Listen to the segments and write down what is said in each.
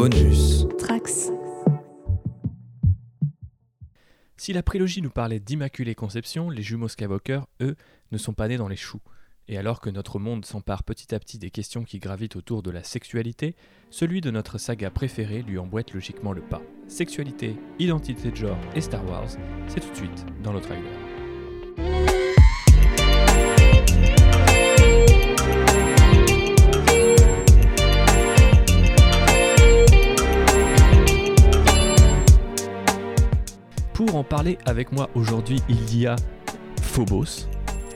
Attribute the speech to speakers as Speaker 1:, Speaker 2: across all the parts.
Speaker 1: Bonus.
Speaker 2: Trax.
Speaker 3: Si la prélogie nous parlait d'Immaculée Conception, les jumeaux Skywalker, eux, ne sont pas nés dans les choux. Et alors que notre monde s'empare petit à petit des questions qui gravitent autour de la sexualité, celui de notre saga préférée lui emboîte logiquement le pas. Sexualité, identité de genre et Star Wars, c'est tout de suite dans le trailer. Pour en parler avec moi aujourd'hui, il y a Phobos.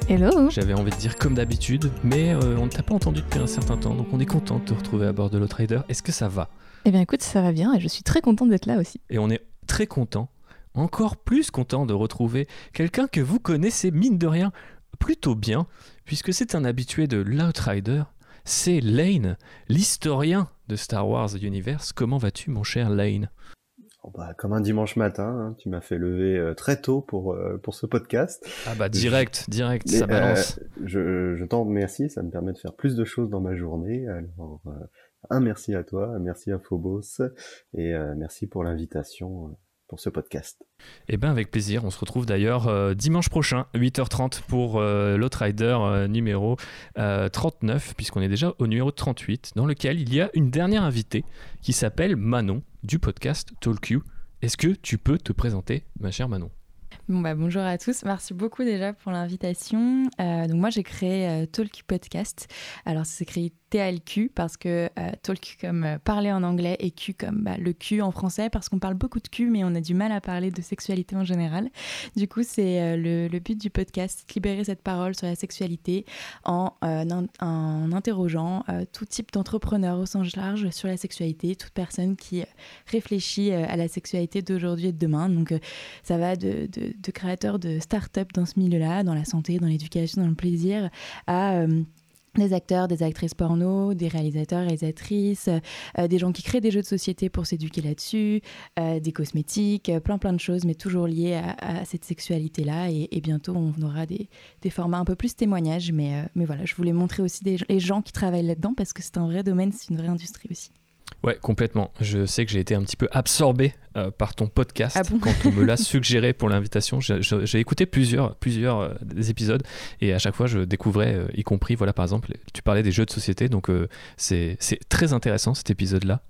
Speaker 2: Hello.
Speaker 3: J'avais envie de dire comme d'habitude, mais euh, on ne t'a pas entendu depuis un certain temps, donc on est content de te retrouver à bord de l'Outrider. Est-ce que ça va?
Speaker 2: Eh bien écoute, ça va bien et je suis très contente d'être là aussi.
Speaker 3: Et on est très content, encore plus content de retrouver quelqu'un que vous connaissez, mine de rien, plutôt bien, puisque c'est un habitué de l'Outrider. C'est Lane, l'historien de Star Wars Universe. Comment vas-tu, mon cher Lane?
Speaker 4: Oh bah, comme un dimanche matin, hein, tu m'as fait lever euh, très tôt pour, euh, pour ce podcast.
Speaker 3: Ah bah direct, direct, ça balance.
Speaker 4: euh, je je t'en remercie, ça me permet de faire plus de choses dans ma journée. Alors, un merci à toi, un merci à Phobos, et merci pour l'invitation pour ce podcast.
Speaker 3: Eh bien, avec plaisir. On se retrouve d'ailleurs euh, dimanche prochain, 8h30, pour euh, l'Outrider euh, numéro euh, 39, puisqu'on est déjà au numéro 38, dans lequel il y a une dernière invitée qui s'appelle Manon du podcast Talk You. Est-ce que tu peux te présenter, ma chère Manon?
Speaker 5: Bon bah, bonjour à tous, merci beaucoup déjà pour l'invitation. Euh, donc moi j'ai créé euh, Talk Podcast. Alors c'est écrit TLQ parce que euh, Talk comme euh, parler en anglais et Q comme bah, le Q en français parce qu'on parle beaucoup de Q mais on a du mal à parler de sexualité en général. Du coup c'est euh, le, but du podcast, libérer cette parole sur la sexualité en, interrogeant tout type d'entrepreneurs au sens large sur la sexualité, toute personne qui réfléchit à la sexualité d'aujourd'hui et de demain. Donc ça va de, de, créateurs de start-up dans ce milieu-là, dans la santé, dans l'éducation, dans le plaisir, à des acteurs, des actrices porno, des réalisateurs, réalisatrices, euh, des gens qui créent des jeux de société pour s'éduquer là-dessus, euh, des cosmétiques, euh, plein plein de choses, mais toujours liées à, cette sexualité-là. Et, bientôt, on aura des, des formats un peu plus témoignages. Mais, euh, mais voilà, je voulais montrer aussi les gens qui travaillent là-dedans parce que c'est un vrai domaine, c'est une vraie industrie aussi.
Speaker 3: Ouais, complètement. Je sais que j'ai été un petit peu absorbé euh, par ton podcast
Speaker 5: Ah bon
Speaker 3: quand on me l'a suggéré pour l'invitation. J'ai- écouté plusieurs, plusieurs euh, des épisodes et à chaque fois je découvrais, euh, y compris, voilà, par exemple, tu parlais des jeux de société, donc c'est très intéressant cet épisode-là,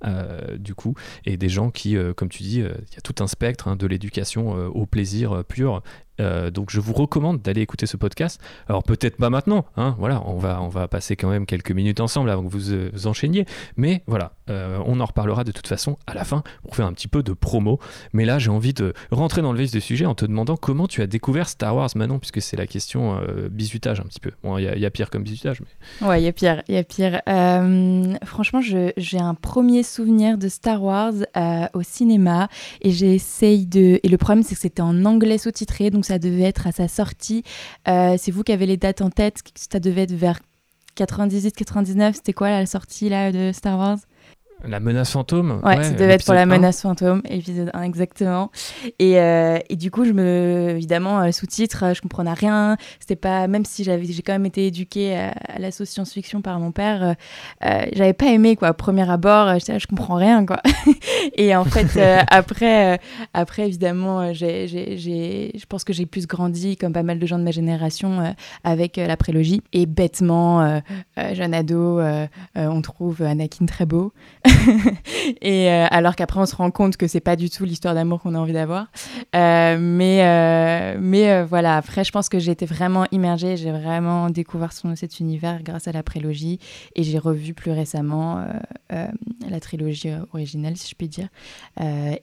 Speaker 3: du coup, et des gens qui, comme tu dis, il y a tout un spectre hein, de l'éducation au plaisir pur. Euh, donc je vous recommande d'aller écouter ce podcast. Alors peut-être pas maintenant, hein, voilà, on va, on va passer quand même quelques minutes ensemble avant que vous, euh, enchaîniez, mais voilà, euh, on en reparlera de toute façon à la fin pour faire un petit peu de promo. Mais là j'ai envie de rentrer dans le vif du sujet en te demandant comment tu as découvert Star Wars Manon, puisque c'est la question euh, bisutage un petit peu. Bon, il y, y a pire comme bisutage, mais...
Speaker 5: Ouais, il y a pire, il y a pire. Franchement, j'ai un premier souvenir de Star Wars au cinéma et j'essaye de. Et le problème, c'est que c'était en anglais sous-titré, donc ça devait être à sa sortie. Euh, c'est vous qui avez les dates en tête, ça devait être vers 98-99. C'était quoi la sortie là de Star Wars?
Speaker 3: La menace fantôme
Speaker 5: Ouais, ça devait être pour la menace fantôme, épisode 1 exactement. Et, euh, et du coup, je me, évidemment, euh, sous-titres, euh, je comprenais rien. C'était pas, même si j'avais, j'ai quand même été éduquée à, à la sauce science-fiction par mon père, euh, j'avais pas aimé quoi. Premier abord, là, je comprends rien quoi. et en fait, euh, après, après évidemment, j'ai, j'ai, j'ai- je pense que j'ai plus grandi comme pas mal de gens de ma génération avec la prélogie. Et bêtement, jeune ado, on trouve Anakin très beau. et euh, alors qu'après on se rend compte que c'est pas du tout l'histoire d'amour qu'on a envie d'avoir. Euh, mais euh, mais voilà, après je pense que j'ai été vraiment immergée, j'ai vraiment découvert cet univers grâce à la prélogie et j'ai revu plus récemment la trilogie originale si je puis dire.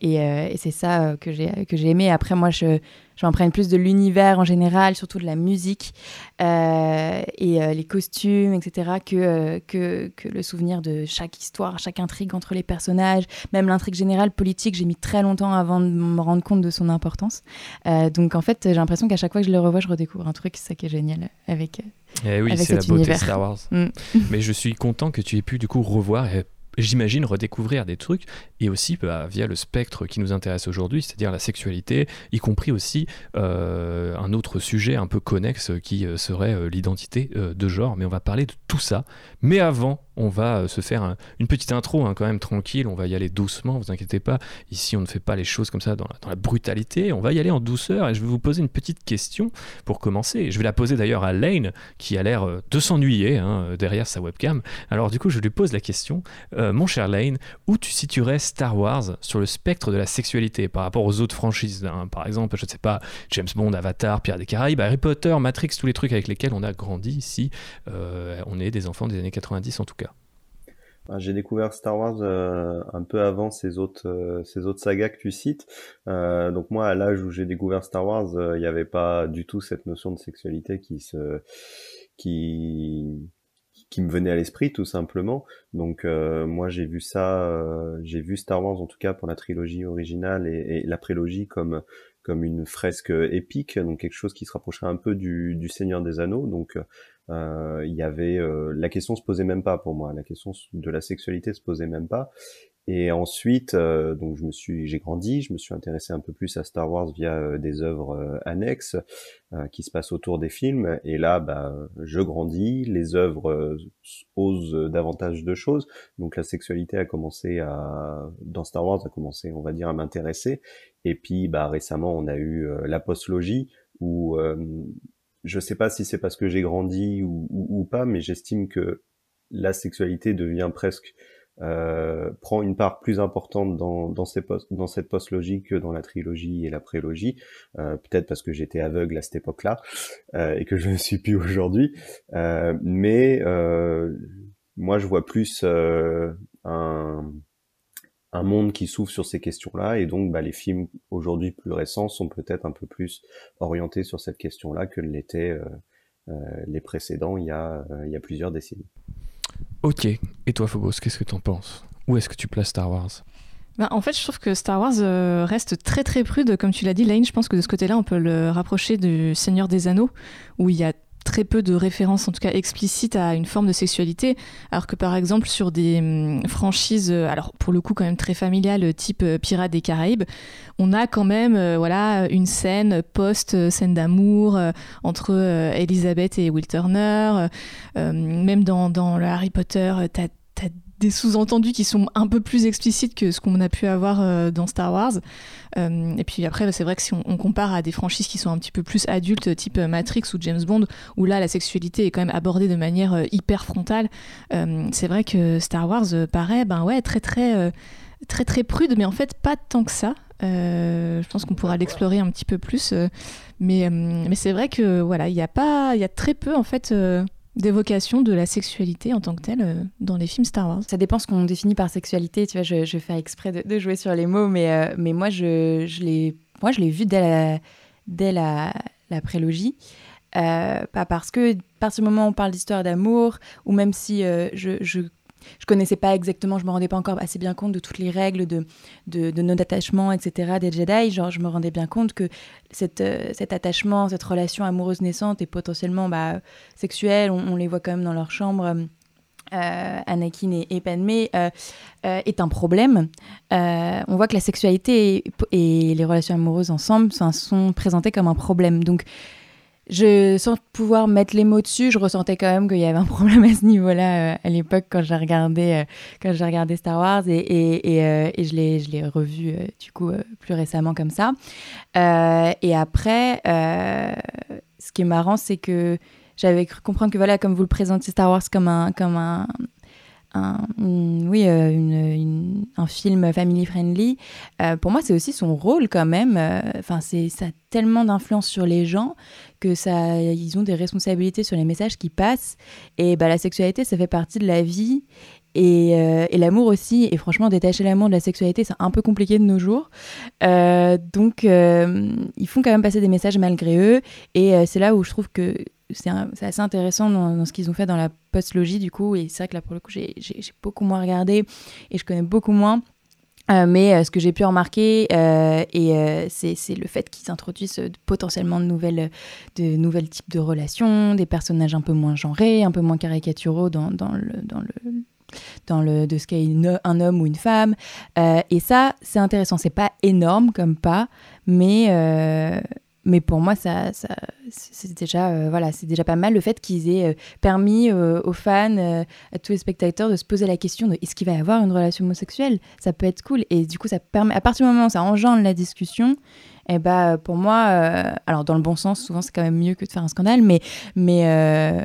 Speaker 5: Et et c'est ça que j'ai que j'ai aimé. Après moi je je m'imprègne plus de l'univers en général, surtout de la musique euh, et euh, les costumes, etc., que, euh, que, que le souvenir de chaque histoire, chaque intrigue entre les personnages, même l'intrigue générale politique, j'ai mis très longtemps avant de me rendre compte de son importance. Donc en fait, j'ai l'impression qu'à chaque fois que je le revois, je redécouvre un truc, c'est ça qui est génial avec...
Speaker 3: Eh oui, c'est la beauté
Speaker 5: univers.
Speaker 3: Star Wars.
Speaker 5: Mm.
Speaker 3: Mais je suis content que tu aies pu du coup revoir et, j'imagine, redécouvrir des trucs, et aussi bah, via le spectre qui nous intéresse aujourd'hui, c'est-à-dire la sexualité, y compris aussi euh, un autre sujet un peu connexe qui euh, serait euh, l'identité de genre. Mais on va parler de tout ça. Mais avant, on va se faire une petite intro, hein, quand même tranquille, on va y aller doucement, vous inquiétez pas. Ici, on ne fait pas les choses comme ça dans la, brutalité, on va y aller en douceur, et je vais vous poser une petite question pour commencer. Je vais la poser d'ailleurs à Lane, qui a l'air de s'ennuyer hein, derrière sa webcam. Alors du coup, je lui pose la question, mon cher Lane, où tu situerais Star Wars sur le spectre de la sexualité par rapport aux autres franchises hein, Par exemple, je ne sais pas, James Bond, Avatar, Pierre des Caraïbes, Harry Potter, Matrix, tous les trucs avec lesquels on a grandi ici. Euh, on est des enfants des années 90 en tout cas.
Speaker 4: Ah, j'ai découvert Star Wars euh, un peu avant ces autres, euh, ces autres sagas que tu cites. donc moi, à l'âge où j'ai découvert Star Wars, il n'y avait pas du tout cette notion de sexualité qui se, qui, qui me venait à l'esprit tout simplement. Donc euh, moi j'ai vu ça, euh, j'ai vu Star Wars en tout cas pour la trilogie originale et, la prélogie comme comme une fresque épique, donc quelque chose qui se rapprocherait un peu du, du Seigneur des Anneaux. Donc euh, il y avait la question se posait même pas pour moi, la question de la sexualité se posait même pas. Et ensuite, euh, donc je me suis, j'ai grandi, je me suis intéressé un peu plus à Star Wars via euh, des œuvres euh, annexes qui se passent autour des films. Et là, bah, je grandis, les œuvres osent davantage de choses. Donc la sexualité a commencé à, dans Star Wars, a commencé, on va dire, à m'intéresser. Et puis, bah, récemment, on a eu la postlogie où je sais pas si c'est parce que j'ai grandi ou, ou pas, mais j'estime que la sexualité devient presque euh, prend une part plus importante dans, dans, ces post, dans cette post-logique que dans la trilogie et la prélogie, euh, peut-être parce que j'étais aveugle à cette époque-là euh, et que je ne suis plus aujourd'hui, euh, mais euh, moi je vois plus un, un monde qui s'ouvre sur ces questions-là et donc bah, les films aujourd'hui plus récents sont peut-être un peu plus orientés sur cette question-là que l'étaient les précédents il y a, il y a plusieurs décennies.
Speaker 3: Ok. Et toi, Phobos, qu'est-ce que t'en penses? Où est-ce que tu places Star Wars?
Speaker 2: Bah, en fait, je trouve que Star Wars euh, reste très très prude, comme tu l'as dit, Lane. Je pense que de ce côté-là, on peut le rapprocher du Seigneur des Anneaux, où il y a très peu de références, en tout cas explicites, à une forme de sexualité, alors que par exemple sur des hum, franchises, euh, alors pour le coup quand même très familiales, type euh, Pirates des Caraïbes, on a quand même voilà une scène post scène d'amour entre Elisabeth et Will Turner, même dans, dans le Harry Potter, des sous-entendus qui sont un peu plus explicites que ce qu'on a pu avoir euh, dans Star Wars. Euh, et puis après, c'est vrai que si on, compare à des franchises qui sont un petit peu plus adultes, type Matrix ou James Bond, où là la sexualité est quand même abordée de manière euh, hyper frontale, c'est vrai que Star Wars paraît, ben ouais, très très très très prude, mais en fait pas tant que ça. je pense qu'on pourra l'explorer un petit peu plus, mais mais c'est vrai que voilà, il y a pas, il y a très peu en fait d'évocation de la sexualité en tant que telle euh, dans les films Star Wars.
Speaker 5: Ça dépend ce qu'on définit par sexualité. Tu vois, je, je faire exprès de, jouer sur les mots, mais, euh, mais moi, je, je l'ai, moi, je l'ai vu dès la, dès la, prélogie. Euh, pas parce que, par ce moment, on parle d'histoire d'amour, ou même si je je connaissais pas exactement, je me rendais pas encore assez bien compte de toutes les règles de, de, de etc. des Jedi. Genre, je me rendais bien compte que cette, euh, cet attachement, cette relation amoureuse naissante et potentiellement bah, sexuelle, on, les voit quand même dans leur chambre. Euh, Anakin et, et euh, est un problème. on voit que la sexualité et, et les relations amoureuses ensemble sont présentées comme un problème. Donc, je, sans pouvoir mettre les mots dessus, je ressentais quand même qu'il y avait un problème à ce niveau-là euh, à l'époque quand j'ai regardé, euh, regardé Star Wars et, et, et, euh, je l'ai, je l'ai revu du coup plus récemment comme ça. et après, ce qui est marrant, c'est que j'avais cru comprendre que voilà, comme vous le présentez Star Wars comme un, comme un, oui, euh, un film family friendly, euh, pour moi, c'est aussi son rôle quand même. Euh, enfin, c'est ça a tellement d'influence sur les gens que ça, ils ont des responsabilités sur les messages qui passent. Et bah, la sexualité, ça fait partie de la vie. Et, et l'amour aussi. Et franchement, détacher l'amour de la sexualité, c'est un peu compliqué de nos jours. donc, ils font quand même passer des messages malgré eux. Et c'est là où je trouve que c'est assez intéressant dans, ce qu'ils ont fait dans la post-logie, du coup. Et c'est vrai que là, pour le coup, j'ai beaucoup moins regardé et je connais beaucoup moins. Euh, mais euh, ce que j'ai pu remarquer, euh, et c'est le fait qu'ils introduisent potentiellement de nouvelles, de nouvelles types de relations, des personnages un peu moins genrés, un peu moins caricaturaux dans, dans, le, dans le, dans le, de ce qu'est un homme ou une femme. et ça, c'est intéressant. C'est pas énorme comme pas, mais mais pour moi, ça, c'est déjà, euh, voilà, c'est déjà pas mal le fait qu'ils aient euh, permis euh, aux fans, à tous les spectateurs de se poser la question de est-ce qu'il va y avoir une relation homosexuelle? Ça peut être cool. Et du coup, ça permet, à partir du moment où ça engendre la discussion, et eh bah, pour moi, alors dans le bon sens, souvent c'est quand même mieux que de faire un scandale, mais, mais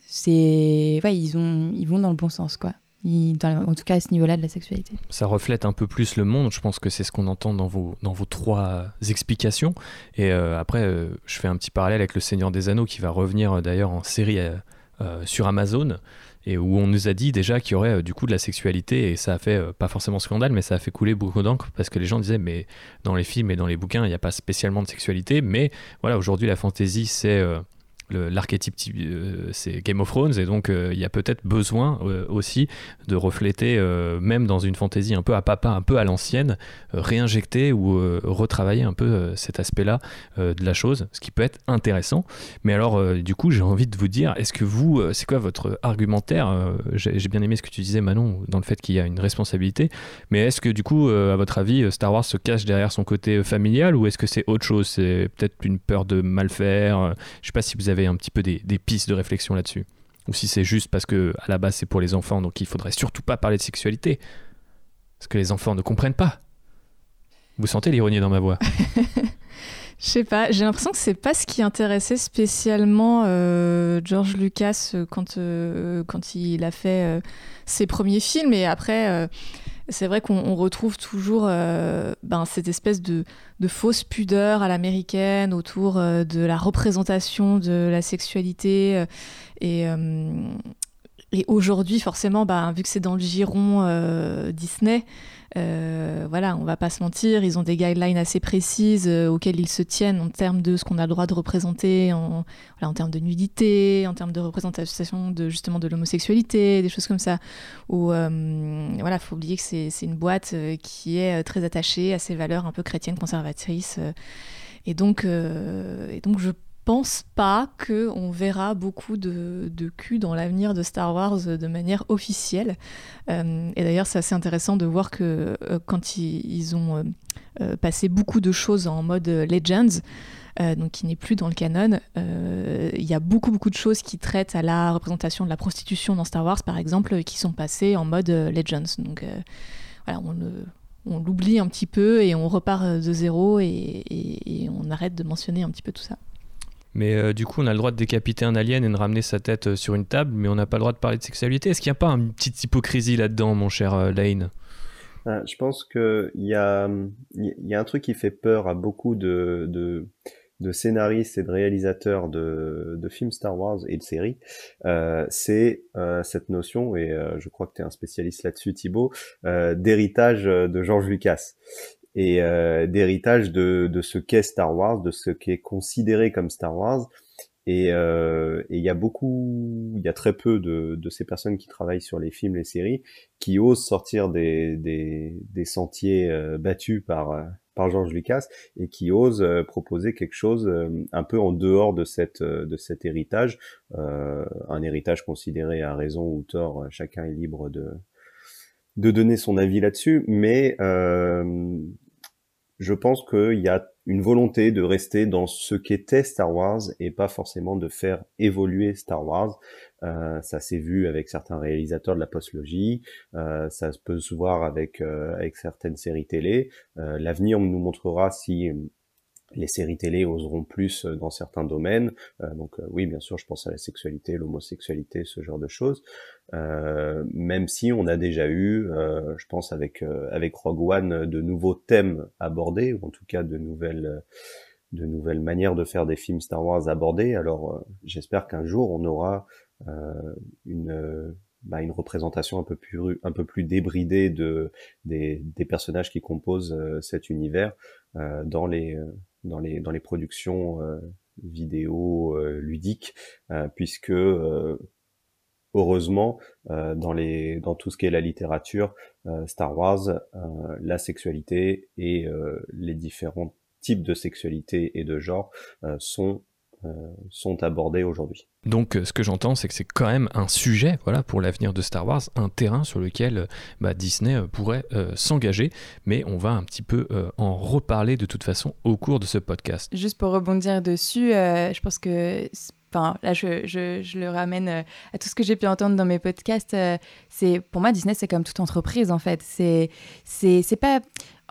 Speaker 5: c'est, ouais, ils, ont, ils vont dans le bon sens, quoi en tout cas à ce niveau-là de la sexualité.
Speaker 3: Ça reflète un peu plus le monde, je pense que c'est ce qu'on entend dans vos, dans vos trois explications. Et euh, après, euh, je fais un petit parallèle avec Le Seigneur des Anneaux qui va revenir euh, d'ailleurs en série sur Amazon et où on nous a dit déjà qu'il y aurait du coup de la sexualité et ça a fait pas forcément scandale mais ça a fait couler beaucoup d'encre parce que les gens disaient mais dans les films et dans les bouquins il n'y a pas spécialement de sexualité mais voilà aujourd'hui la fantaisie c'est l'archétype euh, c'est Game of Thrones et donc euh, il y a peut-être besoin euh, aussi de refléter même dans une fantaisie un peu à papa un peu à l'ancienne réinjecter ou retravailler un peu cet aspect là de la chose ce qui peut être intéressant. Mais alors du coup j'ai envie de vous dire est-ce que vous c'est quoi votre argumentaire j'ai bien aimé ce que tu disais Manon dans le fait qu'il y a une responsabilité mais est-ce que du coup à votre avis Star Wars se cache derrière son côté familial ou est-ce que c'est autre chose? C'est peut-être une peur de mal faire je sais pas si vous avez un petit peu des, pistes de réflexion là-dessus Ou si c'est juste parce que à la base c'est pour les enfants, donc il faudrait surtout pas parler de sexualité. Parce que les enfants ne comprennent pas. Vous sentez l'ironie dans ma voix?
Speaker 2: Je sais pas, j'ai l'impression que c'est pas ce qui intéressait spécialement euh, George Lucas euh, quand, euh, quand il a fait ses premiers films. Et après, c'est vrai qu'on retrouve toujours euh, ben, cette espèce de, fausse pudeur à l'américaine autour euh, de la représentation de la sexualité. Euh, et, et aujourd'hui, forcément, ben, vu que c'est dans le giron Disney, euh, voilà, on va pas se mentir, ils ont des guidelines assez précises euh, auxquelles ils se tiennent en termes de ce qu'on a le droit de représenter, en, en termes de nudité, en termes de représentation de justement de l'homosexualité, des choses comme ça. Où euh, voilà, faut oublier que c'est une boîte qui est très attachée à ses valeurs un peu chrétiennes conservatrices. et donc, et donc je pense pas qu'on verra beaucoup de, de cul dans l'avenir de Star Wars de manière officielle. Euh, et d'ailleurs, c'est assez intéressant de voir que euh, quand ils, ont euh, passé beaucoup de choses en mode Legends, donc qui n'est plus dans le canon, il y a beaucoup beaucoup de choses qui traitent à la représentation de la prostitution dans Star Wars, par exemple, qui sont passées en mode Legends. Donc voilà, on l'oublie un petit peu et on repart de zéro et on arrête de mentionner un petit peu tout ça.
Speaker 3: Mais euh, du coup, on a le droit de décapiter un alien et de ramener sa tête euh, sur une table, mais on n'a pas le droit de parler de sexualité. Est-ce qu'il n'y a pas une petite hypocrisie là-dedans, mon cher euh, Lane?
Speaker 4: Ah, Je pense qu'il y a, y a un truc qui fait peur à beaucoup de scénaristes et de réalisateurs de, de, films Star Wars et de séries. C'est cette notion, et je crois que tu es un spécialiste là-dessus, Thibaut, d'héritage de George Lucas et euh, d'héritage de, de ce qu'est Star Wars, de ce qui est considéré comme Star Wars. Et euh, il y a beaucoup, il y a très peu de, de, ces personnes qui travaillent sur les films, les séries, qui osent sortir des, des, des sentiers euh, battus par euh, par George Lucas et qui osent proposer quelque chose un peu en dehors de cette de cet héritage, un héritage considéré à raison ou tort, chacun est libre de de donner son avis là-dessus, mais euh, je pense qu'il y a une volonté de rester dans ce qu'était Star Wars et pas forcément de faire évoluer Star Wars. Euh, ça s'est vu avec certains réalisateurs de la postlogie, euh, ça peut se voir avec, euh, avec certaines séries télé. Euh, l'avenir nous montrera si les séries télé oseront plus euh, dans certains domaines. Euh, donc euh, oui, bien sûr, je pense à la sexualité, l'homosexualité, ce genre de choses. même si on a déjà eu, je pense avec Rogue One, de nouveaux thèmes abordés, ou en tout cas de nouvelles de nouvelles manières de faire des films Star Wars abordés. Alors j'espère qu'un jour on aura une bah, une représentation un peu plus un peu plus débridée de des, des personnages qui composent cet univers dans les dans les, dans les productions euh, vidéo euh, ludiques, euh, puisque heureusement, dans, les, dans tout ce qui est la littérature, Star Wars, la sexualité et les différents types de sexualité et de genre sont sont abordés aujourd'hui.
Speaker 3: Donc ce que j'entends, c'est que c'est quand même un sujet voilà, pour l'avenir de Star Wars, un terrain sur lequel bah, Disney pourrait s'engager, mais on va un petit peu en reparler de toute façon au cours de ce podcast.
Speaker 5: Juste pour rebondir dessus, je pense que Enfin, là, je, je, je, le ramène euh, à tout ce que j'ai pu entendre dans mes podcasts. Euh, c'est pour moi, Disney, c'est comme toute entreprise, en fait. C'est, c'est, pas.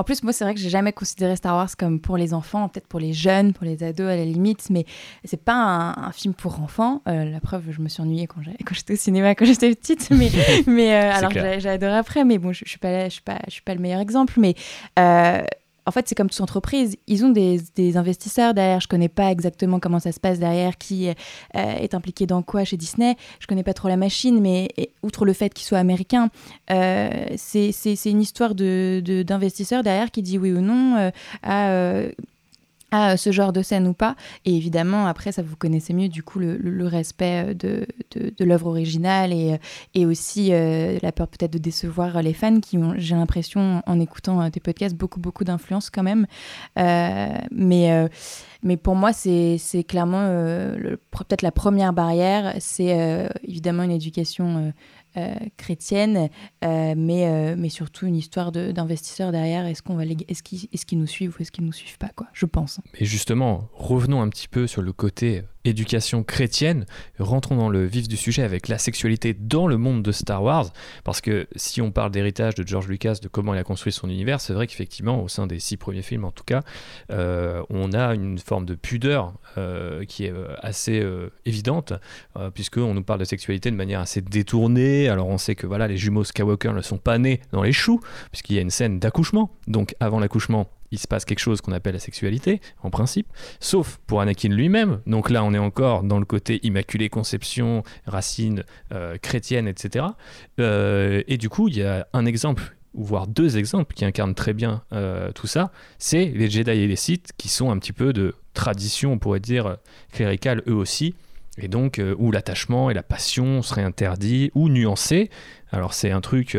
Speaker 5: En plus, moi, c'est vrai que j'ai jamais considéré Star Wars comme pour les enfants, peut-être pour les jeunes, pour les ados à la limite, mais c'est pas un, film pour enfants. Euh, la preuve, je me suis ennuyée quand, j'étais au cinéma quand j'étais petite, mais, mais alors j'ai adoré après. Mais bon, je, je suis pas, je suis pas, je suis pas le meilleur exemple, mais en fait, c'est comme toute entreprise. Ils ont des, investisseurs derrière. Je connais pas exactement comment ça se passe derrière, qui euh, est impliqué dans quoi chez Disney. Je connais pas trop la machine, mais outre le fait qu'ils soient américains, euh, c'est une histoire d'investisseurs de, derrière qui dit oui ou non euh, à à ce genre de scène ou pas. Et évidemment, après, ça vous connaissez mieux, du coup, le, respect euh, de, de, l'œuvre originale et, euh, et aussi euh, la peur peut-être de décevoir les fans qui ont, j'ai l'impression, en écoutant tes podcasts, beaucoup, beaucoup d'influence quand même. mais, mais pour moi, c'est, c'est clairement peut-être la première barrière, c'est évidemment une éducation euh, chrétienne, euh, mais, euh, mais surtout une histoire d'investisseurs derrière. Est-ce qu'on va est-ce qu'ils est nous suivent ou est-ce qu'ils nous suivent pas quoi Je pense.
Speaker 3: Mais justement, revenons un petit peu sur le côté éducation chrétienne, rentrons dans le vif du sujet avec la sexualité dans le monde de Star Wars, parce que si on parle d'héritage de George Lucas, de comment il a construit son univers, c'est vrai qu'effectivement, au sein des six premiers films en tout cas, euh, on a une forme de pudeur euh, qui est euh, assez évidente, puisqu'on nous parle de sexualité de manière assez détournée, alors on sait que voilà, les jumeaux Skywalker ne sont pas nés dans les choux, puisqu'il y a une scène d'accouchement, donc avant l'accouchement, il se passe quelque chose qu'on appelle la sexualité, en principe, sauf pour Anakin lui-même. Donc là, on est encore dans le côté immaculée conception, racine euh, chrétienne, etc. Euh, et du coup, il y a un exemple ou voire deux exemples qui incarnent très bien euh, tout ça, c'est les Jedi et les Sith qui sont un petit peu de tradition, on pourrait dire, cléricale eux aussi, et donc où l'attachement et la passion seraient interdits ou nuancés. Alors c'est un truc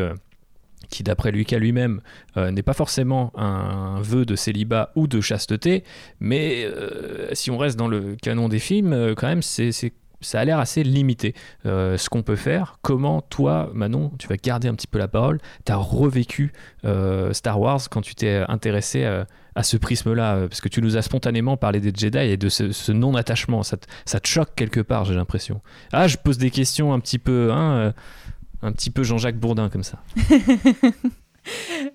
Speaker 3: qui d'après Lucas lui-même euh, n'est pas forcément un, vœu de célibat ou de chasteté, mais euh, si on reste dans le canon des films, euh, quand même, c'est ça a l'air assez limité ce qu'on peut faire. Comment toi, Manon, tu vas garder un petit peu la parole, tu as revécu Star Wars quand tu t'es intéressé à ce prisme-là? Parce que tu nous as spontanément parlé des Jedi et de ce, non-attachement. Ça, ça, te choque quelque part, j'ai l'impression. Ah, je pose des questions un petit peu... Hein, un petit peu Jean-Jacques Bourdin comme ça.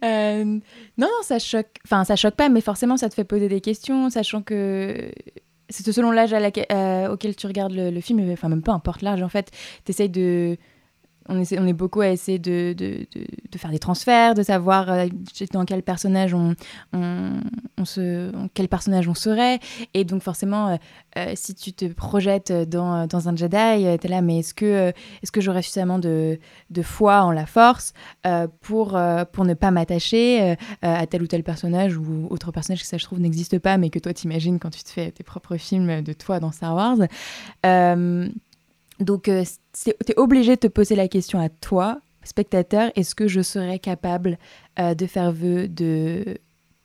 Speaker 5: Euh, non, non, ça choque. Enfin, ça choque pas, mais forcément, ça te fait poser des questions, sachant que c'est selon l'âge euh, auquel tu regardes le, film, enfin, même peu importe l'âge, en fait, tu essayes de on, est beaucoup à essayer de, faire des transferts, de savoir euh, dans quel personnage on, se, quel personnage on serait. Et donc forcément, euh, euh, si tu te projettes dans, un Jedi, tu es là, mais est-ce que, est que j'aurai suffisamment de, foi en la force pour, pour ne pas m'attacher à tel ou tel personnage ou autre personnage qui, ça je trouve, n'existe pas, mais que toi t'imagines quand tu te fais tes propres films de toi dans Star Wars donc, euh, tu es obligé de te poser la question à toi, spectateur, est-ce que je serais capable euh, de faire vœu de,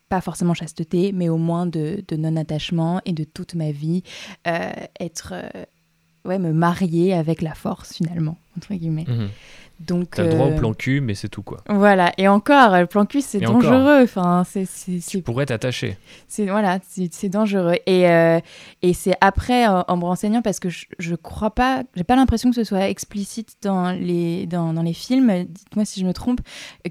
Speaker 5: pas forcément chasteté, mais au moins de, non-attachement et de toute ma vie euh, être, ouais, me marier avec la force finalement, entre guillemets. Mhm.
Speaker 3: Donc, T'as le droit au plan cul, mais c'est tout quoi.
Speaker 5: Voilà, et encore, le plan cul c'est dangereux. Enfin, c'est,
Speaker 3: Tu pourrais t'attacher.
Speaker 5: C'est voilà, c'est, dangereux. Et, euh, et c'est après, en, me renseignant, parce que je, je crois pas, j'ai pas l'impression que ce soit explicite dans les, dans, dans les films. Dites-moi si je me trompe,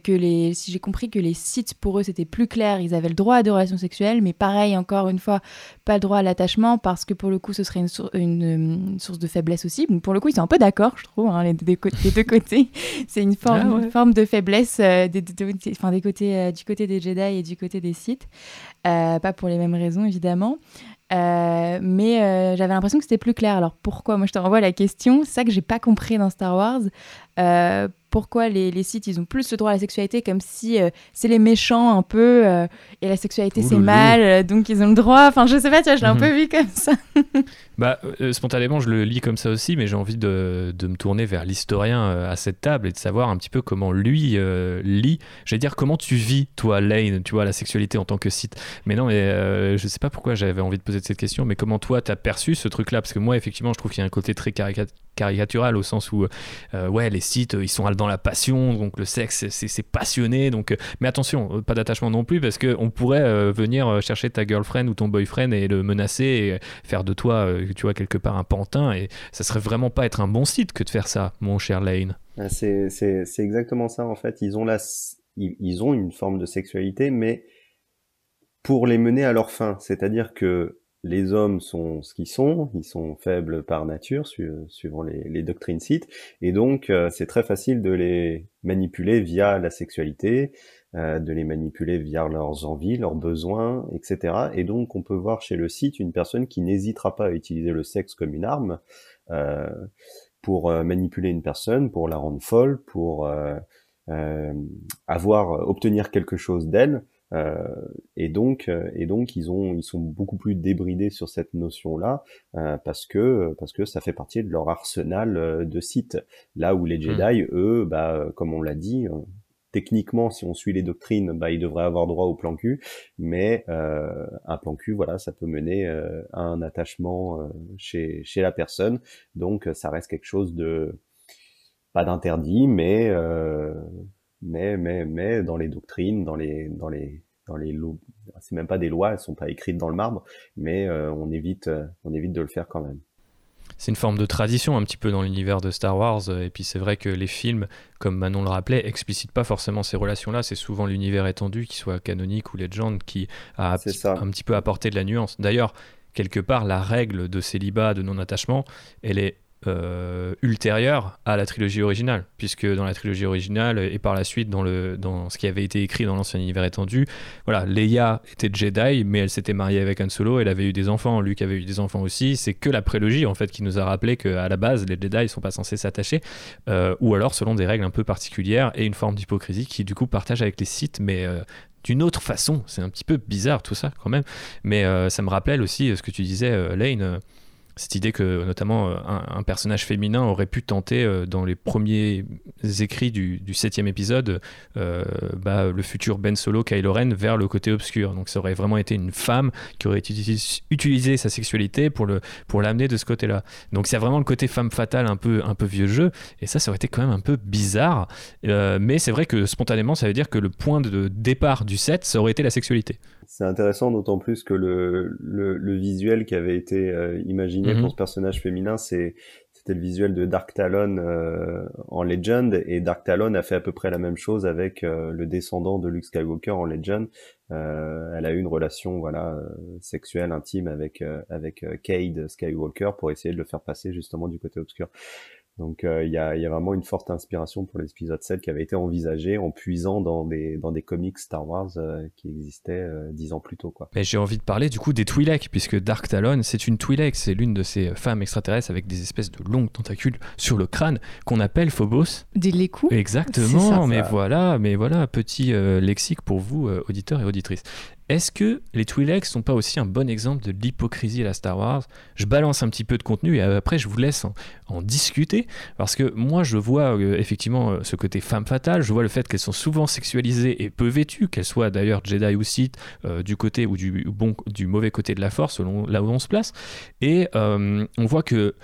Speaker 5: que les, si j'ai compris que les sites pour eux c'était plus clair, ils avaient le droit à des relations sexuelles, mais pareil, encore une fois, pas le droit à l'attachement parce que pour le coup ce serait une, une, source de faiblesse aussi. Donc pour le coup, ils sont un peu d'accord, je trouve, hein, les, les deux côtés. c'est une forme, ah forme de faiblesse euh, enfin, des côtés, euh, du côté des Jedi et du côté des Sith. Euh, pas pour les mêmes raisons, évidemment. mais j'avais l'impression que c'était plus clair. Alors pourquoi? Moi, je te renvoie la question. C'est ça que j'ai pas compris dans Star Wars. pourquoi les, les, sites ils ont plus le droit à la sexualité comme si c'est les méchants un peu et la sexualité c'est mal donc ils ont le droit enfin je sais pas tu vois je l'ai un mhm. peu vu comme ça
Speaker 3: bah spontanément je le lis comme ça aussi mais j'ai envie de, de, me tourner vers l'historien à cette table et de savoir un petit peu comment lui lit. Je vais dire comment tu vis toi Lane tu vois la sexualité en tant que site. Mais non mais je sais pas pourquoi j'avais envie de poser cette question mais comment toi t'as perçu ce truc là parce que moi effectivement je trouve qu'il y a un côté très caricatural au sens où euh, ouais les sites ils sont dans la passion donc le sexe c'est passionné donc euh, mais attention euh, pas d'attachement non plus parce que on pourrait venir chercher ta girlfriend ou ton boyfriend et le menacer et faire de toi tu vois quelque part un pantin et ça serait vraiment pas être un bon site que de faire ça mon cher Lane.
Speaker 4: Ah, c'est exactement ça en fait. Ils ont la ils ont une forme de sexualité mais pour les mener à leur fin. C'est-à-dire que les hommes sont ce qu'ils sont, ils sont faibles par nature, suivant les, doctrines sites, et donc euh, c'est très facile de les manipuler via la sexualité, euh, de les manipuler via leurs envies, leurs besoins, etc. Et donc on peut voir chez le site une personne qui n'hésitera pas à utiliser le sexe comme une arme euh, pour manipuler une personne, pour la rendre folle, pour avoir obtenir quelque chose d'elle euh, et donc, euh, et donc ils ont, ils sont beaucoup plus débridés sur cette notion-là euh, parce que parce que ça fait partie de leur arsenal de sites. Là où les hmm. Jedi, eux, bah, comme on l'a dit, techniquement, si on suit les doctrines, bah, ils devraient avoir droit au plan cul, mais euh, un plan cul, voilà, ça peut mener euh, à un attachement chez, chez la personne, donc ça reste quelque chose de pas d'interdit, mais mais, mais, mais dans les doctrines, dans les, dans les, dans les lois, c'est même pas des lois, elles sont pas écrites dans le marbre, mais euh, on évite, euh, on évite de le faire quand même.
Speaker 3: C'est une forme de tradition un petit peu dans l'univers de Star Wars, et puis c'est vrai que les films, comme Manon le rappelait, explicitent pas forcément ces relations-là. C'est souvent l'univers étendu, qui soit canonique ou legend, qui a un petit peu apporté de la nuance. D'ailleurs, quelque part, la règle de célibat, de non-attachement, elle est euh, ultérieure à la trilogie originale, puisque dans la trilogie originale et par la suite dans, le, dans ce qui avait été écrit dans l'ancien univers étendu, voilà, Leia était Jedi, mais elle s'était mariée avec Han Solo, elle avait eu des enfants, Luke avait eu des enfants aussi. C'est que la prélogie en fait qui nous a rappelé qu'à la base les Jedi ne sont pas censés s'attacher, euh, ou alors selon des règles un peu particulières et une forme d'hypocrisie qui du coup partage avec les Sith, mais euh, d'une autre façon. C'est un petit peu bizarre tout ça quand même, mais ça me rappelle aussi ce que tu disais, Lane cette idée que notamment euh, un, personnage féminin aurait pu tenter euh, dans les premiers écrits du, septième épisode euh, bah, le futur Ben Solo Kylo Ren vers le côté obscur. Donc ça aurait vraiment été une femme qui aurait utilisé, sa sexualité pour pour l'amener de ce côté là donc c'est vraiment le côté femme fatale un peu un peu vieux jeu. Et ça ça aurait été quand même un peu bizarre. Mais c'est vrai que spontanément ça veut dire que le point de départ du set ça aurait été la sexualité
Speaker 4: c'est intéressant d'autant plus que le, le, le, visuel qui avait été euh, imaginé pour mhm. ce personnage féminin, c'est c'était le visuel de Dark Talon euh, en Legend et Dark Talon a fait à peu près la même chose avec euh, le descendant de Luke Skywalker en Legend. elle a eu une relation voilà sexuelle intime avec avec Cade Skywalker pour essayer de le faire passer justement du côté obscur. Donc euh, il y, a, vraiment une forte inspiration pour l'épisode 7 qui avait été envisagé en puisant dans des, dans des comics Star Wars euh, qui existaient euh, dix ans plus tôt. Quoi.
Speaker 3: Mais j'ai envie de parler du coup des Twi'lek, puisque Dark Talon, c'est une Twi'lek, c'est l'une de ces femmes extraterrestres avec des espèces de longues tentacules sur le crâne qu'on appelle Phobos.
Speaker 2: Des lécous
Speaker 3: Exactement, mais voilà, mais voilà, petit lexique pour vous, auditeurs et auditrices. Est-ce que les Twi'leks sont pas aussi un bon exemple de l'hypocrisie à la Star Wars? Je balance un petit peu de contenu et après je vous laisse en, discuter. Parce que moi je vois euh, effectivement euh, ce côté femme fatale, je vois le fait qu'elles sont souvent sexualisées et peu vêtues, qu'elles soient d'ailleurs Jedi ou Sith euh, du côté ou du bon du mauvais côté de la Force selon là où on se place. Et on voit que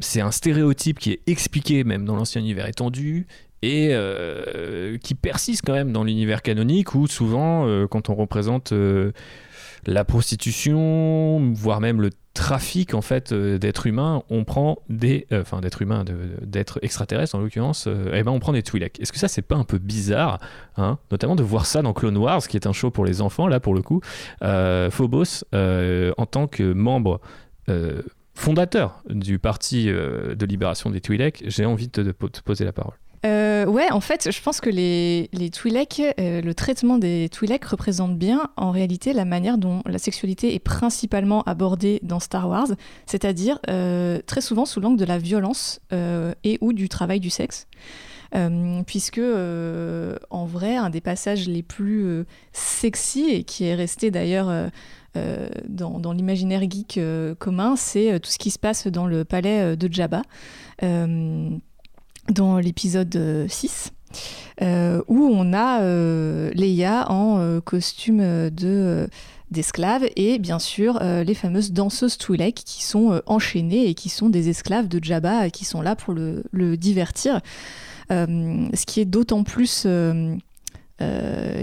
Speaker 3: c'est un stéréotype qui est expliqué même dans l'ancien univers étendu et euh, qui persiste quand même dans l'univers canonique où souvent euh, quand on représente euh, la prostitution voire même le trafic en fait d'êtres humains on prend des enfin d'êtres humains d'êtres extraterrestres en l'occurrence eh ben on prend des Twi'lek est-ce que ça c'est pas un peu bizarre hein notamment de voir ça dans Clone Wars qui est un show pour les enfants là pour le coup Phobos en tant que membre fondateur du parti de libération des Twi'lek j'ai envie de te poser la parole
Speaker 2: euh, ouais, en fait, je pense que les, les Twi'lek, euh, le traitement des Twi'lek représente bien en réalité la manière dont la sexualité est principalement abordée dans Star Wars, c'est-à-dire euh, très souvent sous l'angle de la violence et ou du travail du sexe. puisque en vrai, un des passages les plus sexy et qui est resté d'ailleurs dans, dans l'imaginaire geek commun, c'est tout ce qui se passe dans le palais de Jabba, dans l'épisode 6. Euh, où on a euh, Leia en euh, costume de et bien sûr les fameuses danseuses Twi'lek qui sont enchaînées et qui sont des esclaves de Jabba qui sont là pour le, divertir. ce qui est d'autant plus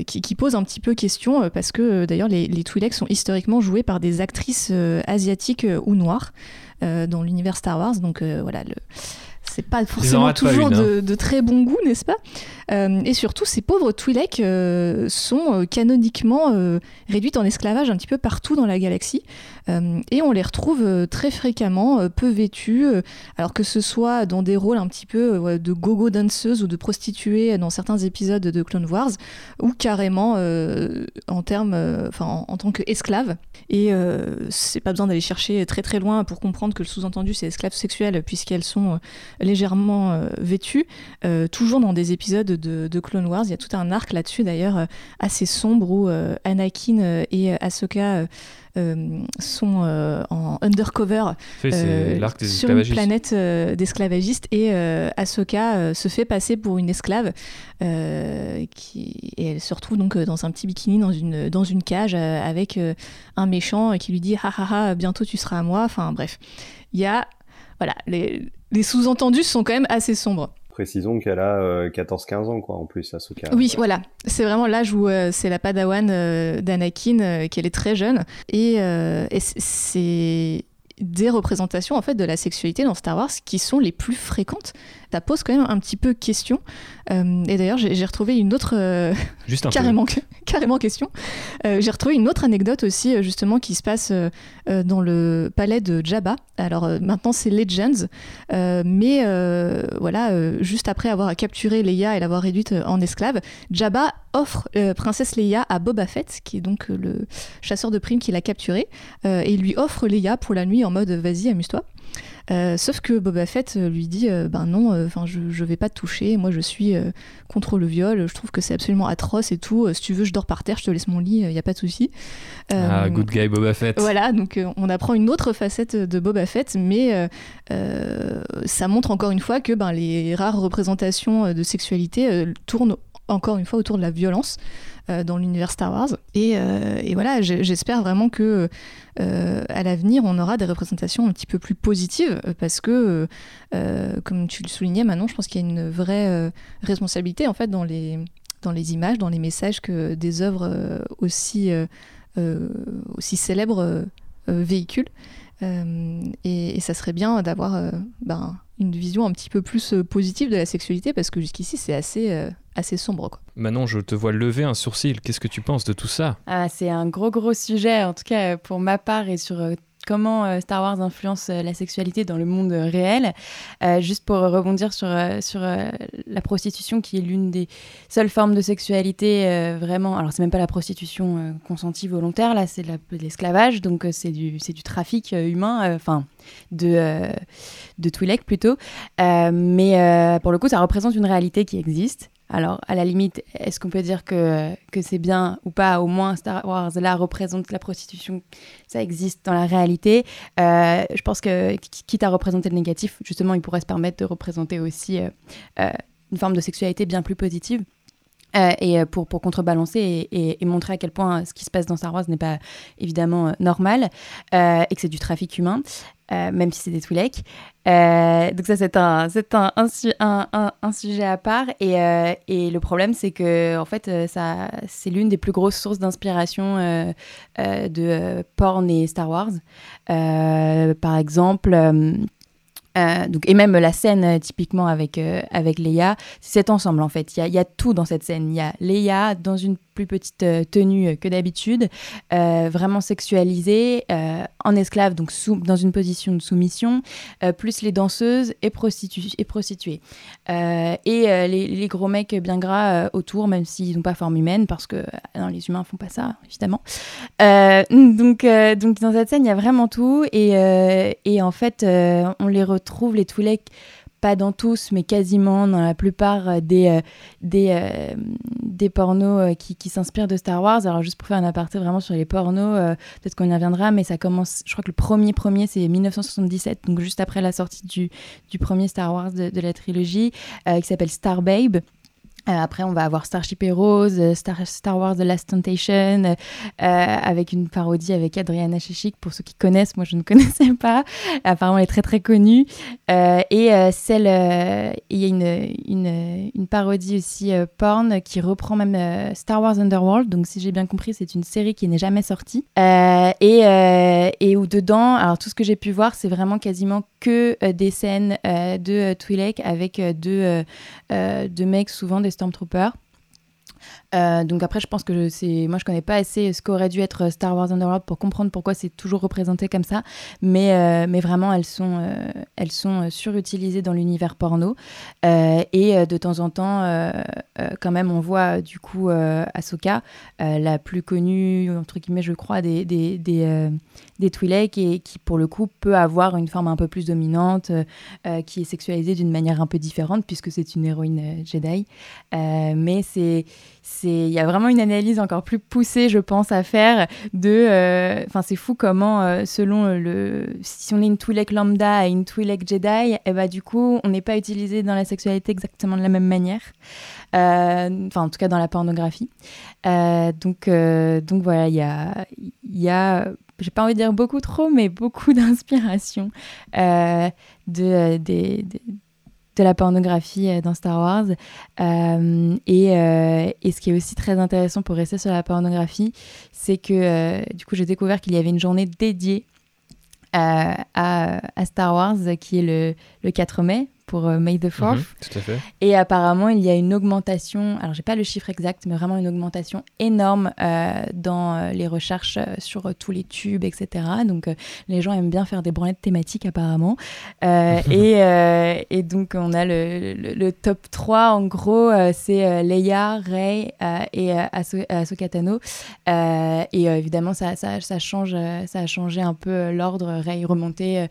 Speaker 2: qui, pose un petit peu question parce que d'ailleurs les, les Twi'lek sont historiquement joués par des actrices asiatiques ou noires dans l'univers Star Wars. Donc voilà, le, c'est pas forcément toujours hein. de, très bon goût, n'est-ce pas? Euh, Et surtout, ces pauvres Twi'lek euh, sont euh, canoniquement réduites en esclavage un petit peu partout dans la galaxie. Et on les retrouve très fréquemment, peu vêtues, alors que ce soit dans des rôles un petit peu de gogo danseuses ou de prostituées dans certains épisodes de Clone Wars, ou carrément en termes, enfin en, tant qu'esclaves. Et c'est pas besoin d'aller chercher très très loin pour comprendre que le sous-entendu c'est esclaves sexuels, puisqu'elles sont légèrement euh, vêtues, euh, toujours dans des épisodes de, Clone Wars. Il y a tout un arc là-dessus d'ailleurs euh, assez sombre où Anakin et Ahsoka sont en undercover sur une planète d'esclavagistes. Et Ahsoka se fait passer pour une esclave qui, et elle se retrouve donc dans un petit bikini dans une, dans une cage avec un méchant qui lui dit ha bientôt tu seras à moi. Enfin bref. Il y a voilà, les, les sous-entendus sont quand même assez sombres.
Speaker 4: Précisons qu'elle a 14-15 euh, ans, quoi, en plus, Asuka.
Speaker 2: Oui, voilà. C'est vraiment l'âge où euh, c'est la padawan euh, d'Anakin, qu'elle est très jeune. Et, et c'est des représentations en fait de la sexualité dans Star Wars qui sont les plus fréquentes ça pose quand même un petit peu question. Euh, et d'ailleurs, j'ai retrouvé une autre. Euh,
Speaker 3: Juste
Speaker 2: carrément, carrément question. Euh, j'ai retrouvé une autre anecdote aussi, justement, qui se passe dans le palais de Jabba. Alors maintenant, c'est Legends. mais voilà, juste après avoir capturé Leia et l'avoir réduite en esclave, Jabba offre Princesse Leia à Boba Fett, qui est donc le chasseur de primes qui l'a capturée, et il lui offre Leia pour la nuit en mode vas-y, amuse-toi. Euh, sauf que Boba Fett euh, lui dit euh, ben non, enfin je, je vais pas te toucher, moi je suis contre le viol, je trouve que c'est absolument atroce et tout. si tu veux, je dors par terre, je te laisse mon lit, il y a pas de souci.
Speaker 3: ah, good guy Boba Fett.
Speaker 2: Voilà, donc on apprend une autre facette de Boba Fett, mais ça montre encore une fois que ben, les rares représentations de sexualité tournent encore une fois autour de la violence. Euh, dans l'univers Star Wars. Et, euh, voilà, j'espère vraiment que euh, à l'avenir, on aura des représentations un petit peu plus positives parce que, comme tu le soulignais, maintenant, je pense qu'il y a une vraie responsabilité en fait dans les dans les images, dans les messages que des œuvres aussi aussi célèbres véhiculent. Et, ça serait bien d'avoir ben, une vision un petit peu plus positive de la sexualité parce que jusqu'ici c'est assez assez sombre. Quoi.
Speaker 3: Manon, je te vois lever un sourcil. Qu'est-ce que tu penses de tout ça?
Speaker 5: Ah, C'est un gros, gros sujet, en tout cas pour ma part et sur euh, comment euh, Star Wars influence euh, la sexualité dans le monde réel. juste pour rebondir sur, sur la prostitution, qui est l'une des seules formes de sexualité vraiment. Alors, c'est même pas la prostitution consentie volontaire, là, c'est de l'esclavage, donc c'est du, du trafic humain, enfin, de, de Twi'lek plutôt. mais pour le coup, ça représente une réalité qui existe. Alors, à la limite, est-ce qu'on peut dire que, que c'est bien ou pas? Au moins, Star Wars, là, représente la prostitution. Ça existe dans la réalité. Euh, je pense que, quitte à représenter le négatif, justement, il pourrait se permettre de représenter aussi euh, euh, une forme de sexualité bien plus positive. et pour, pour contrebalancer et, montrer à quel point ce qui se passe dans Star Wars n'est pas évidemment normal et que c'est du trafic humain. Euh, même si c'est des Twi'lek. Euh, donc ça, c'est un, c'est un, un, sujet à part. Et, euh, et le problème, c'est que en fait, ça, c'est l'une des plus grosses sources d'inspiration de porn et Star Wars. par exemple... donc, et même la scène typiquement avec, avec Leia, c'est cet ensemble en fait. Il y a, tout dans cette scène. Il y a Leia dans une plus petite euh, tenue que d'habitude, euh, vraiment sexualisée, euh, en esclave, donc sous, dans une position de soumission, plus les danseuses et, prostitu et prostituées. et les, gros mecs bien gras autour, même s'ils n'ont pas forme humaine, parce que non, les humains font pas ça, évidemment. donc, donc dans cette scène, il y a vraiment tout, et, et en fait, on les retrouve, les Twi'lek, pas dans tous, mais quasiment dans la plupart des, des, des pornos qui, qui s'inspirent de Star Wars. Alors, juste pour faire un aparté vraiment sur les pornos, peut-être qu'on y reviendra, mais ça commence, je crois que le premier premier, c'est 1977, donc juste après la sortie du, du premier Star Wars de la trilogie, qui s'appelle Star Babe. Euh, après, on va avoir Starship Heroes, euh, Star, Star Wars The Last Temptation, euh, avec une parodie avec Adriana Chechik, pour ceux qui connaissent, moi je ne connaissais pas. Apparemment, elle est très très connue. et celle, il y a une, une, une parodie aussi porn qui reprend même Star Wars Underworld. Donc, si j'ai bien compris, c'est une série qui n'est jamais sortie. et, et où dedans, alors tout ce que j'ai pu voir, c'est vraiment quasiment que des scènes de Twi'lek avec deux, deux mecs, souvent des Stormtroopers. Euh, donc après, je pense que c'est, moi, je connais pas assez ce qu'aurait dû être Star Wars Underworld pour comprendre pourquoi c'est toujours représenté comme ça. Mais, euh, mais vraiment, elles sont, euh, elles sont surutilisées dans l'univers porno. et de temps en temps, quand même, on voit du coup Ahsoka, la plus connue entre guillemets, je crois, des des des, des Twi'lek et qui pour le coup peut avoir une forme un peu plus dominante, qui est sexualisée d'une manière un peu différente puisque c'est une héroïne Jedi. mais c'est il y a vraiment une analyse encore plus poussée, je pense, à faire de. Euh, enfin, c'est fou comment, euh, selon le. Si on est une Twi'lek lambda et une Twi'lek Jedi, et eh ben, du coup, on n'est pas utilisé dans la sexualité exactement de la même manière. Euh, enfin, en tout cas, dans la pornographie. donc, donc voilà, il y a. Y a j'ai pas envie de dire beaucoup trop, mais beaucoup d'inspiration de, des de la pornographie euh, dans Star Wars. Euh, et, euh, et, ce qui est aussi très intéressant pour rester sur la pornographie, c'est que du coup j'ai découvert qu'il y avait une journée dédiée à, à, Star Wars qui est le, le 4 mai pour euh, May the 4
Speaker 3: mhm, tout à fait.
Speaker 5: Et apparemment, il y a une augmentation, alors j'ai pas le chiffre exact, mais vraiment une augmentation énorme euh, dans euh, les recherches sur tous les tubes, etc. Donc les gens aiment bien faire des branlettes thématiques apparemment. et, et, donc on a le, le, top 3, en gros, c'est Leia, Rey et Ahsoka Tano. et évidemment, ça, ça, ça, change, ça a changé un peu l'ordre. Rey remonté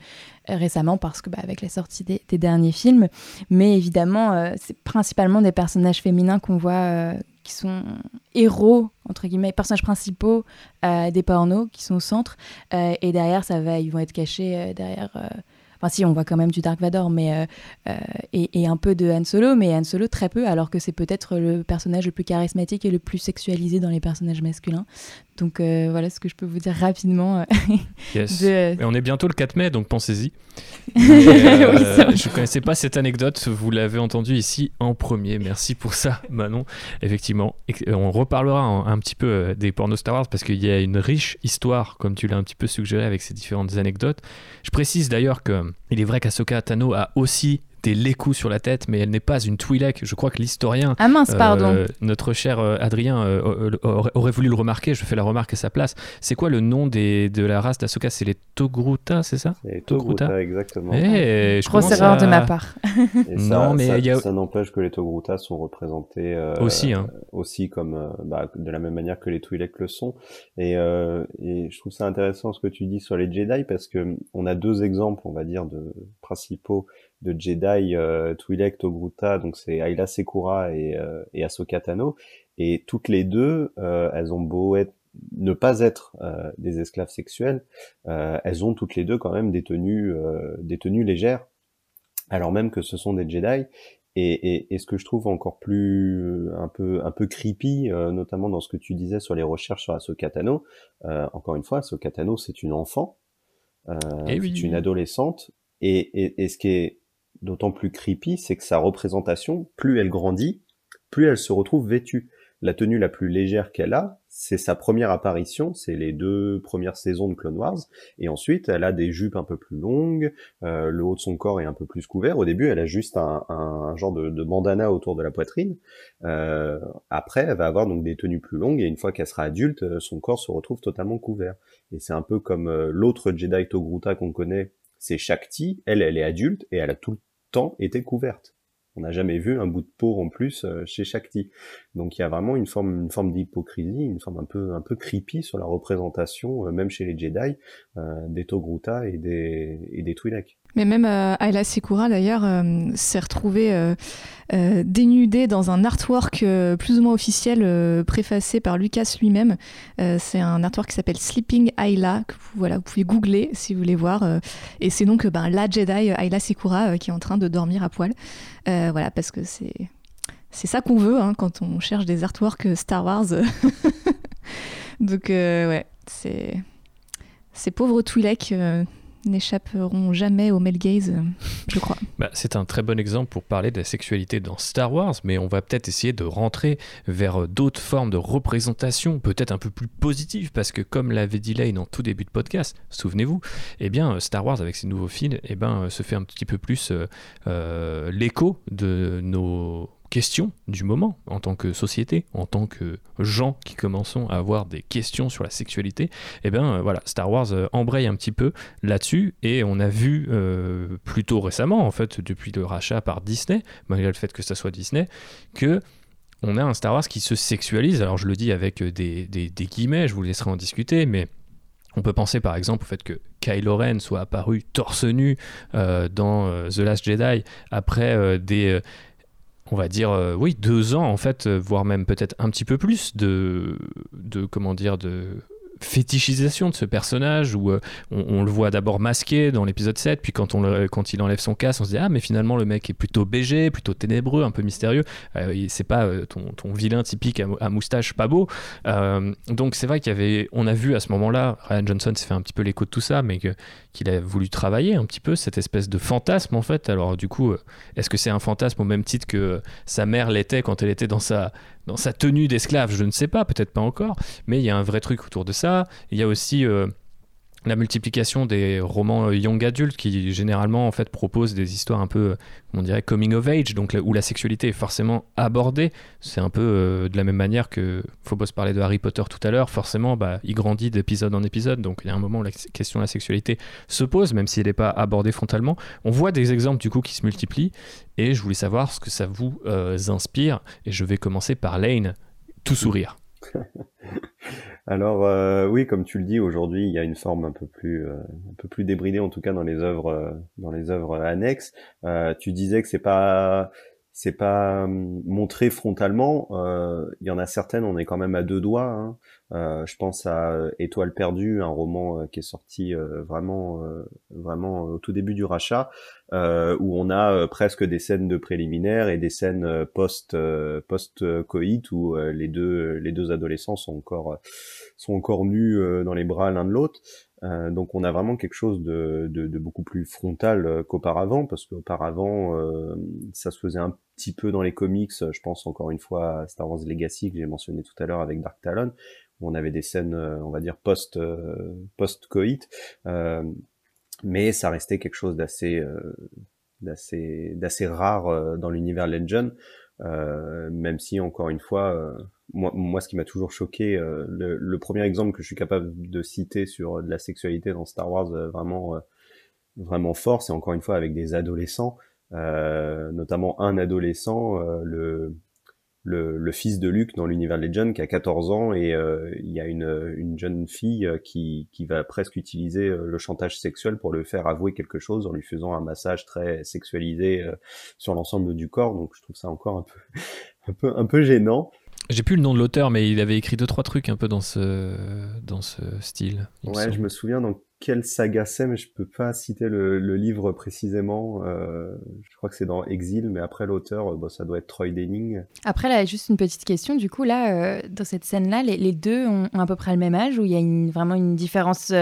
Speaker 5: récemment parce que bah, avec la sortie des, derniers films. Mais évidemment, euh, c'est principalement des personnages féminins qu'on voit euh, qui sont héros entre guillemets personnages principaux euh, des pornos qui sont au centre et derrière ça va ils vont être cachés derrière Enfin, si, on voit quand même du Dark Vador, mais et, et, un peu de Han Solo, mais Han Solo très peu, alors que c'est peut-être le personnage le plus charismatique et le plus sexualisé dans les personnages masculins. Donc euh, voilà ce que je peux vous dire rapidement. Euh,
Speaker 3: yes. on est bientôt le 4 mai, donc pensez-y. Euh, je ne connaissais pas cette anecdote, vous l'avez entendu ici en premier. Merci pour ça, Manon. Effectivement, on reparlera un, petit peu des pornos Star Wars parce qu'il y a une riche histoire, comme tu l'as un petit peu suggéré avec ces différentes anecdotes. Je précise d'ailleurs qu'il est vrai qu'Asoka Tano a aussi les coups sur la tête, mais elle n'est pas une Twi'lek. Je crois que l'historien,
Speaker 5: ah mince, pardon.
Speaker 3: Euh, notre cher euh, Adrien, euh, aurait, voulu le remarquer. Je fais la remarque à sa place. C'est quoi le nom des, de la race d'Asoka C'est les Togruta, c'est ça?
Speaker 4: Les Togruta, exactement.
Speaker 3: Et eh, je
Speaker 5: Grosse erreur de ma part.
Speaker 4: non, mais ça, ça n'empêche que les Togruta sont représentés
Speaker 3: aussi, hein.
Speaker 4: aussi comme bah, de la même manière que les Twi'lek le sont. Et, et je trouve ça intéressant ce que tu dis sur les Jedi parce que on a deux exemples, on va dire, de principaux de Jedi euh, Twi'lek Togruta, donc c'est Ayla Sekura et, euh, et Ahsoka Tano, et toutes les deux, euh, elles ont beau être ne pas être euh, des esclaves sexuels, euh, elles ont toutes les deux quand même des tenues, des tenues légères, alors même que ce sont des Jedi. Et, et, et, ce que je trouve encore plus un peu un peu creepy, notamment dans ce que tu disais sur les recherches sur Ahsoka Tano, encore une fois, Ahsoka Tano c'est une enfant, eh c'est une adolescente, et, et, et, ce qui est d'autant plus creepy, c'est que sa représentation, plus elle grandit, plus elle se retrouve vêtue. La tenue la plus légère qu'elle a, c'est sa première apparition, c'est les deux premières saisons de Clone Wars, et ensuite elle a des jupes un peu plus longues, euh, le haut de son corps est un peu plus couvert. Au début, elle a juste un, genre de, de, bandana autour de la poitrine. Euh, après, elle va avoir donc des tenues plus longues, et une fois qu'elle sera adulte, euh, son corps se retrouve totalement couvert. Et c'est un peu comme l'autre Jedi Togruta qu'on connaît, c'est Shakti. Elle, elle est adulte et elle a tout le était couverte. On n'a jamais vu un bout de peau en plus euh, chez Shakti. Donc il y a vraiment une forme, une forme d'hypocrisie, une forme un peu, un peu creepy sur la représentation, euh, même chez les Jedi, euh, des Togruta et des, et des Twi'lek.
Speaker 2: Mais même euh, Ayla Sekura, d'ailleurs, euh, s'est retrouvée euh, dénudée dans un artwork plus ou moins officiel préfacé par Lucas lui-même. c'est un artwork qui s'appelle Sleeping Ayla, que vous, voilà, vous pouvez googler si vous voulez voir. et c'est donc ben, la Jedi Ayla Sekura qui est en train de dormir à poil. voilà, parce que c'est... C'est ça qu'on veut hein, quand on cherche des artworks Star Wars. donc, ouais, c'est... Ces pauvres Twi'lek n'échapperont jamais au male gaze, je crois.
Speaker 3: Bah, c'est un très bon exemple pour parler de la sexualité dans Star Wars, mais on va peut-être essayer de rentrer vers d'autres formes de représentation, peut-être un peu plus positives, parce que comme l'avait dit Lane en tout début de podcast, souvenez-vous, eh bien Star Wars avec ses nouveaux films, eh ben, se fait un petit peu plus euh, euh, l'écho de nos questions du moment en tant que société, en tant que gens qui commençons à avoir des questions sur la sexualité, eh bien euh, voilà, Star Wars euh, embraye un petit peu là-dessus et on a vu euh, plutôt récemment, en fait, depuis le rachat par Disney, malgré le fait que ça soit Disney, que on a un Star Wars qui se sexualise. Alors je le dis avec des, des guillemets, je vous laisserai en discuter, mais on peut penser par exemple au fait que Kylo Ren soit apparu torse nu dans The Last Jedi après des, on va dire, euh, oui, deux ans en fait, euh, voire même peut-être un petit peu plus de, de comment dire, de fétichisation de ce personnage où euh, on, le voit d'abord masqué dans l'épisode 7 puis quand, on quand il enlève son casque on se dit ah mais finalement le mec est plutôt BG plutôt ténébreux un peu mystérieux. Euh, c'est pas euh, ton, vilain typique à, moustache pas beau. Donc c'est vrai qu'il y avait on a vu à ce moment là Ryan Johnson s'est fait un petit peu l'écho de tout ça mais qu'il a voulu travailler un petit peu cette espèce de fantasme en fait. Alors du coup est-ce que c'est un fantasme au même titre que sa mère l'était quand elle était dans sa dans sa tenue d'esclave, je ne sais pas, peut-être pas encore, mais il y a un vrai truc autour de ça. Il y a aussi euh, la multiplication des romans euh, young adultes qui généralement en fait proposent des histoires un peu on dirait coming of age donc où la sexualité est forcément abordée. C'est un peu euh, de la même manière que Phobos parlait de Harry Potter tout à l'heure forcément bah, il grandit d'épisode en épisode donc il y a un moment où la question de la sexualité se pose même si elle n'est pas abordée frontalement. On voit des exemples du coup qui se multiplient et je voulais savoir ce que ça vous euh, inspire et je vais commencer par Lane tout sourire
Speaker 4: Alors euh, oui, comme tu le dis, aujourd'hui, il y a une forme un peu plus, euh, un peu plus débridée, en tout cas dans les œuvres, euh, dans les œuvres annexes. tu disais que c'est pas, c'est pas hum, montré frontalement. Il y en a certaines, on est quand même à deux doigts. Hein. Euh, je pense à euh, Étoile perdue, un roman euh, qui est sorti vraiment, vraiment au tout début du rachat, où on a presque des scènes de préliminaires et des scènes post post coït où les deux les deux adolescents sont encore sont encore nus dans les bras l'un de l'autre. donc on a vraiment quelque chose de, de, de beaucoup plus frontal qu'auparavant, parce qu'auparavant ça se faisait un petit peu dans les comics. Je pense encore une fois à Star Wars Legacy que j'ai mentionné tout à l'heure avec Dark Talon, on avait des scènes, euh, on va dire, post, euh, post-coït, euh, mais ça restait quelque chose d'assez d'assez d'assez rare dans l'univers Legend, même si encore une fois, moi, moi, ce qui m'a toujours choqué, le, premier exemple que je suis capable de citer sur de la sexualité dans Star Wars vraiment vraiment fort, c'est encore une fois avec des adolescents, notamment un adolescent, le le, fils de Luke dans l'univers Legend qui a 14 ans et euh, il y a une, une jeune fille euh, qui, qui va presque utiliser euh, le chantage sexuel pour le faire avouer quelque chose en lui faisant un massage très sexualisé sur l'ensemble du corps. Donc je trouve ça encore un peu, un peu, un peu gênant.
Speaker 3: J'ai plus le nom de l'auteur, mais il avait écrit deux trois trucs un peu dans ce dans ce style.
Speaker 4: Ouais, je me souviens dans quelle saga c'est, mais je peux pas citer le, livre précisément. Euh, je crois que c'est dans Exil, mais après l'auteur, euh, bon, ça doit être Troy Denning.
Speaker 5: Après, là, juste une petite question. Du coup, là, euh, dans cette scène-là, les, deux ont, à peu près le même âge ou il y a une, vraiment une différence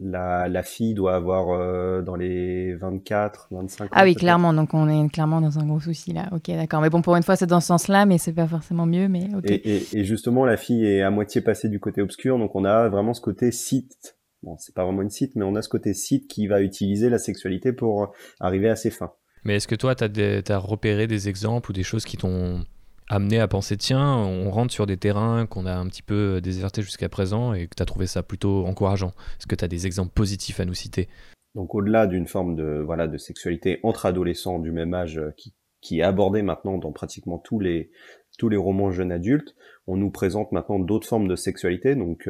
Speaker 4: la, la, fille doit avoir dans les 24, 25 ans.
Speaker 5: Ah oui, clairement. Donc on est clairement dans un gros souci là. Ok, d'accord. Mais bon, pour une fois, c'est dans ce sens-là, mais c'est pas forcément mieux. Mais
Speaker 4: et, et, et, justement, la fille est à moitié passée du côté obscur, donc on a vraiment ce côté site bon, c'est pas vraiment une site, mais on a ce côté site qui va utiliser la sexualité pour arriver à ses fins.
Speaker 3: Mais est-ce que toi, tu as, repéré des exemples ou des choses qui t'ont amené à penser, tiens, on rentre sur des terrains qu'on a un petit peu désertés jusqu'à présent et que tu as trouvé ça plutôt encourageant? Est-ce que tu as des exemples positifs à nous citer?
Speaker 4: Donc au-delà d'une forme de, voilà, de sexualité entre adolescents du même âge qui, qui est abordée maintenant dans pratiquement tous les, tous les romans jeunes adultes, on nous présente maintenant d'autres formes de sexualité. Donc,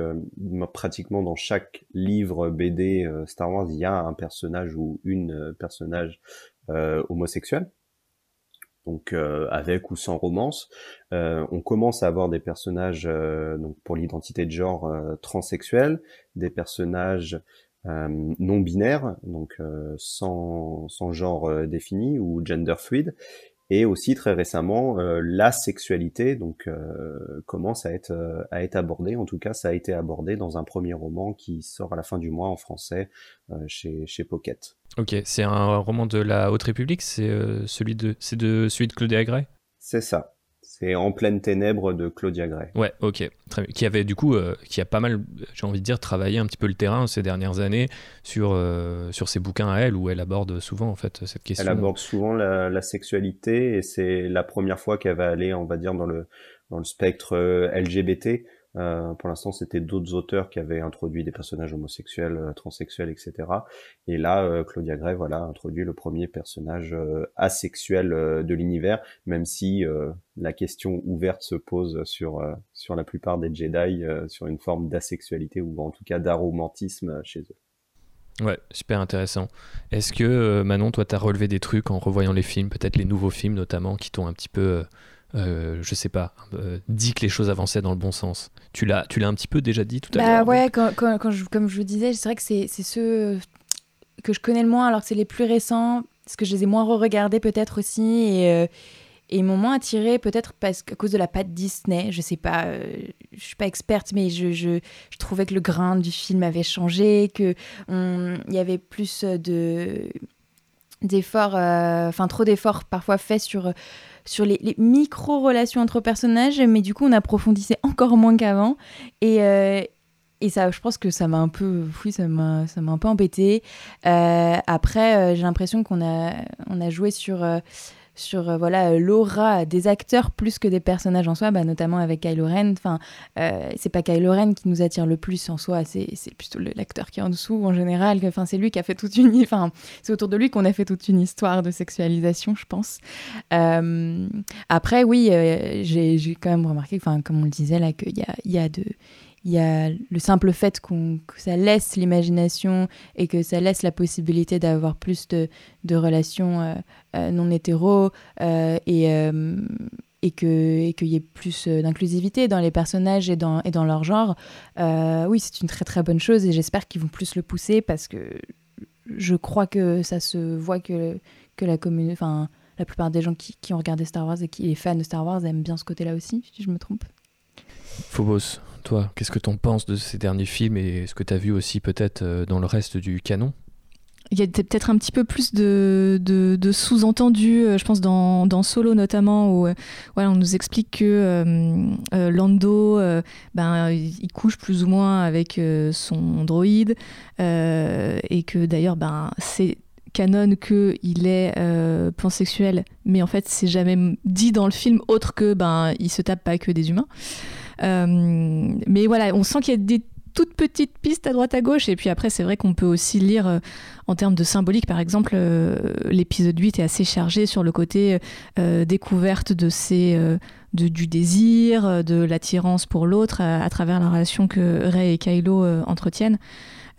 Speaker 4: pratiquement dans chaque livre BD Star Wars, il y a un personnage ou une personnage homosexuel donc euh, avec ou sans romance. Euh, on commence à avoir des personnages euh, donc pour l'identité de genre transsexuels, des personnages non binaires, donc sans, sans genre défini ou gender fluid, et aussi très récemment la sexualité donc commence à être à être abordée. En tout cas, ça a été abordé dans un premier roman qui sort à la fin du mois en français chez chez Pocket.
Speaker 3: Ok, c'est un roman de la Haute République, c'est euh, celui de c'est de celui de Claudia Gray.
Speaker 4: C'est ça. C'est En pleine ténèbres de Claudia Gray.
Speaker 3: Ouais, ok, très bien. Qui avait du coup, euh, qui a pas mal, j'ai envie de dire, travaillé un petit peu le terrain ces dernières années sur euh, sur ses bouquins à elle où elle aborde souvent en fait cette question.
Speaker 4: Elle aborde souvent la, la sexualité et c'est la première fois qu'elle va aller, on va dire, dans le dans le spectre LGBT euh, pour l'instant, c'était d'autres auteurs qui avaient introduit des personnages homosexuels, euh, transsexuels, etc. Et là, euh, Claudia Gray, voilà, introduit le premier personnage asexuel de l'univers, même si la question ouverte se pose sur sur la plupart des Jedi, sur une forme d'asexualité ou en tout cas d'aromantisme chez eux.
Speaker 3: Ouais, super intéressant. Est-ce que Manon, toi, t'as relevé des trucs en revoyant les films, peut-être les nouveaux films notamment, qui t'ont un petit peu euh, je sais pas, euh, dit que les choses avançaient dans le bon sens. Tu l'as, tu l'as un petit peu déjà dit tout à
Speaker 5: bah l'heure. Ouais, quand, quand, je, comme je vous disais, c'est vrai que c'est, c'est ceux que je connais le moins, alors que c'est les plus récents, parce que je les ai moins re-regardés peut-être aussi, et, euh, et ils m'ont moins attiré peut-être parce qu'à cause de la patte Disney, je sais pas, je suis pas experte, mais je, je, je, trouvais que le grain du film avait changé, que il y avait plus de d'efforts, enfin trop d'efforts parfois faits sur sur les, micro-relations entre personnages, mais du coup, on approfondissait encore moins qu'avant. Et, euh, et ça, je pense que ça m'a un peu, oui, ça m'a, ça m'a un peu embêté. Euh, après, euh, j'ai l'impression qu'on a, on a joué sur sur euh, voilà euh, l'aura des acteurs plus que des personnages en soi, bah, notamment avec Kylo Ren. Enfin, euh, c'est pas Kylo Ren qui nous attire le plus en soi, c'est plutôt l'acteur qui est en dessous en général. Enfin, c'est lui qui a fait toute une, enfin, c'est autour de lui qu'on a fait toute une histoire de sexualisation, je pense. après, oui, j'ai quand même remarqué, enfin, comme on le disait là, qu'il y a, y a de il y a le simple fait qu'on, que ça laisse l'imagination et que ça laisse la possibilité d'avoir plus de, de relations euh, euh, non hétéro euh, et, que, et qu'il y ait plus d'inclusivité dans les personnages et dans, et dans leur genre. oui, c'est une très très bonne chose et j'espère qu'ils vont plus le pousser parce que je crois que ça se voit que, que la commune, enfin la plupart des gens qui, qui ont regardé Star Wars et qui sont fans de Star Wars aiment bien ce côté-là aussi, si je me trompe.
Speaker 3: Phobos, toi, qu'est-ce que tu en penses de ces derniers films et ce que tu as vu aussi peut-être euh, dans le reste du canon?
Speaker 2: Il y a peut-être un petit peu plus de, sous-entendus, euh, je pense, dans, dans, Solo notamment, où euh, voilà, on nous explique que Lando, ben, il couche plus ou moins avec son droïde, et que d'ailleurs, ben, c'est canon qu'il est pansexuel, mais en fait, c'est jamais dit dans le film autre que ben, il se tape pas que des humains. Euh, mais voilà, on sent qu'il y a des toutes petites pistes à droite à gauche. Et puis après, c'est vrai qu'on peut aussi lire euh, en termes de symbolique. Par exemple, euh, l'épisode 8 est assez chargé sur le côté découverte de ces, du désir, de l'attirance pour l'autre à, travers la relation que Rey et Kylo entretiennent.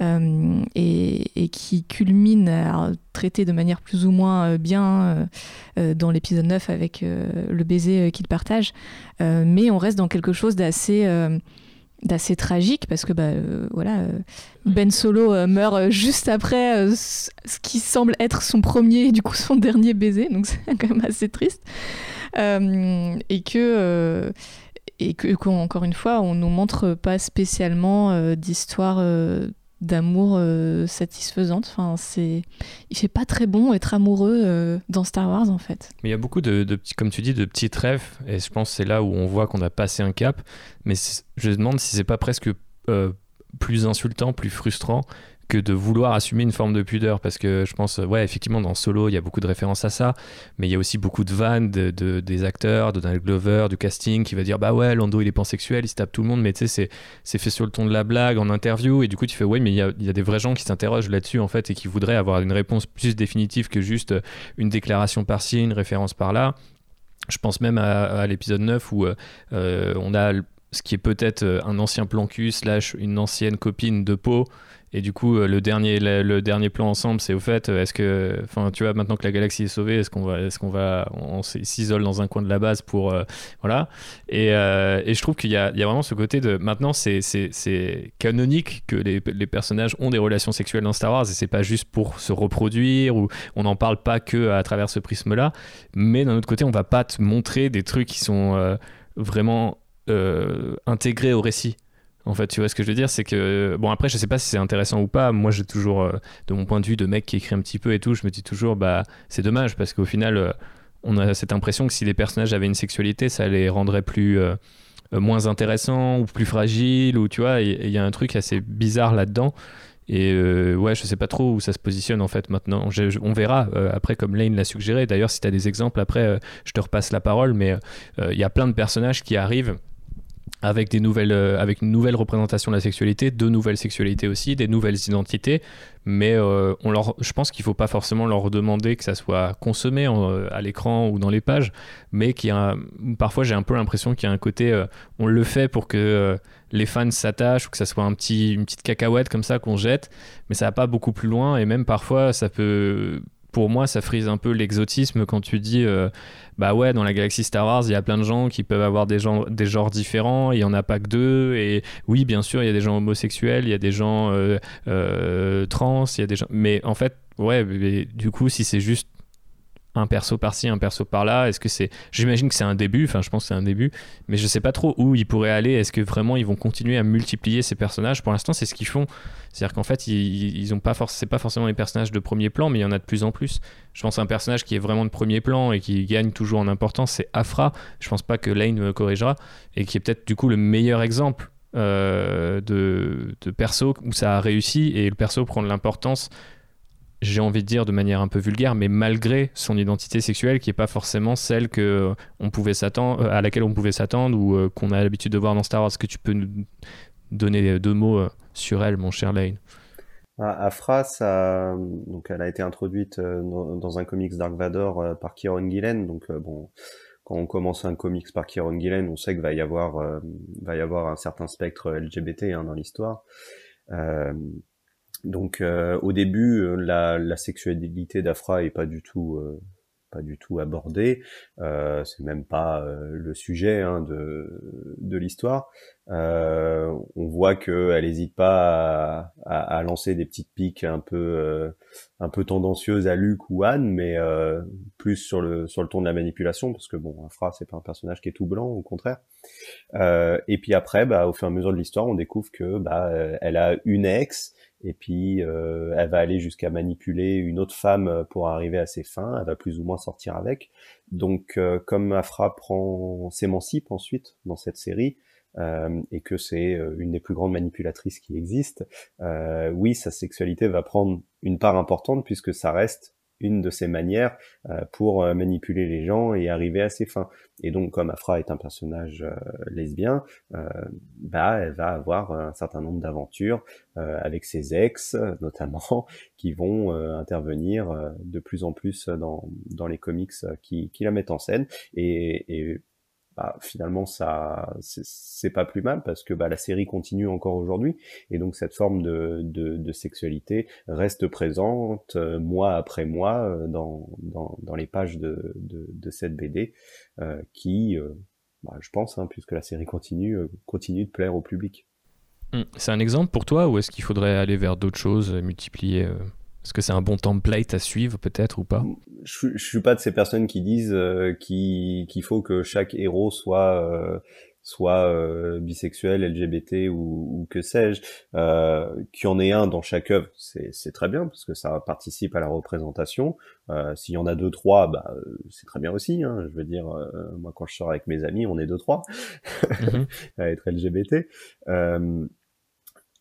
Speaker 2: Euh, et, qui culmine à traiter de manière plus ou moins euh, bien euh, dans l'épisode 9 avec le baiser qu'ils partagent. mais on reste dans quelque chose d'assez d'assez tragique parce que bah, voilà Ben Solo meurt juste après ce qui semble être son premier et du coup son dernier baiser donc c'est quand même assez triste et que et que encore une fois on nous montre pas spécialement d'histoire d'amour euh, satisfaisante. Enfin, c'est, il fait pas très bon être amoureux euh, dans Star Wars en fait.
Speaker 3: Mais il y a beaucoup de, petits, comme tu dis, de petits rêves, et je pense c'est là où on voit qu'on a passé un cap. Mais je demande si c'est pas presque euh, plus insultant, plus frustrant que de vouloir assumer une forme de pudeur parce que je pense ouais effectivement dans Solo il y a beaucoup de références à ça mais il y a aussi beaucoup de vannes de, des acteurs de Donald Glover du casting qui va dire bah ouais Lando il est pansexuel il se tape tout le monde mais tu sais c'est fait sur le ton de la blague en interview et du coup tu fais ouais mais il y a, y a, des vrais gens qui s'interrogent là-dessus en fait et qui voudraient avoir une réponse plus définitive que juste une déclaration par-ci une référence par-là. Je pense même à, l'épisode 9 où on a ce qui est peut-être un ancien plan cul slash une ancienne copine de peau et du coup, euh, le dernier, le, dernier plan ensemble, c'est au fait, euh, est-ce que, enfin, tu vois, maintenant que la galaxie est sauvée, est-ce qu'on va, est-ce qu'on va, s'isole dans un coin de la base pour, euh, voilà. Et, je trouve qu'il y a, vraiment ce côté de, maintenant, c'est, canonique que les, les, personnages ont des relations sexuelles dans Star Wars et c'est pas juste pour se reproduire ou on n'en parle pas que à travers ce prisme-là. Mais d'un autre côté, on va pas te montrer des trucs qui sont vraiment intégrés au récit. En fait, tu vois ce que je veux dire, c'est que bon après, je sais pas si c'est intéressant ou pas. Moi, j'ai toujours, euh, de mon point de vue de mec qui écrit un petit peu et tout, je me dis toujours, bah c'est dommage parce qu'au final, euh, on a cette impression que si les personnages avaient une sexualité, ça les rendrait plus euh, moins intéressants ou plus fragiles ou tu vois, il y, a un truc assez bizarre là-dedans. Et ouais, je sais pas trop où ça se positionne en fait maintenant. on verra après, comme Lane l'a suggéré. D'ailleurs, si tu as des exemples, après, je te repasse la parole. Mais il y a plein de personnages qui arrivent avec, des nouvelles, euh, avec une nouvelle représentation de la sexualité, de nouvelles sexualités aussi, des nouvelles identités. Mais euh, on leur, je pense qu'il ne faut pas forcément leur demander que ça soit consommé euh, à l'écran ou dans les pages, mais qu'il a, parfois j'ai un peu l'impression qu'il y a un côté, on le fait pour que les fans s'attachent ou que ça soit un petit, une petite cacahuète comme ça qu'on jette, mais ça va pas beaucoup plus loin et même parfois ça peut pour moi, ça frise un peu l'exotisme quand tu dis, bah ouais, dans la galaxie Star Wars, il y a plein de gens qui peuvent avoir des, gens, des genres différents, il n'y en a pas que deux, et oui, bien sûr, il y a des gens homosexuels, il y a des gens euh, euh, trans, il y a des gens... Mais en fait, ouais, du coup, si c'est juste un perso par-ci, un perso par-là? Est-ce que c'est. J'imagine que c'est un début, enfin, je pense que c'est un début, mais je sais pas trop où ils pourraient aller. Est-ce que vraiment ils vont continuer à multiplier ces personnages? Pour l'instant, c'est ce qu'ils font. C'est-à-dire qu'en fait, ils, ils pas forcément les personnages de premier plan, mais il y en a de plus en plus. Je pense à un personnage qui est vraiment de premier plan et qui gagne toujours en importance, c'est Afra. Je pense pas que Lane me corrigera et qui est peut-être du coup le meilleur exemple euh, de perso où ça a réussi et le perso prend de l'importance j'ai envie de dire de manière un peu vulgaire, mais malgré son identité sexuelle qui n'est pas forcément celle pouvait s'attendre, à laquelle on pouvait s'attendre ou euh, qu'on a l'habitude de voir dans Star Wars. Est-ce que tu peux nous donner deux mots euh, sur elle, mon cher Lane?
Speaker 4: Ah, Afra, ça, donc elle a été introduite euh, dans un comics Dark Vador par Kieron Gillen. Donc bon, quand on commence un comics par Kieron Gillen, on sait qu'il va y avoir, va y avoir un certain spectre LGBT hein, dans l'histoire. Donc euh, au début, euh, la, la sexualité d'Afra est pas du tout euh, pas du tout abordée. c'est même pas le sujet hein, de, de l'histoire. on voit qu'elle n'hésite pas à, à, lancer des petites piques un peu un peu tendancieuses à Luke ou Anne, mais plus sur le sur le ton de la manipulation, parce que bon, Afra c'est pas un personnage qui est tout blanc, au contraire. et puis après, bah, au fur et à mesure de l'histoire, on découvre que bah, elle a une ex et puis euh, elle va aller jusqu'à manipuler une autre femme euh, pour arriver à ses fins, elle va plus ou moins sortir avec. Donc euh, comme Afra prend s'émancipe ensuite dans cette série, et que c'est une des plus grandes manipulatrices qui existent, oui, sa sexualité va prendre une part importante puisque ça reste une de ses manières euh, pour euh, manipuler les gens et arriver à ses fins. Et donc, comme Afra est un personnage euh, lesbien, bah, elle va avoir un certain nombre d'aventures avec ses ex, notamment, qui vont intervenir de plus en plus dans, dans les comics qui, qui la mettent en scène. Et, et bah, finalement ça c'est pas plus mal parce que bah, la série continue encore aujourd'hui et donc cette forme de, de, de sexualité reste présente euh, mois après mois euh, dans, dans, dans, les pages de, de, de cette BD euh, qui, euh, bah, je pense, hein, puisque la série continue, continue de plaire au public.
Speaker 3: Hum, c'est un exemple pour toi ou est-ce qu'il faudrait aller vers d'autres choses, multiplier est-ce que c'est un bon template à suivre peut-être ou pas?
Speaker 4: Je, je suis pas de ces personnes qui disent euh, qu'il faut que chaque héros soit euh, soit euh, bisexuel, LGBT ou, ou que sais-je, qu'il y en ait un dans chaque œuvre, c'est très bien parce que ça participe à la représentation. S'il y en a deux trois, bah c'est très bien aussi. Hein, je veux dire, moi quand je sors avec mes amis, on est deux trois mm-hmm. à être LGBT.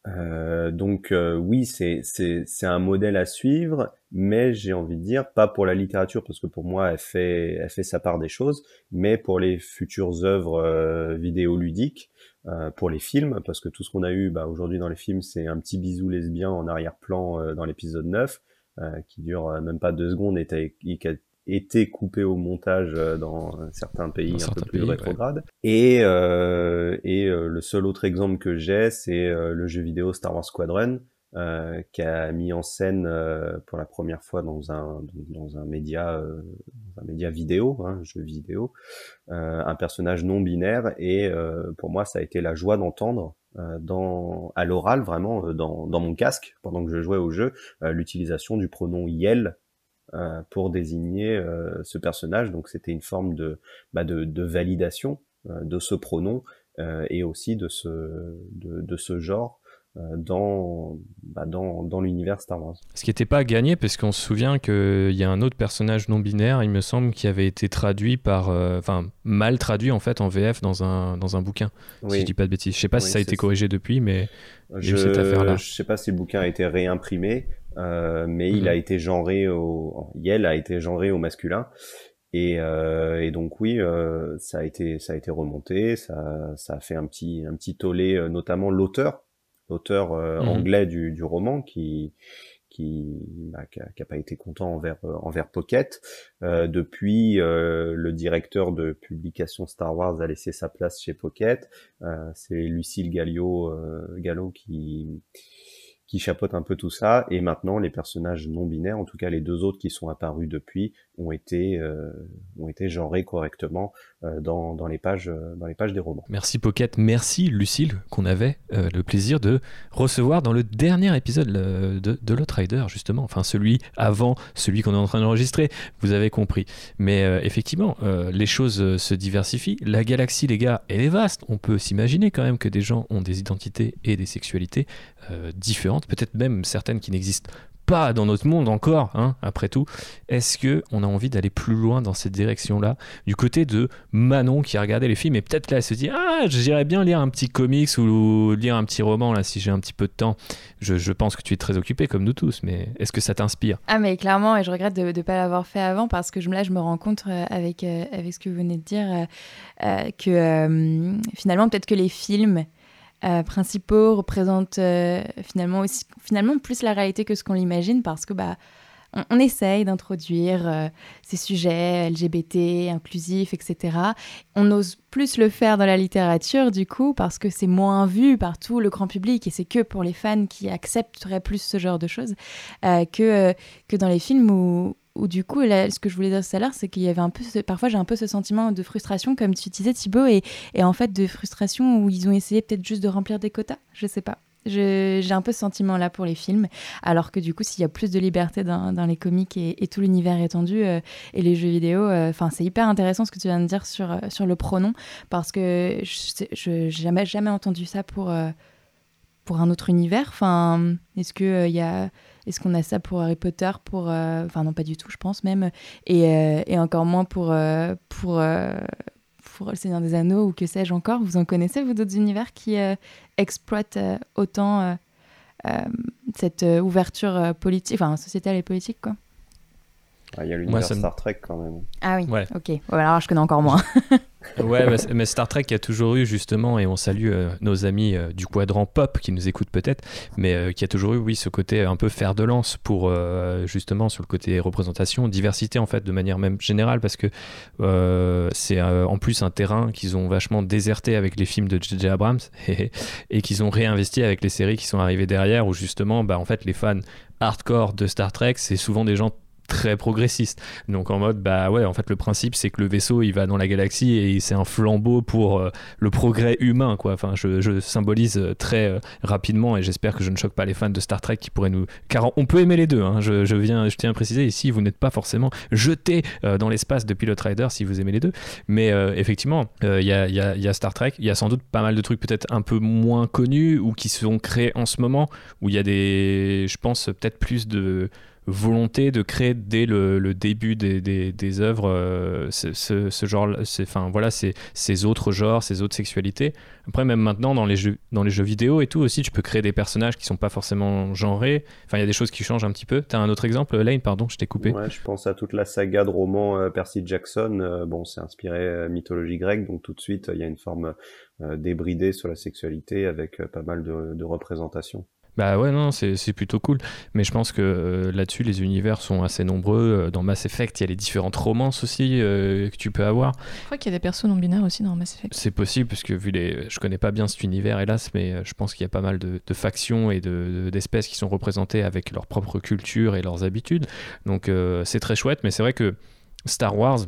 Speaker 4: Euh, donc euh, oui, c'est un modèle à suivre, mais j'ai envie de dire pas pour la littérature parce que pour moi elle fait elle fait sa part des choses, mais pour les futures œuvres euh, vidéoludiques, euh, pour les films parce que tout ce qu'on a eu bah, aujourd'hui dans les films c'est un petit bisou lesbien en arrière-plan dans l'épisode 9 qui dure même pas deux secondes et qui été coupé au montage dans certains pays un peu plus rétrogrades. Et, euh, et le seul autre exemple que j'ai, c'est le jeu vidéo Star Wars Squadron, euh, qui a mis en scène euh, pour la première fois dans un dans un média euh, un média vidéo, hein, jeu vidéo, un personnage non binaire et pour moi ça a été la joie d'entendre dans à l'oral vraiment dans dans mon casque pendant que je jouais au jeu l'utilisation du pronom Yel pour désigner ce personnage donc c'était une forme de bah, de, de validation de ce pronom et aussi de ce de, de ce genre euh, dans, bah dans, dans l'univers Star Wars.
Speaker 3: Ce qui n'était pas gagné, parce qu'on se souvient qu'il y a un autre personnage non binaire, il me semble, qui avait été traduit par. Euh, enfin, mal traduit en fait en VF dans un, dans un bouquin, si je dis pas de bêtises. Je sais pas si ça a été corrigé depuis, mais
Speaker 4: je, cette affaire-là. Je sais pas si le bouquin a été réimprimé, euh, mais il mhm. a été genré au. Yel a été genré au masculin. Et, euh, et, donc oui, euh, ça a été ça a été remonté, ça, ça a fait un petit un petit tollé, notamment l'auteur l'auteur euh, mmh anglais du, du, roman qui qui bah, qui, a, pas été content envers euh, envers Pocket. Euh, depuis, euh, le directeur de publication Star Wars a laissé sa place chez Pocket. Euh, c'est Lucille Gallo Gallo qui qui chapeaute un peu tout ça. Et maintenant, les personnages non binaires, en tout cas les deux autres qui sont apparus depuis, ont été euh, ont été genrés correctement euh, dans, dans, les pages euh, dans les pages des romans.
Speaker 3: Merci Pocket, merci Lucille qu'on avait le plaisir de recevoir dans le dernier épisode de, de Rider justement, enfin celui avant celui qu'on est en train d'enregistrer. Vous avez compris. Mais effectivement, les choses se diversifient. La galaxie, les gars, elle est vaste. On peut s'imaginer quand même que des gens ont des identités et des sexualités différentes, peut-être même certaines qui n'existent pas dans notre monde encore, hein, après tout. Est-ce que on a envie d'aller plus loin dans cette direction-là Du côté de Manon qui a regardé les films et peut-être là elle se dit ah j'irais bien lire un petit comics ou lire un petit roman là si j'ai un petit peu de temps. Je, pense que tu es très occupé comme nous tous, mais est-ce que ça t'inspire?
Speaker 5: Ah mais clairement et je regrette de ne pas l'avoir fait avant parce que je, là je me rends compte euh, avec euh, avec ce que vous venez de dire euh, que finalement peut-être que les films euh, principaux représentent euh, finalement, aussi, finalement plus la réalité que ce qu'on l'imagine parce que bah, on, essaye d'introduire euh, ces sujets LGBT, inclusifs, etc. On ose plus le faire dans la littérature du coup parce que c'est moins vu par tout le grand public et c'est que pour les fans qui accepteraient plus ce genre de choses que, que dans les films où, ou du coup, ce que je voulais dire tout à l'heure, c'est qu'il y avait un peu, parfois j'ai un peu ce sentiment de frustration, comme tu disais Thibaut, et, en fait de frustration où ils ont essayé peut-être juste de remplir des quotas, je sais pas. J'ai un peu ce sentiment-là pour les films, alors que du coup, s'il y a plus de liberté dans, les comics et, tout l'univers étendu euh, et les jeux vidéo, euh, c'est hyper intéressant ce que tu viens de dire sur, euh, le pronom, parce que je n'ai jamais, jamais entendu ça pour, un autre univers. Enfin, est-ce qu'il il y a est-ce qu'on a ça pour Harry Potter pour, euh, Enfin, non, pas du tout, je pense même. Et, euh, et encore moins pour, euh, pour, pour Le Seigneur des Anneaux ou que sais-je encore. Vous en connaissez, vous, d'autres univers qui exploitent autant cette ouverture politique, enfin, sociétale et politique, quoi?
Speaker 4: Ah, il y a l'univers Star Trek quand même.
Speaker 5: Ah oui, ouais. ok. alors je connais encore moins.
Speaker 3: ouais, mais, Star Trek a toujours eu justement, et on salue euh, nos amis euh, du quadrant pop qui nous écoutent peut-être, mais euh, qui a toujours eu, oui, ce côté un peu fer de lance pour justement sur le côté représentation, diversité en fait de manière même générale, parce que c'est en plus un terrain qu'ils ont vachement déserté avec les films de J.J. Abrams et, et qu'ils ont réinvesti avec les séries qui sont arrivées derrière, où justement, bah, en fait, les fans hardcore de Star Trek, c'est souvent des gens très progressiste. Donc en mode, bah ouais, en fait le principe c'est que le vaisseau il va dans la galaxie et c'est un flambeau pour euh, le progrès humain, quoi. Enfin, je, symbolise euh, très euh, rapidement et j'espère que je ne choque pas les fans de Star Trek qui pourraient nous... Car on peut aimer les deux, hein. je, viens, je tiens à préciser ici, vous n'êtes pas forcément jeté dans l'espace de Pilot Rider si vous aimez les deux, mais effectivement, il y y, a, Star Trek, il y a sans doute pas mal de trucs peut-être un peu moins connus ou qui sont créés en ce moment, où il y a des, je pense, peut-être plus de volonté de créer dès le, début des, des, des œuvres euh, ce, ce, genre, enfin voilà, ces, ces autres genres, ces autres sexualités. Après, même maintenant dans les jeux, dans les jeux vidéo et tout aussi, tu peux créer des personnages qui sont pas forcément genrés. Enfin, il y a des choses qui changent un petit peu. T'as un autre exemple, Lane Pardon, je t'ai coupé.
Speaker 4: Ouais, je pense à toute la saga de romans euh, Percy Jackson. Euh, bon, c'est inspiré mythologie grecque, donc tout de suite, il y a une forme débridée sur la sexualité avec pas mal de, de représentations.
Speaker 3: Bah ouais, non, c'est plutôt cool. Mais je pense que euh, là-dessus, les univers sont assez nombreux. Euh, dans Mass Effect, il y a les différentes romances aussi euh, que tu peux avoir.
Speaker 2: Je crois qu'il y a des persos non binaires aussi dans Mass Effect.
Speaker 3: C'est possible, parce que vu les... je connais pas bien cet univers, hélas, mais je pense qu'il y a pas mal de, factions et d'espèces qui sont représentées avec leur propre culture et leurs habitudes. Donc c'est très chouette, mais c'est vrai que Star Wars,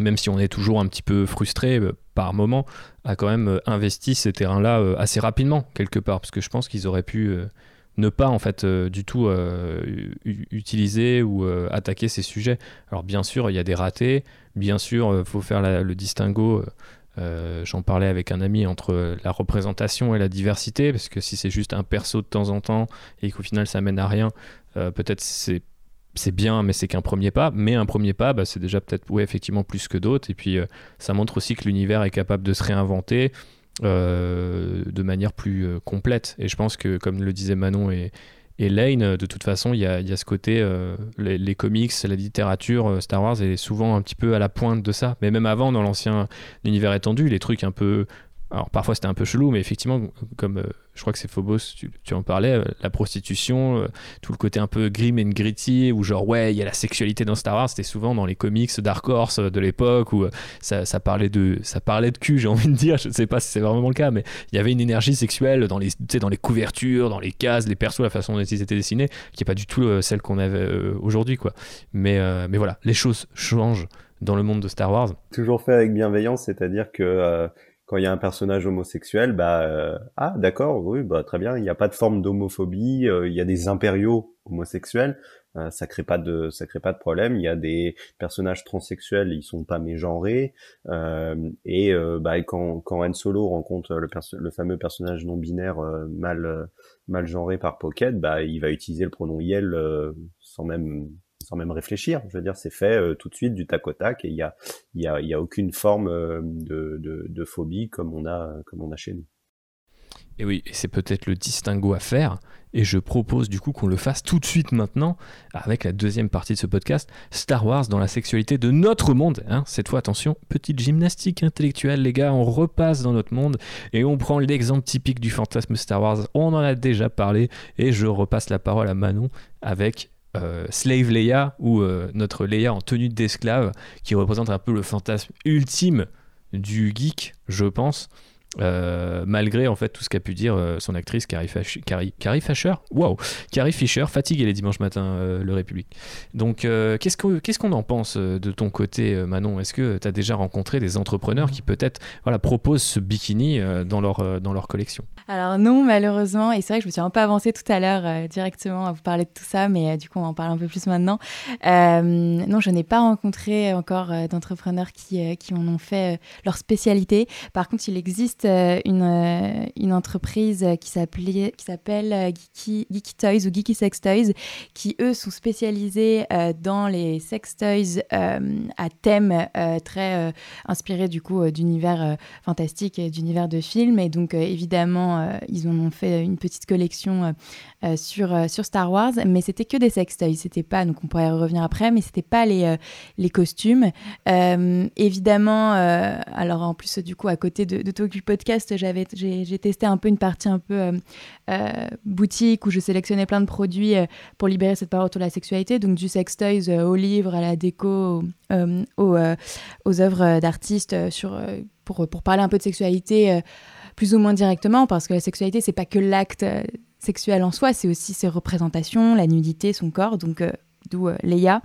Speaker 3: même si on est toujours un petit peu frustré par moment, a quand même investi ces terrains-là assez rapidement, quelque part, parce que je pense qu'ils auraient pu ne pas en fait euh, du tout euh, utiliser ou euh, attaquer ces sujets. Alors bien sûr, il y a des ratés, bien sûr, il faut faire le distinguo. J'en parlais avec un ami entre la représentation et la diversité, parce que si c'est juste un perso de temps en temps et qu'au final ça mène à rien, peut-être c'est c'est bien, mais c'est qu'un premier pas. Mais un premier pas, bah, c'est déjà peut-être effectivement plus que d'autres. Et puis ça montre aussi que l'univers est capable de se réinventer. Euh, de manière plus euh, complète. Et je pense que, comme le disaient Manon et, Lane, de toute façon, il y a, ce côté, euh, les, comics, la littérature, Star Wars est souvent un petit peu à la pointe de ça. Mais même avant, dans l'ancien univers étendu, les trucs un peu alors parfois c'était un peu chelou, mais effectivement, comme euh, je crois que c'est Phobos, tu, en parlais, euh, la prostitution, euh, tout le côté un peu grim and gritty, où genre ouais, il y a la sexualité dans Star Wars, c'était souvent dans les comics Dark Horse de l'époque, où ça, parlait de, ça parlait de cul, j'ai envie de dire, je ne sais pas si c'est vraiment le cas, mais il y avait une énergie sexuelle dans les, dans les couvertures, dans les cases, les persos, la façon dont ils étaient dessinés, qui n'est pas du tout celle qu'on avait aujourd'hui. quoi. Mais, mais voilà, les choses changent dans le monde de Star Wars.
Speaker 4: Toujours fait avec bienveillance, c'est-à-dire que quand il y a un personnage homosexuel, bah euh, ah d'accord, oui, bah très bien, il n'y a pas de forme d'homophobie, euh, il y a des impériaux homosexuels, euh, ça crée pas de ça crée pas de problème. Il y a des personnages transsexuels, ils sont pas mégenrés, et bah quand quand Han Solo rencontre le, le fameux personnage non binaire mal mal genré par Pocket, bah il va utiliser le pronom Yel sans même sans même réfléchir. Je veux dire, c'est fait euh, tout de suite du tac au tac et il y a, aucune forme euh, de, phobie comme on a, comme on a chez nous.
Speaker 3: Et oui, c'est peut-être le distinguo à faire. Et je propose du coup qu'on le fasse tout de suite maintenant avec la deuxième partie de ce podcast, Star Wars dans la sexualité de notre monde. Hein. Cette fois, attention, petite gymnastique intellectuelle, les gars, on repasse dans notre monde et on prend l'exemple typique du fantasme Star Wars. On en a déjà parlé et je repasse la parole à Manon avec euh, Slave Leia ou euh, notre Leia en tenue d'esclave qui représente un peu le fantasme ultime du geek, je pense. Euh, malgré en fait tout ce qu'a pu dire euh, son actrice Carrie, Carrie, Carrie Fisher, wow, Carrie Fisher, fatiguée les dimanches matins, euh, le République. Donc qu'est-ce qu'on qu'est-ce qu'on en pense de ton côté, Manon? Est-ce que tu as déjà rencontré des entrepreneurs qui peut-être voilà, proposent ce bikini dans, leur, dans leur collection?
Speaker 5: Alors non, malheureusement, et c'est vrai que je me suis un peu avancée tout à l'heure directement à vous parler de tout ça, mais du coup on en parle un peu plus maintenant. non, je n'ai pas rencontré encore d'entrepreneurs qui, qui en ont fait leur spécialité. Par contre, il existe euh, une, euh, une entreprise qui s'appelle euh, Geeky, Geeky, Toys ou Geeky Sex Toys, qui eux sont spécialisés dans les sex toys à thème très inspiré du coup d'univers fantastique et d'univers de films. Et donc évidemment, ils ont fait une petite collection sur, sur Star Wars, mais c'était que des sex toys. C'était pas, donc on pourrait revenir après, mais c'était pas les, les costumes. évidemment, alors en plus du coup à côté de, de podcast, j'avais, j'ai, testé un peu une partie un peu euh, euh, boutique où je sélectionnais plein de produits euh, pour libérer cette parole autour de la sexualité, donc du sex toys aux livres, à la déco, aux, aux œuvres d'artistes sur, pour, pour parler un peu de sexualité plus ou moins directement, parce que la sexualité, c'est pas que l'acte sexuel en soi, c'est aussi ses représentations, la nudité, son corps, donc d'où euh, Leia.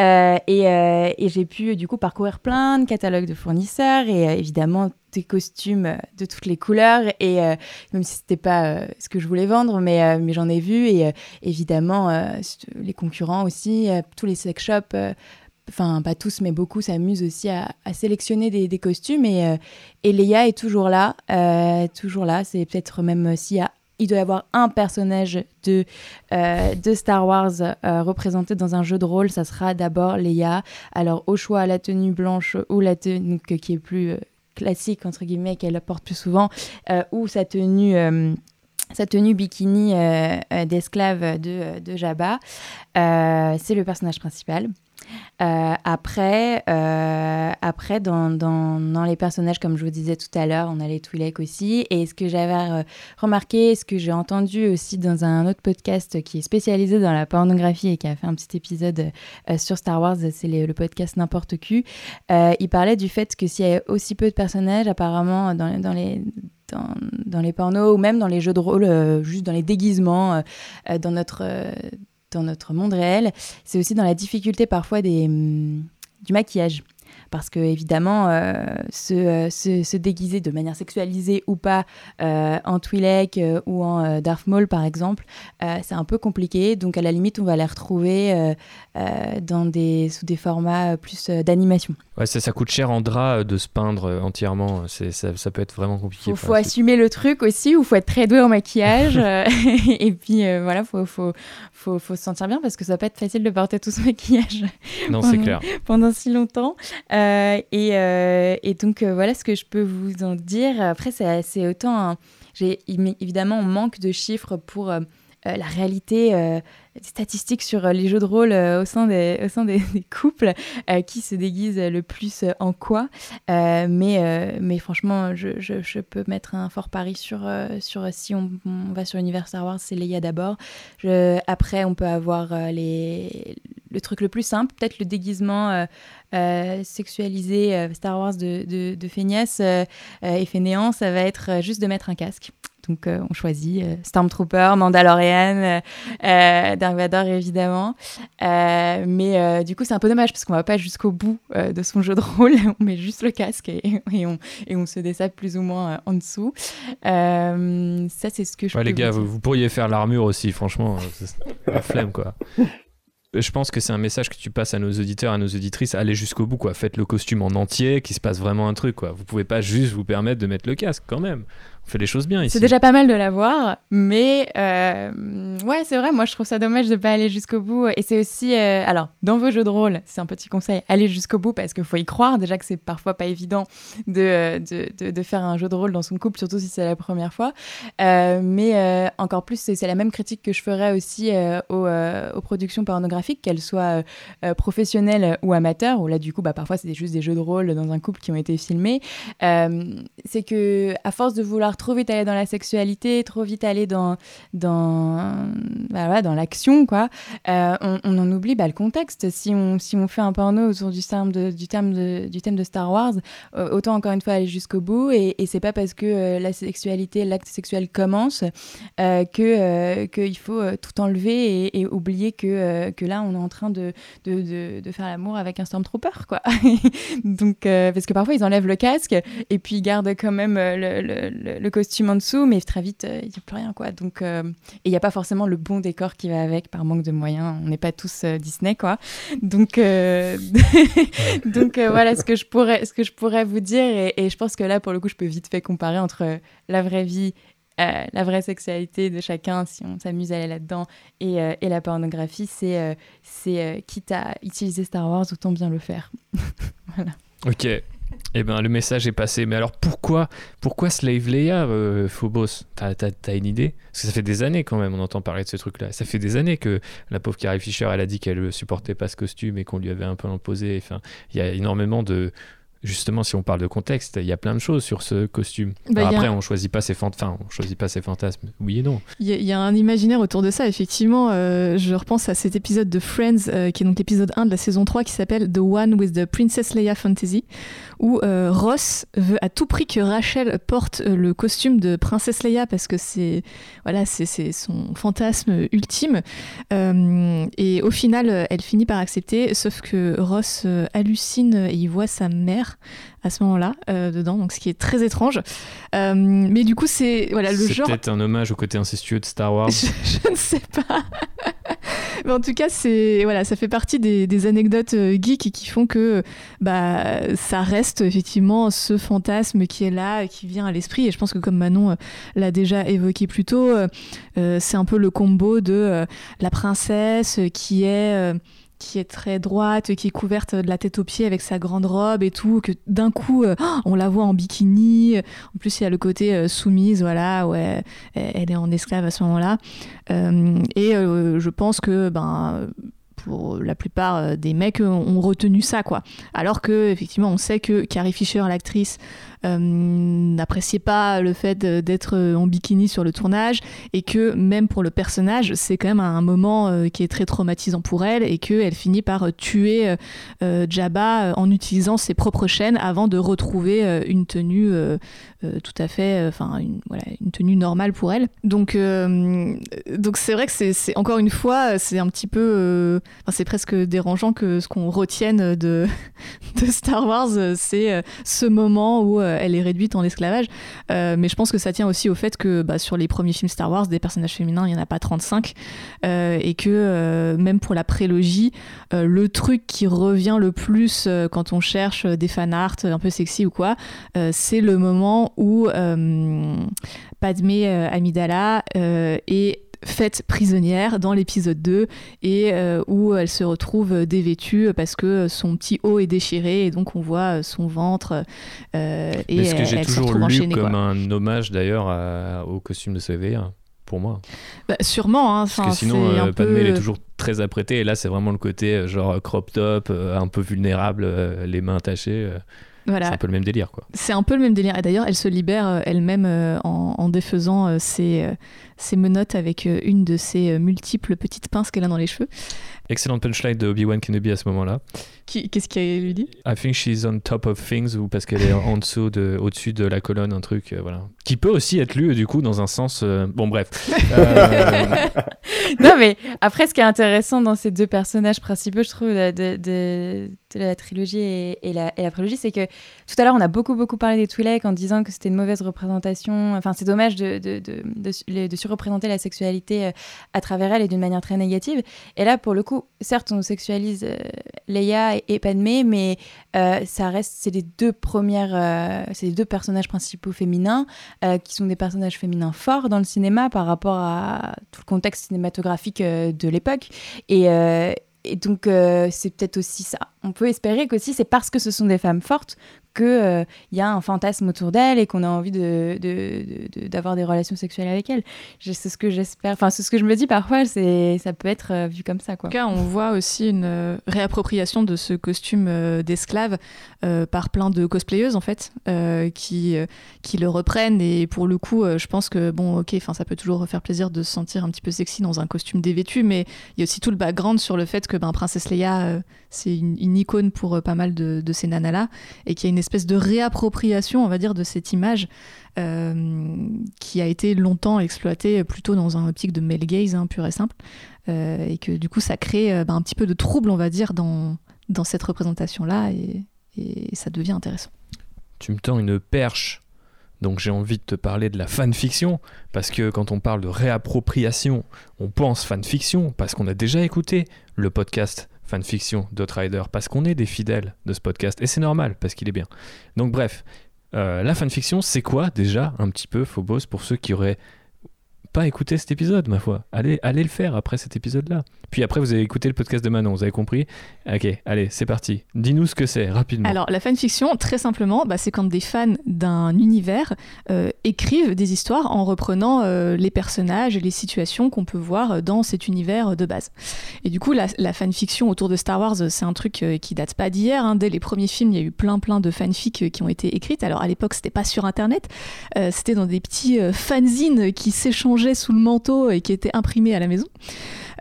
Speaker 5: Euh, euh, et, j'ai pu du coup parcourir plein de catalogues de fournisseurs et évidemment des costumes de toutes les couleurs. Et même si c'était pas ce que je voulais vendre, mais, mais j'en ai vu. Et évidemment, les concurrents aussi, tous les sex shops enfin pas tous mais beaucoup s'amusent aussi à, sélectionner des, costumes et, et Leia est toujours là, toujours là, c'est peut-être même s'il y a il doit y avoir un personnage de, euh, Star Wars euh, représenté dans un jeu de rôle, ça sera d'abord Leia. Alors au choix, la tenue blanche ou la tenue qui est plus euh, classique, entre guillemets, qu'elle porte plus souvent, ou sa tenue sa tenue bikini d'esclave de, de Jabba. c'est le personnage principal. Euh, après, euh, après dans, dans, les personnages, comme je vous disais tout à l'heure, on a les Twi'lek aussi. Et ce que j'avais remarqué, ce que j'ai entendu aussi dans un autre podcast qui est spécialisé dans la pornographie et qui a fait un petit épisode sur Star Wars, c'est le podcast N'importe qui, il parlait du fait que s'il y a aussi peu de personnages, apparemment, dans, dans les dans, les pornos ou même dans les jeux de rôle, juste dans les déguisements, dans notre dans notre monde réel, c'est aussi dans la difficulté parfois des, hum, du maquillage parce que évidemment euh, euh, se, se, déguiser de manière sexualisée ou pas euh, en Twi'lek ou en Darth Maul par exemple, c'est un peu compliqué. Donc à la limite, on va les retrouver dans des, sous des formats plus d'animation.
Speaker 3: Ouais, ça, ça coûte cher en drap de se peindre entièrement. C'est, ça, ça, peut être vraiment compliqué.
Speaker 5: Il faut, assumer le truc aussi, ou faut être très doué en maquillage. et puis voilà, faut, faut, faut, faut, se sentir bien parce que ça va pas être facile de porter tout ce maquillage.
Speaker 3: Non, c'est clair.
Speaker 5: Pendant si longtemps. Euh, euh, et, donc euh, voilà ce que je peux vous en dire. Après, c'est autant. J'ai évidemment, on manque de chiffres pour la réalité statistiques sur euh, les jeux de rôle euh, au sein des, au sein des, couples, euh, qui se déguisent le plus en quoi. mais, mais franchement, je, je, peux mettre un fort pari sur, sur si on, va sur l'univers Star Wars, c'est Leia d'abord. Après, on peut avoir les, le truc le plus simple, peut-être le déguisement sexualisé Star Wars de, de, Fénias et Fainéant, ça va être juste de mettre un casque. Donc euh, on choisit euh, Stormtrooper, Mandalorian, euh, Dark Vador évidemment. mais du coup c'est un peu dommage parce qu'on va pas jusqu'au bout de son jeu de rôle. on met juste le casque et, on, et on, se dessape plus ou moins en dessous. ça c'est ce que je.
Speaker 3: Ouais, les gars, vous, pourriez faire l'armure aussi, franchement, la flemme quoi. je pense que c'est un message que tu passes à nos auditeurs, à nos auditrices, allez jusqu'au bout, quoi. Faites le costume en entier, qu'il se passe vraiment un truc, quoi. Vous pouvez pas juste vous permettre de mettre le casque, quand même fait les choses bien ici.
Speaker 5: C'est déjà pas mal de l'avoir, mais euh, ouais, c'est vrai, moi je trouve ça dommage de pas aller jusqu'au bout. Et c'est aussi, euh, alors, dans vos jeux de rôle, c'est un petit conseil, allez jusqu'au bout parce qu'il faut y croire. Déjà que c'est parfois pas évident de, euh, de, de, faire un jeu de rôle dans son couple, surtout si c'est la première fois. mais encore plus, c'est la même critique que je ferais aussi aux, aux, productions pornographiques, qu'elles soient professionnelles ou amateurs, où là, du coup, bah, parfois c'est juste des jeux de rôle dans un couple qui ont été filmés. c'est que, à force de vouloir trop vite aller dans la sexualité, trop vite aller dans, dans, bah l'action, quoi, euh, on, en oublie bah, le contexte. Si on, si on fait un porno autour du, terme de, du, thème de, de Star Wars, euh, autant encore une fois aller jusqu'au bout. Et, et c'est pas parce que euh, la sexualité, l'acte sexuel commence que qu'il faut tout enlever et, oublier que, que là, on est en train de, de, de, faire l'amour avec un Stormtrooper, quoi. Donc, parce que parfois, ils enlèvent le casque et puis ils gardent quand même le, le, le costume en dessous, mais très vite, euh, il n'y a plus rien. quoi. Donc, euh, et il n'y a pas forcément le bon décor qui va avec par manque de moyens. On n'est pas tous euh, Disney, quoi. Donc, donc voilà ce que, je pourrais, ce que je pourrais vous dire. Et, je pense que là, pour le coup, je peux vite fait comparer entre la vraie vie la vraie sexualité de chacun, si on s'amuse à aller là-dedans, et, et, la pornographie, c'est c'est quitte à utiliser Star Wars, autant bien le faire. voilà.
Speaker 3: Ok, eh ben, le message est passé. Mais alors, pourquoi, pourquoi Slave Leia, euh, Phobos? T'as as, une idée? Parce que ça fait des années quand même, on entend parler de ce truc-là. Ça fait des années que la pauvre Carrie Fisher, elle a dit qu'elle supportait pas ce costume et qu'on lui avait un peu imposé. Enfin, il y a énormément de, justement, si on parle de contexte, il y a plein de choses sur ce costume. Bah, après, on choisit pas ses enfin, on choisit pas ses fantasmes. Oui et non.
Speaker 2: Il y, a un imaginaire autour de ça. Effectivement, euh, je repense à cet épisode de Friends, euh, qui est donc l'épisode 1 de la saison 3, qui s'appelle The One with the Princess Leia Fantasy, où euh, Ross veut à tout prix que Rachel porte le costume de Princesse Leia parce que c'est voilà, c'est son fantasme ultime. et au final, elle finit par accepter, sauf que Ross hallucine et il voit sa mère à ce moment-là euh, dedans, donc ce qui est très étrange. Euh, mais du coup, c'est voilà le genre.
Speaker 3: C'est peut-être un hommage au côté incestueux de Star Wars.
Speaker 2: je, ne sais pas. mais en tout cas, c'est voilà, ça fait partie des, anecdotes euh, geeks qui font que bah ça reste effectivement ce fantasme qui est là, qui vient à l'esprit. Et je pense que comme Manon l'a déjà évoqué plus tôt, c'est un peu le combo de la princesse qui est qui est très droite, qui est couverte de la tête aux pieds avec sa grande robe et tout, que d'un coup euh, on la voit en bikini. En plus, il y a le côté euh, soumise, voilà, ouais, elle est en esclave à ce moment-là. Euh, et je pense que ben pour la plupart des mecs ont retenu ça quoi. Alors que effectivement on sait que Carrie Fisher, l'actrice, n'appréciait pas le fait d'être en bikini sur le tournage et que même pour le personnage c'est quand même un moment qui est très traumatisant pour elle et qu'elle finit par tuer Jabba en utilisant ses propres chaînes avant de retrouver une tenue tout à fait, enfin une, voilà, une tenue normale pour elle. Donc donc c'est vrai que c'est encore une fois c'est un petit peu, c'est presque dérangeant que ce qu'on retienne de, de Star Wars c'est ce moment où euh, elle est réduite en esclavage. Euh, mais je pense que ça tient aussi au fait que bah, sur les premiers films Star Wars, des personnages féminins, il n'y en a pas 35. Euh, et que même pour la prélogie, le truc qui revient le plus quand on cherche des fan art un peu sexy ou quoi, c'est le moment où Padmé Amidala est faite prisonnière dans l'épisode 2 et euh, où elle se retrouve dévêtue parce que son petit haut est déchiré et donc on voit son ventre euh, et
Speaker 3: ce que j'ai toujours
Speaker 2: lu
Speaker 3: comme un hommage d'ailleurs au costume de Sévère pour moi.
Speaker 2: Bah, sûrement. Hein,
Speaker 3: parce que sinon, euh, Padmé, est toujours très apprêtée. Et là, c'est vraiment le côté genre crop top, un peu vulnérable, les mains attachées. C'est un peu le même délire, quoi.
Speaker 2: C'est un peu le même délire. Et d'ailleurs, elle se libère elle-même en, en, défaisant ses, ses menottes avec euh, une de ses euh, multiples petites pinces qu'elle a dans les cheveux.
Speaker 3: Excellente punchline de Obi-Wan Kenobi à ce moment-là.
Speaker 2: Qu'est-ce qu'il lui dit
Speaker 3: I think she's on top of things ou parce qu'elle est en dessous de, au-dessus de la colonne, un truc, euh, voilà. Qui peut aussi être lu du coup dans un sens. bon, bref.
Speaker 5: non, mais après, ce qui est intéressant dans ces deux personnages principaux, je trouve, de, de, la trilogie et, la, et la prélogie, c'est que tout à l'heure, on a beaucoup, beaucoup parlé des Twi'lek en disant que c'était une mauvaise représentation. Enfin, c'est dommage de, de, de, de, représenter la sexualité euh, à travers elle et d'une manière très négative. Et là, pour le coup, certes, on sexualise euh, Leia et, Padmé, mais euh, ça reste, c'est les deux premières, c'est les deux personnages principaux féminins qui sont des personnages féminins forts dans le cinéma par rapport à tout le contexte cinématographique de l'époque. Et, et donc, c'est peut-être aussi ça. On peut espérer qu'aussi, c'est parce que ce sont des femmes fortes qu'il euh, y a un fantasme autour d'elle et qu'on a envie d'avoir de, de, des relations sexuelles avec elle. C'est ce que j'espère. Enfin, c'est ce que je me dis parfois, ça peut être euh, vu comme ça. Quoi.
Speaker 2: En tout cas, on voit aussi une euh, réappropriation de ce costume d'esclave par plein de cosplayeuses, en fait, qui, qui le reprennent. Et pour le coup, je pense que, bon, ok, ça peut toujours faire plaisir de se sentir un petit peu sexy dans un costume dévêtu, mais il y a aussi tout le background sur le fait que ben, Princesse Leia, c'est une, icône pour pas mal de, ces nanas-là, et qu'il a une espèce de réappropriation, on va dire, de cette image euh, qui a été longtemps exploitée plutôt dans un optique de male gaze, hein, pur et simple, euh, et que du coup ça crée euh, bah, un petit peu de trouble, on va dire, dans, dans cette représentation-là, et ça devient intéressant.
Speaker 3: Tu me tends une perche donc j'ai envie de te parler de la fanfiction, parce que quand on parle de réappropriation, on pense fanfiction, parce qu'on a déjà écouté le podcast fanfiction d'Outrider, parce qu'on est des fidèles de ce podcast, et c'est normal, parce qu'il est bien. Donc bref, euh, la fanfiction, c'est quoi déjà, un petit peu, Phobos, pour ceux qui auraient pas écouté cet épisode, ma foi Allez, allez le faire après cet épisode-là. Puis après, vous avez écouté le podcast de Manon, vous avez compris? Ok, allez, c'est parti. Dis-nous ce que c'est, rapidement.
Speaker 2: Alors, la fanfiction, très simplement, bah, c'est quand des fans d'un univers euh, écrivent des histoires en reprenant euh, les personnages et les situations qu'on peut voir dans cet univers de base. Et du coup, la, la fanfiction autour de Star Wars, c'est un truc euh, qui date pas d'hier. Hein. Dès les premiers films, il y a eu plein, plein de fanfics qui ont été écrites. Alors, à l'époque, c'était pas sur Internet, c'était dans des petits fanzines qui s'échangeaient sous le manteau et qui étaient imprimés à la maison.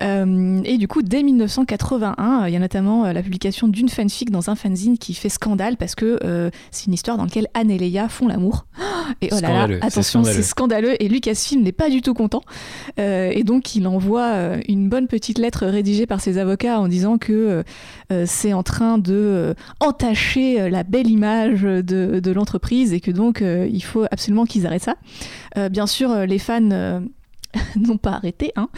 Speaker 2: Euh, et du coup, dès 1981, il y a notamment euh, la publication d'une fanfic dans un fanzine qui fait scandale parce que euh, c'est une histoire dans laquelle Anne et Leia font l'amour. Et oh là là, attention, c'est scandaleux. Et Lucasfilm n'est pas du tout content. et donc, il envoie une bonne petite lettre rédigée par ses avocats en disant que c'est en train de entacher la belle image de, de l'entreprise et que donc il faut absolument qu'ils arrêtent ça. bien sûr, les fans n'ont pas arrêté, hein.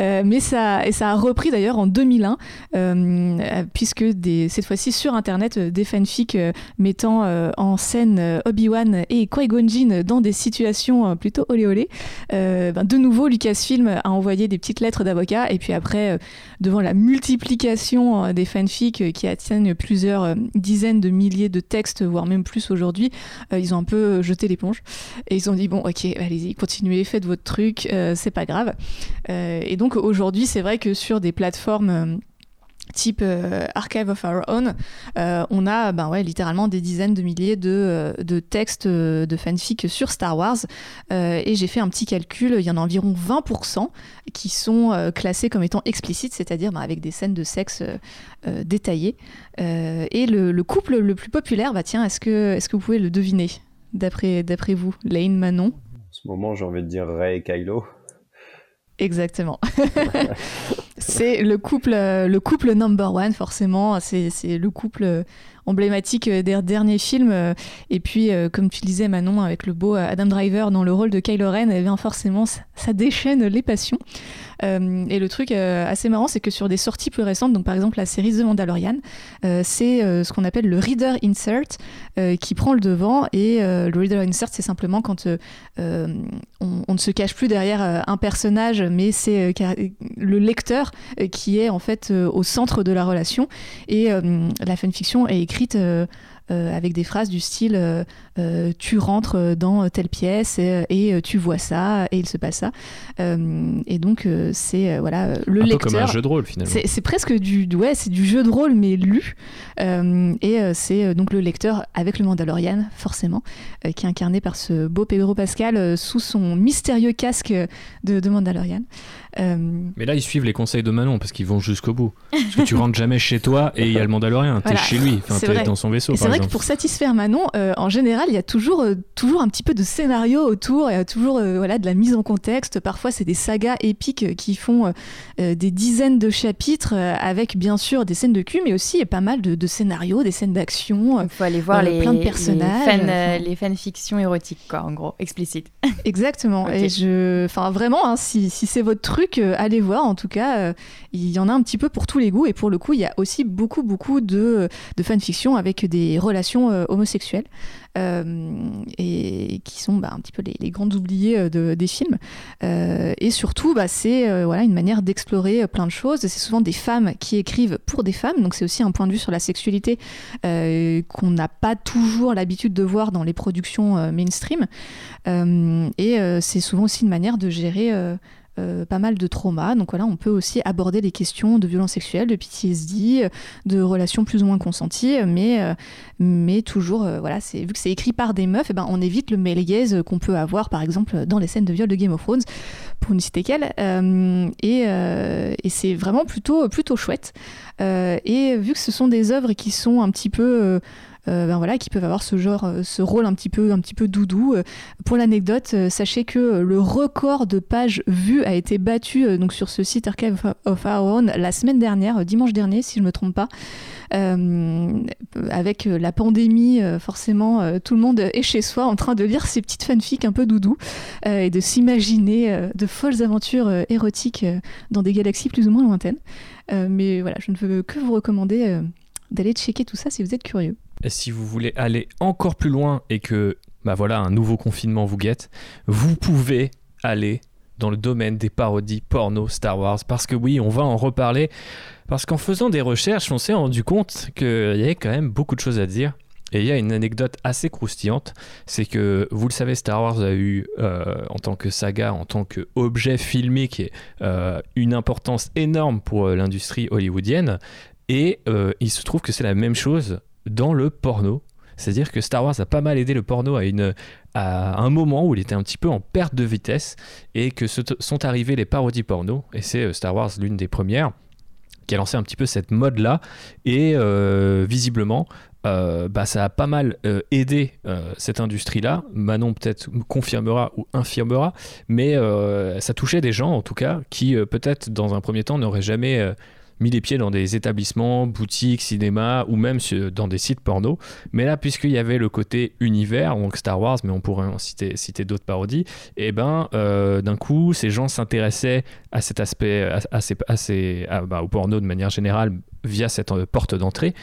Speaker 2: Euh, mais ça, et ça a repris d'ailleurs en 2001, euh, puisque cette fois-ci sur Internet, euh, des fanfics mettant en scène Obi-Wan et Qui-Gon Jinn dans des situations plutôt olé olé. Ben, de nouveau, Lucasfilm a envoyé des petites lettres d'avocat, et puis après, devant la multiplication des fanfics qui atteignent plusieurs dizaines de milliers de textes, voire même plus aujourd'hui, ils ont un peu jeté l'éponge, et ils ont dit, bon, ok, allez-y, continuez, faites votre truc c'est pas grave. Euh, et donc aujourd'hui, c'est vrai que sur des plateformes type Archive of Our Own, on a ben ouais, littéralement des dizaines de milliers de, de textes de fanfic sur Star Wars. et j'ai fait un petit calcul, il y en a environ 20% qui sont classés comme étant explicites, c'est-à-dire ben, avec des scènes de sexe détaillées. et le, le, couple le plus populaire, bah tiens, est-ce que, est que vous pouvez le deviner d'après vous Lane, Manon?
Speaker 4: En ce moment, j'ai envie de dire Ray et Kylo.
Speaker 2: Exactement. c'est le couple, le couple number one, forcément. C'est le couple emblématique des derniers films. Et puis, comme tu disais, Manon, avec le beau Adam Driver dans le rôle de Kylo Ren, eh bien forcément, ça déchaîne les passions. Euh, et le truc euh, assez marrant, c'est que sur des sorties plus récentes, donc par exemple la série The Mandalorian, euh, c'est ce qu'on appelle le reader insert qui prend le devant. Et le reader insert, c'est simplement quand on, ne se cache plus derrière un personnage, mais c'est le lecteur qui est en fait au centre de la relation. Et la fanfiction est écrite avec des phrases du style euh, tu rentres dans telle pièce et, tu vois ça et il se passe ça. et donc c'est voilà le
Speaker 3: un
Speaker 2: lecteur.
Speaker 3: Peu comme un jeu de rôle finalement.
Speaker 2: C'est presque du ouais c'est du jeu de rôle mais lu et c'est donc le lecteur avec le Mandalorian forcément qui est incarné par ce beau Pedro Pascal sous son mystérieux casque de, de Mandalorian.
Speaker 3: Mais là, ils suivent les conseils de Manon parce qu'ils vont jusqu'au bout. Parce que tu rentres jamais chez toi et il y a le Mandalorien. T'es chez lui, enfin, t'es dans son vaisseau.
Speaker 2: C'est vrai que pour satisfaire Manon, euh, en général, il y a toujours, euh, toujours un petit peu de scénario autour. Il y a toujours euh, voilà, de la mise en contexte. Parfois, c'est des sagas épiques qui font des dizaines de chapitres avec bien sûr des scènes de cul, mais aussi pas mal de, scénarios, des scènes d'action.
Speaker 5: Il faut aller voir les, plein de personnages. Les, fanfictions érotiques, quoi, en gros, explicites.
Speaker 2: Exactement. Et je, enfin, vraiment, hein, si, si c'est votre truc, euh, allez voir. En tout cas, euh, il y en a un petit peu pour tous les goûts. Et pour le coup, il y a aussi beaucoup, beaucoup de, de fanfiction avec des relations euh, homosexuelles. Et qui sont bah, un petit peu les, grandes oubliées de, des films. et surtout, bah, c'est voilà, une manière d'explorer plein de choses. C'est souvent des femmes qui écrivent pour des femmes, donc c'est aussi un point de vue sur la sexualité qu'on n'a pas toujours l'habitude de voir dans les productions mainstream. et c'est souvent aussi une manière de gérer euh, pas mal de traumas. Donc voilà, on peut aussi aborder les questions de violence sexuelle, de PTSD, de relations plus ou moins consenties, mais, euh, mais toujours, euh, voilà, c'est, vu que c'est écrit par des meufs, et eh ben, on évite le male qu'on peut avoir par exemple dans les scènes de viol de Game of Thrones, pour ne citer qu'elle. et, et c'est vraiment plutôt, plutôt chouette. et vu que ce sont des œuvres qui sont un petit peu ben voilà, qui peuvent avoir ce genre, euh, ce rôle un petit peu, un petit peu doudou. Euh, pour l'anecdote, sachez que le record de pages vues a été battu donc sur ce site Archive of Our Own la semaine dernière, dimanche dernier, si je ne me trompe pas. avec la pandémie, forcément, tout le monde est chez soi en train de lire ces petites fanfics un peu doudou et de s'imaginer de folles aventures érotiques dans des galaxies plus ou moins lointaines. mais voilà, je ne veux que vous recommander d'aller checker tout ça si vous êtes curieux.
Speaker 3: Et si vous voulez aller encore plus loin et que bah voilà, un nouveau confinement vous guette, vous pouvez aller dans le domaine des parodies porno Star Wars. Parce que oui, on va en reparler. Parce qu'en faisant des recherches, on s'est rendu compte qu'il y avait quand même beaucoup de choses à dire. Et il y a une anecdote assez croustillante, c'est que vous le savez, Star Wars a eu euh, en tant que saga, en tant qu'objet filmique, euh, une importance énorme pour euh, l'industrie hollywoodienne. Et il se trouve que c'est la même chose dans le porno. C'est-à-dire que Star Wars a pas mal aidé le porno à, une, à un moment où il était un petit peu en perte de vitesse et que sont arrivées les parodies porno. Et c'est euh, Star Wars l'une des premières qui a lancé un petit peu cette mode-là. Et euh, visiblement, euh, bah, ça a pas mal aidé cette industrie-là. Manon peut-être confirmera ou infirmera, mais ça touchait des gens en tout cas qui peut-être dans un premier temps n'auraient jamais mis les pieds dans des établissements, boutiques, cinéma ou même dans des sites porno. Mais là, puisqu'il y avait le côté univers, donc Star Wars, mais on pourrait en citer, d'autres parodies, et eh ben euh, d'un coup, ces gens s'intéressaient à cet aspect, à, bah, au porno de manière générale via cette euh, porte d'entrée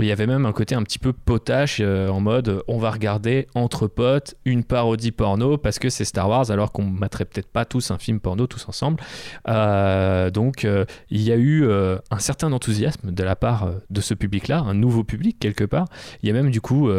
Speaker 3: il y avait même un côté un petit peu potache euh, en mode on va regarder entre potes une parodie porno parce que c'est Star Wars alors qu'on mettrait peut-être pas tous un film porno tous ensemble. Euh, donc euh, il y a eu un certain enthousiasme de la part de ce public-là, un nouveau public quelque part. Il y a même du coup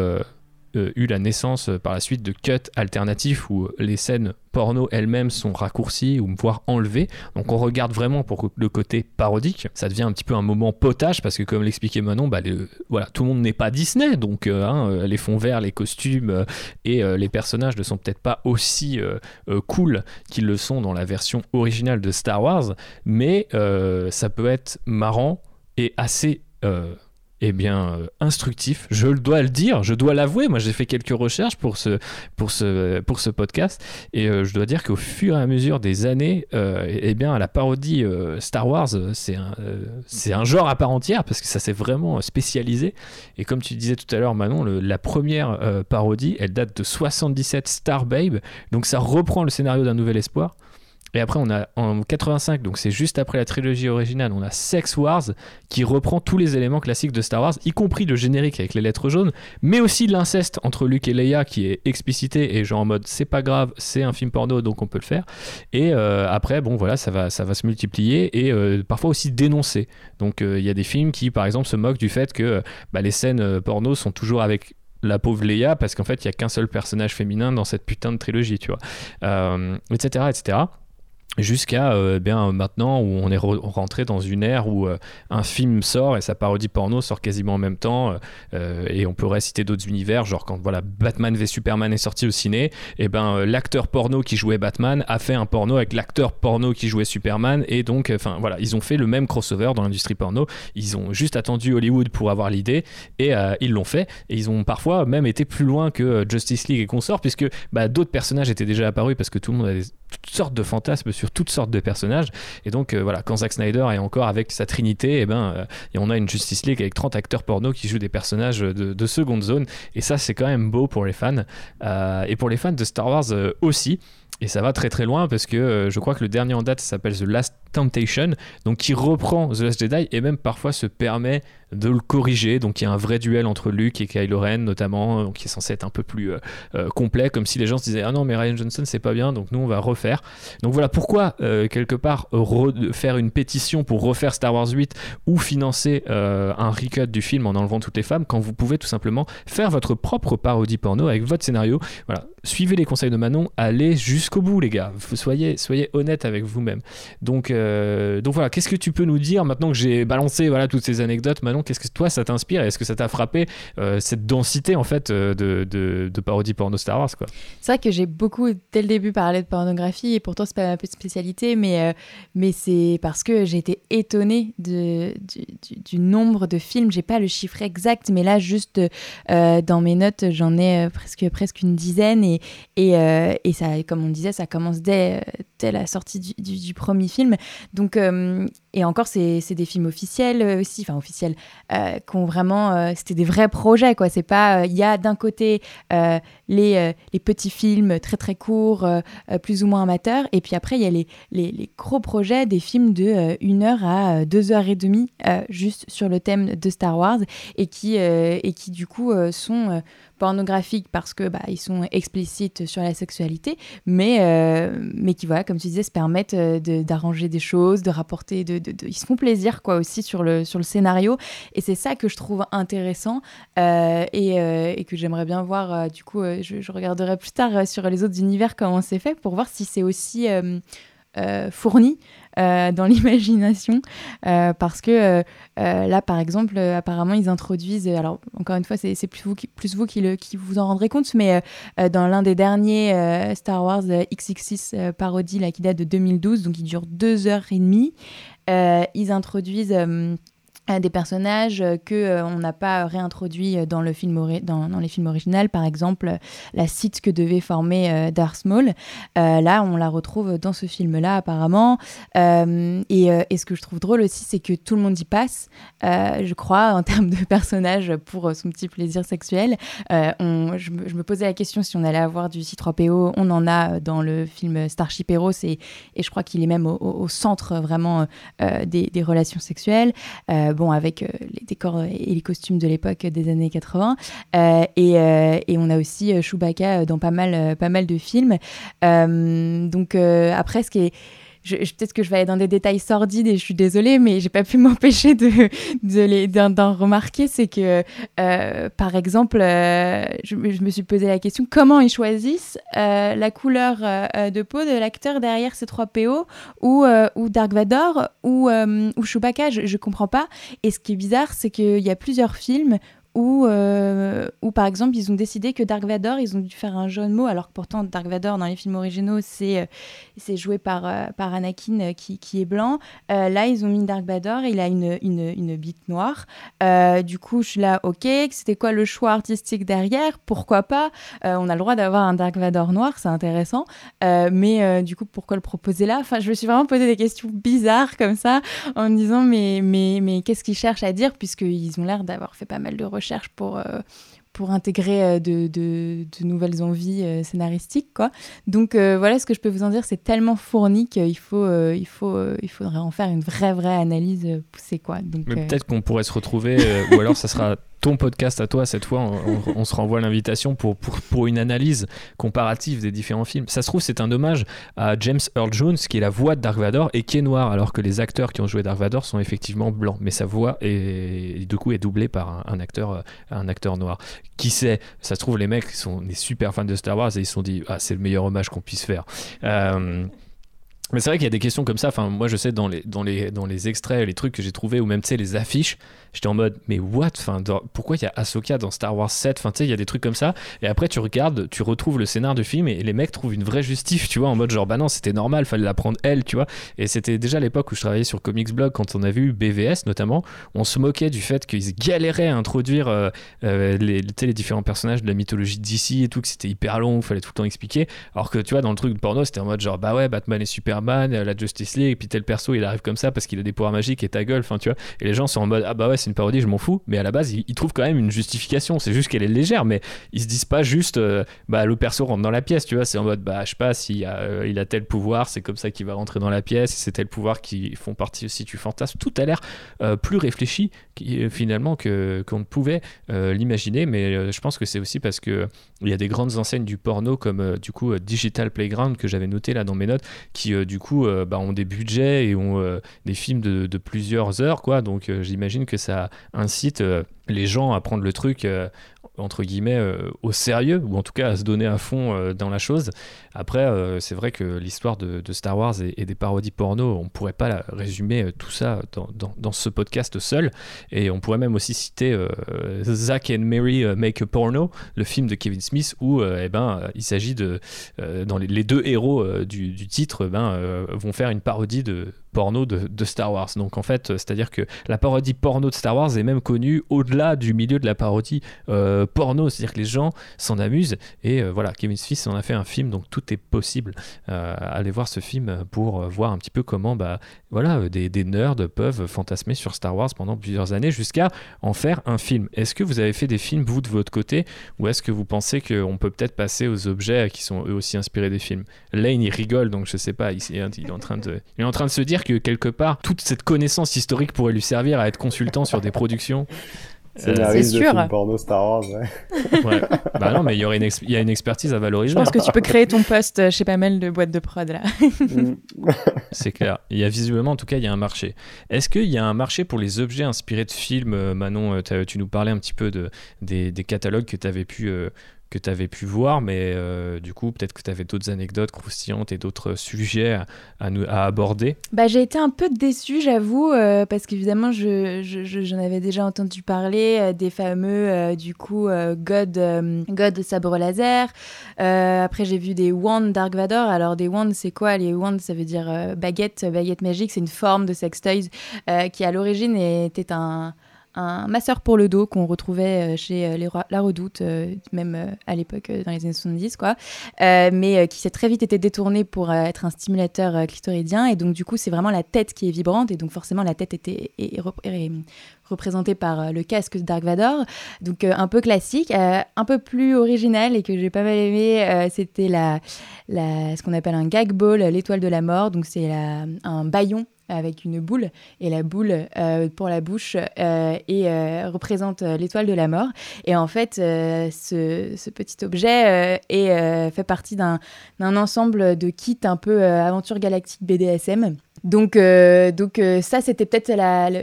Speaker 3: eu la naissance par la suite de cuts alternatifs où les scènes porno elles-mêmes sont raccourcies ou voire enlevées. Donc on regarde vraiment pour le côté parodique. Ça devient un petit peu un moment potage parce que comme l'expliquait Manon, bah, voilà, tout le monde n'est pas Disney. Donc hein, les fonds verts, les costumes et les personnages ne sont peut-être pas aussi cool qu'ils le sont dans la version originale de Star Wars. Mais ça peut être marrant et assez euh, eh bien, euh, instructif. Je dois le dire, je dois l'avouer. Moi, j'ai fait quelques recherches pour ce, pour ce, pour ce podcast et euh, je dois dire qu'au fur et à mesure des années, eh bien, la parodie Star Wars, c'est un, c'est un genre à part entière parce que ça s'est vraiment spécialisé. Et comme tu disais tout à l'heure, Manon, la première parodie, elle date de 77 Star Babe. Donc, ça reprend le scénario d'un Nouvel Espoir. Et après, on a en 85, donc c'est juste après la trilogie originale, on a Sex Wars qui reprend tous les éléments classiques de Star Wars, y compris le générique avec les lettres jaunes, mais aussi l'inceste entre Luke et Leia qui est explicité et genre en mode c'est pas grave, c'est un film porno donc on peut le faire. Et euh, après, bon voilà, ça va, ça va se multiplier et euh, parfois aussi dénoncer. Donc euh, il y a des films qui par exemple se moquent du fait que bah, les scènes porno sont toujours avec la pauvre Leia parce qu'en fait il y a qu'un seul personnage féminin dans cette putain de trilogie, tu vois, etc., etc jusqu'à euh, bien maintenant où on est rentré dans une ère où euh, un film sort et sa parodie porno sort quasiment en même temps euh, et on pourrait citer d'autres univers genre quand voilà Batman v Superman est sorti au ciné et ben l'acteur porno qui jouait Batman a fait un porno avec l'acteur porno qui jouait Superman et donc enfin voilà ils ont fait le même crossover dans l'industrie porno. Ils ont juste attendu Hollywood pour avoir l'idée et ils l'ont fait et ils ont parfois même été plus loin que Justice League et consorts puisque bah, d'autres personnages étaient déjà apparus parce que tout le monde a toutes sortes de fantasmes sur toutes sortes de personnages. Et donc, euh, voilà, quand Zack Snyder est encore avec sa trinité, et eh ben, euh, et on a une Justice League avec 30 acteurs porno qui jouent des personnages de, seconde zone. Et ça, c'est quand même beau pour les fans. Euh, et pour les fans de Star Wars aussi. Et ça va très très loin parce que je crois que le dernier en date s'appelle The Last Temptation, donc qui reprend The Last Jedi et même parfois se permet de le corriger. Donc il y a un vrai duel entre Luke et Kylo Ren notamment, qui est censé être un peu plus euh, euh, complet, comme si les gens se disaient ah non mais Ryan Johnson c'est pas bien, donc nous on va refaire. Donc voilà pourquoi euh, quelque part faire une pétition pour refaire Star Wars 8 ou financer un recut du film en enlevant toutes les femmes quand vous pouvez tout simplement faire votre propre parodie porno avec votre scénario. Voilà, suivez les conseils de Manon, allez jusqu'au bout les gars, soyez soyez honnête avec vous-même. Donc donc voilà, qu'est-ce que tu peux nous dire maintenant que j'ai balancé voilà toutes ces anecdotes Manon qu'est-ce que toi ça t'inspire Est-ce que ça t'a frappé euh, cette densité en fait euh, de, de, de parodie porno Star Wars quoi?
Speaker 5: C'est vrai que j'ai beaucoup dès le début parlé de pornographie et pourtant c'est pas ma spécialité, mais euh, mais c'est parce que j'ai été étonnée de, du, nombre de films. J'ai pas le chiffre exact, mais là juste dans mes notes j'en ai presque presque une dizaine et et, et, ça comme on disait ça commence dès, dès la sortie du, du premier film. Donc et encore c'est des films officiels aussi, enfin officiels euh, vraiment, euh, c'était des vrais projets quoi. C'est pas, euh, il y a d'un côté les, les petits films très très courts, plus ou moins amateurs, et puis après il y a les, les, les, gros projets, des films de 1 heure à 2 heures et demie, juste sur le thème de Star Wars, et qui et qui du coup sont pornographiques parce que bah, ils sont explicites sur la sexualité, mais, euh, mais qui, voilà, comme tu disais, se permettent euh, d'arranger des choses, de rapporter, de, ils se font plaisir quoi aussi sur le, sur le scénario. Et c'est ça que je trouve intéressant euh, et, et, que j'aimerais bien voir. du coup, je, regarderai plus tard sur les autres univers comment c'est fait pour voir si c'est aussi fourni. Euh, dans l'imagination euh, parce que euh, là par exemple apparemment ils introduisent alors encore une fois c'est plus vous qui, plus vous qui, le, qui vous en rendrez compte mais dans l'un des derniers Star Wars XXX parodie là qui date de 2012 donc il dure deux heures et demie ils introduisent des personnages que euh, on n'a pas réintroduits dans le film dans, les films originaux par exemple la cite que devait former euh, Darth Maul euh, là on la retrouve dans ce film là apparemment et, ce que je trouve drôle aussi c'est que tout le monde y passe. Je crois en termes de personnages pour son petit plaisir sexuel. Je, me, posais la question si on allait avoir du C3PO. On en a dans le film Starship Heroes et, je crois qu'il est même au, centre vraiment des, relations sexuelles avec euh, les décors et les costumes de l'époque des années 80. Euh, et, euh, et, on a aussi Chewbacca dans pas mal, pas mal de films. donc après, ce qui est peut-être que je vais aller dans des détails sordides et je suis désolée, mais j'ai pas pu m'empêcher de, de d'en remarquer, c'est que, euh, par exemple, euh, je, me suis posé la question comment ils choisissent euh, la couleur de peau de l'acteur derrière ces trois PO ou, ou Dark Vador ou, ou Chewbacca, je, je comprends pas. Et ce qui est bizarre, c'est qu'il y a plusieurs films où, euh, par exemple ils ont décidé que Dark Vador, ils ont dû faire un jaune mot, alors que pourtant Dark Vador dans les films originaux c'est euh, joué par, euh, par Anakin euh, qui, qui, est blanc. là ils ont mis Dark Vador, il a une, une, une bite noire. du coup je suis là, ok, c'était quoi le choix artistique derrière? Pourquoi pas? On a le droit d'avoir un Dark Vador noir, c'est intéressant. mais du coup pourquoi le proposer là? Enfin je me suis vraiment posé des questions bizarres comme ça en me disant mais, mais, mais qu'est-ce qu'ils cherchent à dire? Puisqu'ils ont l'air d'avoir fait pas mal de recherches cherche pour, euh, pour intégrer euh, de, de, nouvelles envies euh, scénaristiques. Quoi. Donc voilà ce que je peux vous en dire, c'est tellement fourni qu'il faut, il faut, il faudrait en faire une vraie, vraie analyse poussée. Quoi. Donc,
Speaker 3: Mais peut-être qu'on pourrait se retrouver, ou alors ça sera ton podcast à toi cette fois. On, se renvoie l'invitation pour, pour, pour, une analyse comparative des différents films. Ça se trouve, c'est un hommage à James Earl Jones, qui est la voix de Dark Vador et qui est noir, alors que les acteurs qui ont joué Dark Vador sont effectivement blancs. Mais sa voix est, du coup est doublée par un, acteur, un acteur noir. Qui sait? Ça se trouve, les mecs sont des super fans de Star Wars et ils se sont dit ah, c'est le meilleur hommage qu'on puisse faire. Euh, mais c'est vrai qu'il y a des questions comme ça. Enfin, moi, je sais dans les, dans les, dans les extraits, les trucs que j'ai trouvés, ou même, tu sais, les affiches, j'étais en mode, mais what? Enfin, Pourquoi il y a Ahsoka dans Star Wars 7 Enfin, tu sais, il y a des trucs comme ça. Et après, tu regardes, tu retrouves le scénar du film et les mecs trouvent une vraie justif, tu vois, en mode genre, bah non, c'était normal, fallait la prendre elle, tu vois. Et c'était déjà l'époque où je travaillais sur Comics Blog, quand on a vu BVS notamment, on se moquait du fait qu'ils galéraient à introduire euh, euh, les, les différents personnages de la mythologie d'ici et tout, que c'était hyper long, fallait tout le temps expliquer. Alors que, tu vois, dans le truc de porno, c'était en mode genre, bah ouais, Batman et Superman, la Justice League, et puis tel perso, il arrive comme ça parce qu'il a des pouvoirs magiques et ta gueule, enfin, tu vois. Et les gens sont en mode, ah bah ouais, c'est une parodie, je m'en fous mais à la base, ils, trouvent quand même une justification. C'est juste qu'elle est légère, mais ils se disent pas juste, euh, bah, le perso rentre dans la pièce, tu vois. C'est en mode, bah, je sais pas, s'il a, euh, il a tel pouvoir, c'est comme ça qu'il va rentrer dans la pièce, c'est tel pouvoir qui font partie aussi du fantasme. Tout a l'air euh, plus réfléchi finalement que, qu'on ne pouvait l'imaginer, mais je pense que c'est aussi parce que il y a des grandes enseignes du porno comme du coup Digital Playground que j'avais noté là dans mes notes, qui du coup bah, ont des budgets et ont des films de, plusieurs heures, quoi. Donc j'imagine que ça incite euh, les gens à prendre le truc euh, entre guillemets euh, au sérieux ou en tout cas à se donner à fond dans la chose. Après, c'est vrai que l'histoire de, Star Wars et, des parodies porno, on pourrait pas résumer tout ça dans, ce podcast seul. Et on pourrait même aussi citer Zack and Mary Make a Porno, le film de Kevin Smith où eh ben, il s'agit de dans les, deux héros du, titre ben, vont faire une parodie de porno de, Star Wars. Donc en fait, c'est-à-dire que la parodie porno de Star Wars est même connue au-delà du milieu de la parodie euh, porno, c'est-à-dire que les gens s'en amusent. Et euh, voilà, Kevin Smith en a fait un film, donc tout possible. Euh, allez voir ce film pour voir un petit peu comment bah, voilà, des, des, nerds peuvent fantasmer sur Star Wars pendant plusieurs années jusqu'à en faire un film. Est-ce que vous avez fait des films, vous, de votre côté, ou est-ce que vous pensez qu'on peut peut-être passer aux objets qui sont eux aussi inspirés des films? Lane, il rigole, donc je sais pas, il, est en train de, il est en train de se dire que quelque part, toute cette connaissance historique pourrait lui servir à être consultant sur des productions.
Speaker 4: C'est sûr. porno Star Wars,
Speaker 3: ouais. Bah non, mais il y, aurait une il y a une expertise à valoriser.
Speaker 5: Je pense que tu peux créer ton poste chez pas mal de boîtes de prod là. Mm.
Speaker 3: C'est clair. Il y a visiblement, en tout cas, il y a un marché. Est-ce qu'il y a un marché pour les objets inspirés de films euh, Manon, euh, tu nous parlais un petit peu de, des, des catalogues que tu avais pu euh, que tu avais pu voir, mais euh, du coup, peut-être que tu avais d'autres anecdotes croustillantes et d'autres sujets à, à, aborder.
Speaker 5: Bah, j'ai été un peu déçue, j'avoue, euh, parce qu'évidemment, j'en je, avais déjà entendu parler euh, des fameux, du coup, God, God sabre laser. après, j'ai vu des wands Dark Vador. Alors, des wands, c'est quoi? Les wands, ça veut dire baguette, baguette magique. C'est une forme de sextoys qui, à l'origine, était un un masseur pour le dos qu'on retrouvait euh, chez euh, La Redoute, euh, même à l'époque, dans les années 70, quoi, mais qui s'est très vite été détourné pour être un stimulateur clitoridien. Et donc, du coup, c'est vraiment la tête qui est vibrante. Et donc, forcément, la tête était représenté par le casque de Dark Vador. Donc un peu classique, un peu plus original et que j'ai pas mal aimé, c'était la, ce qu'on appelle un gag ball, l'étoile de la mort. Donc c'est un baillon avec une boule et la boule euh, pour la bouche euh, et euh, représente l'étoile de la mort et en fait ce, petit objet est, fait partie d'un ensemble de kits un peu aventure galactique BDSM donc donc ça c'était peut-être la, euh,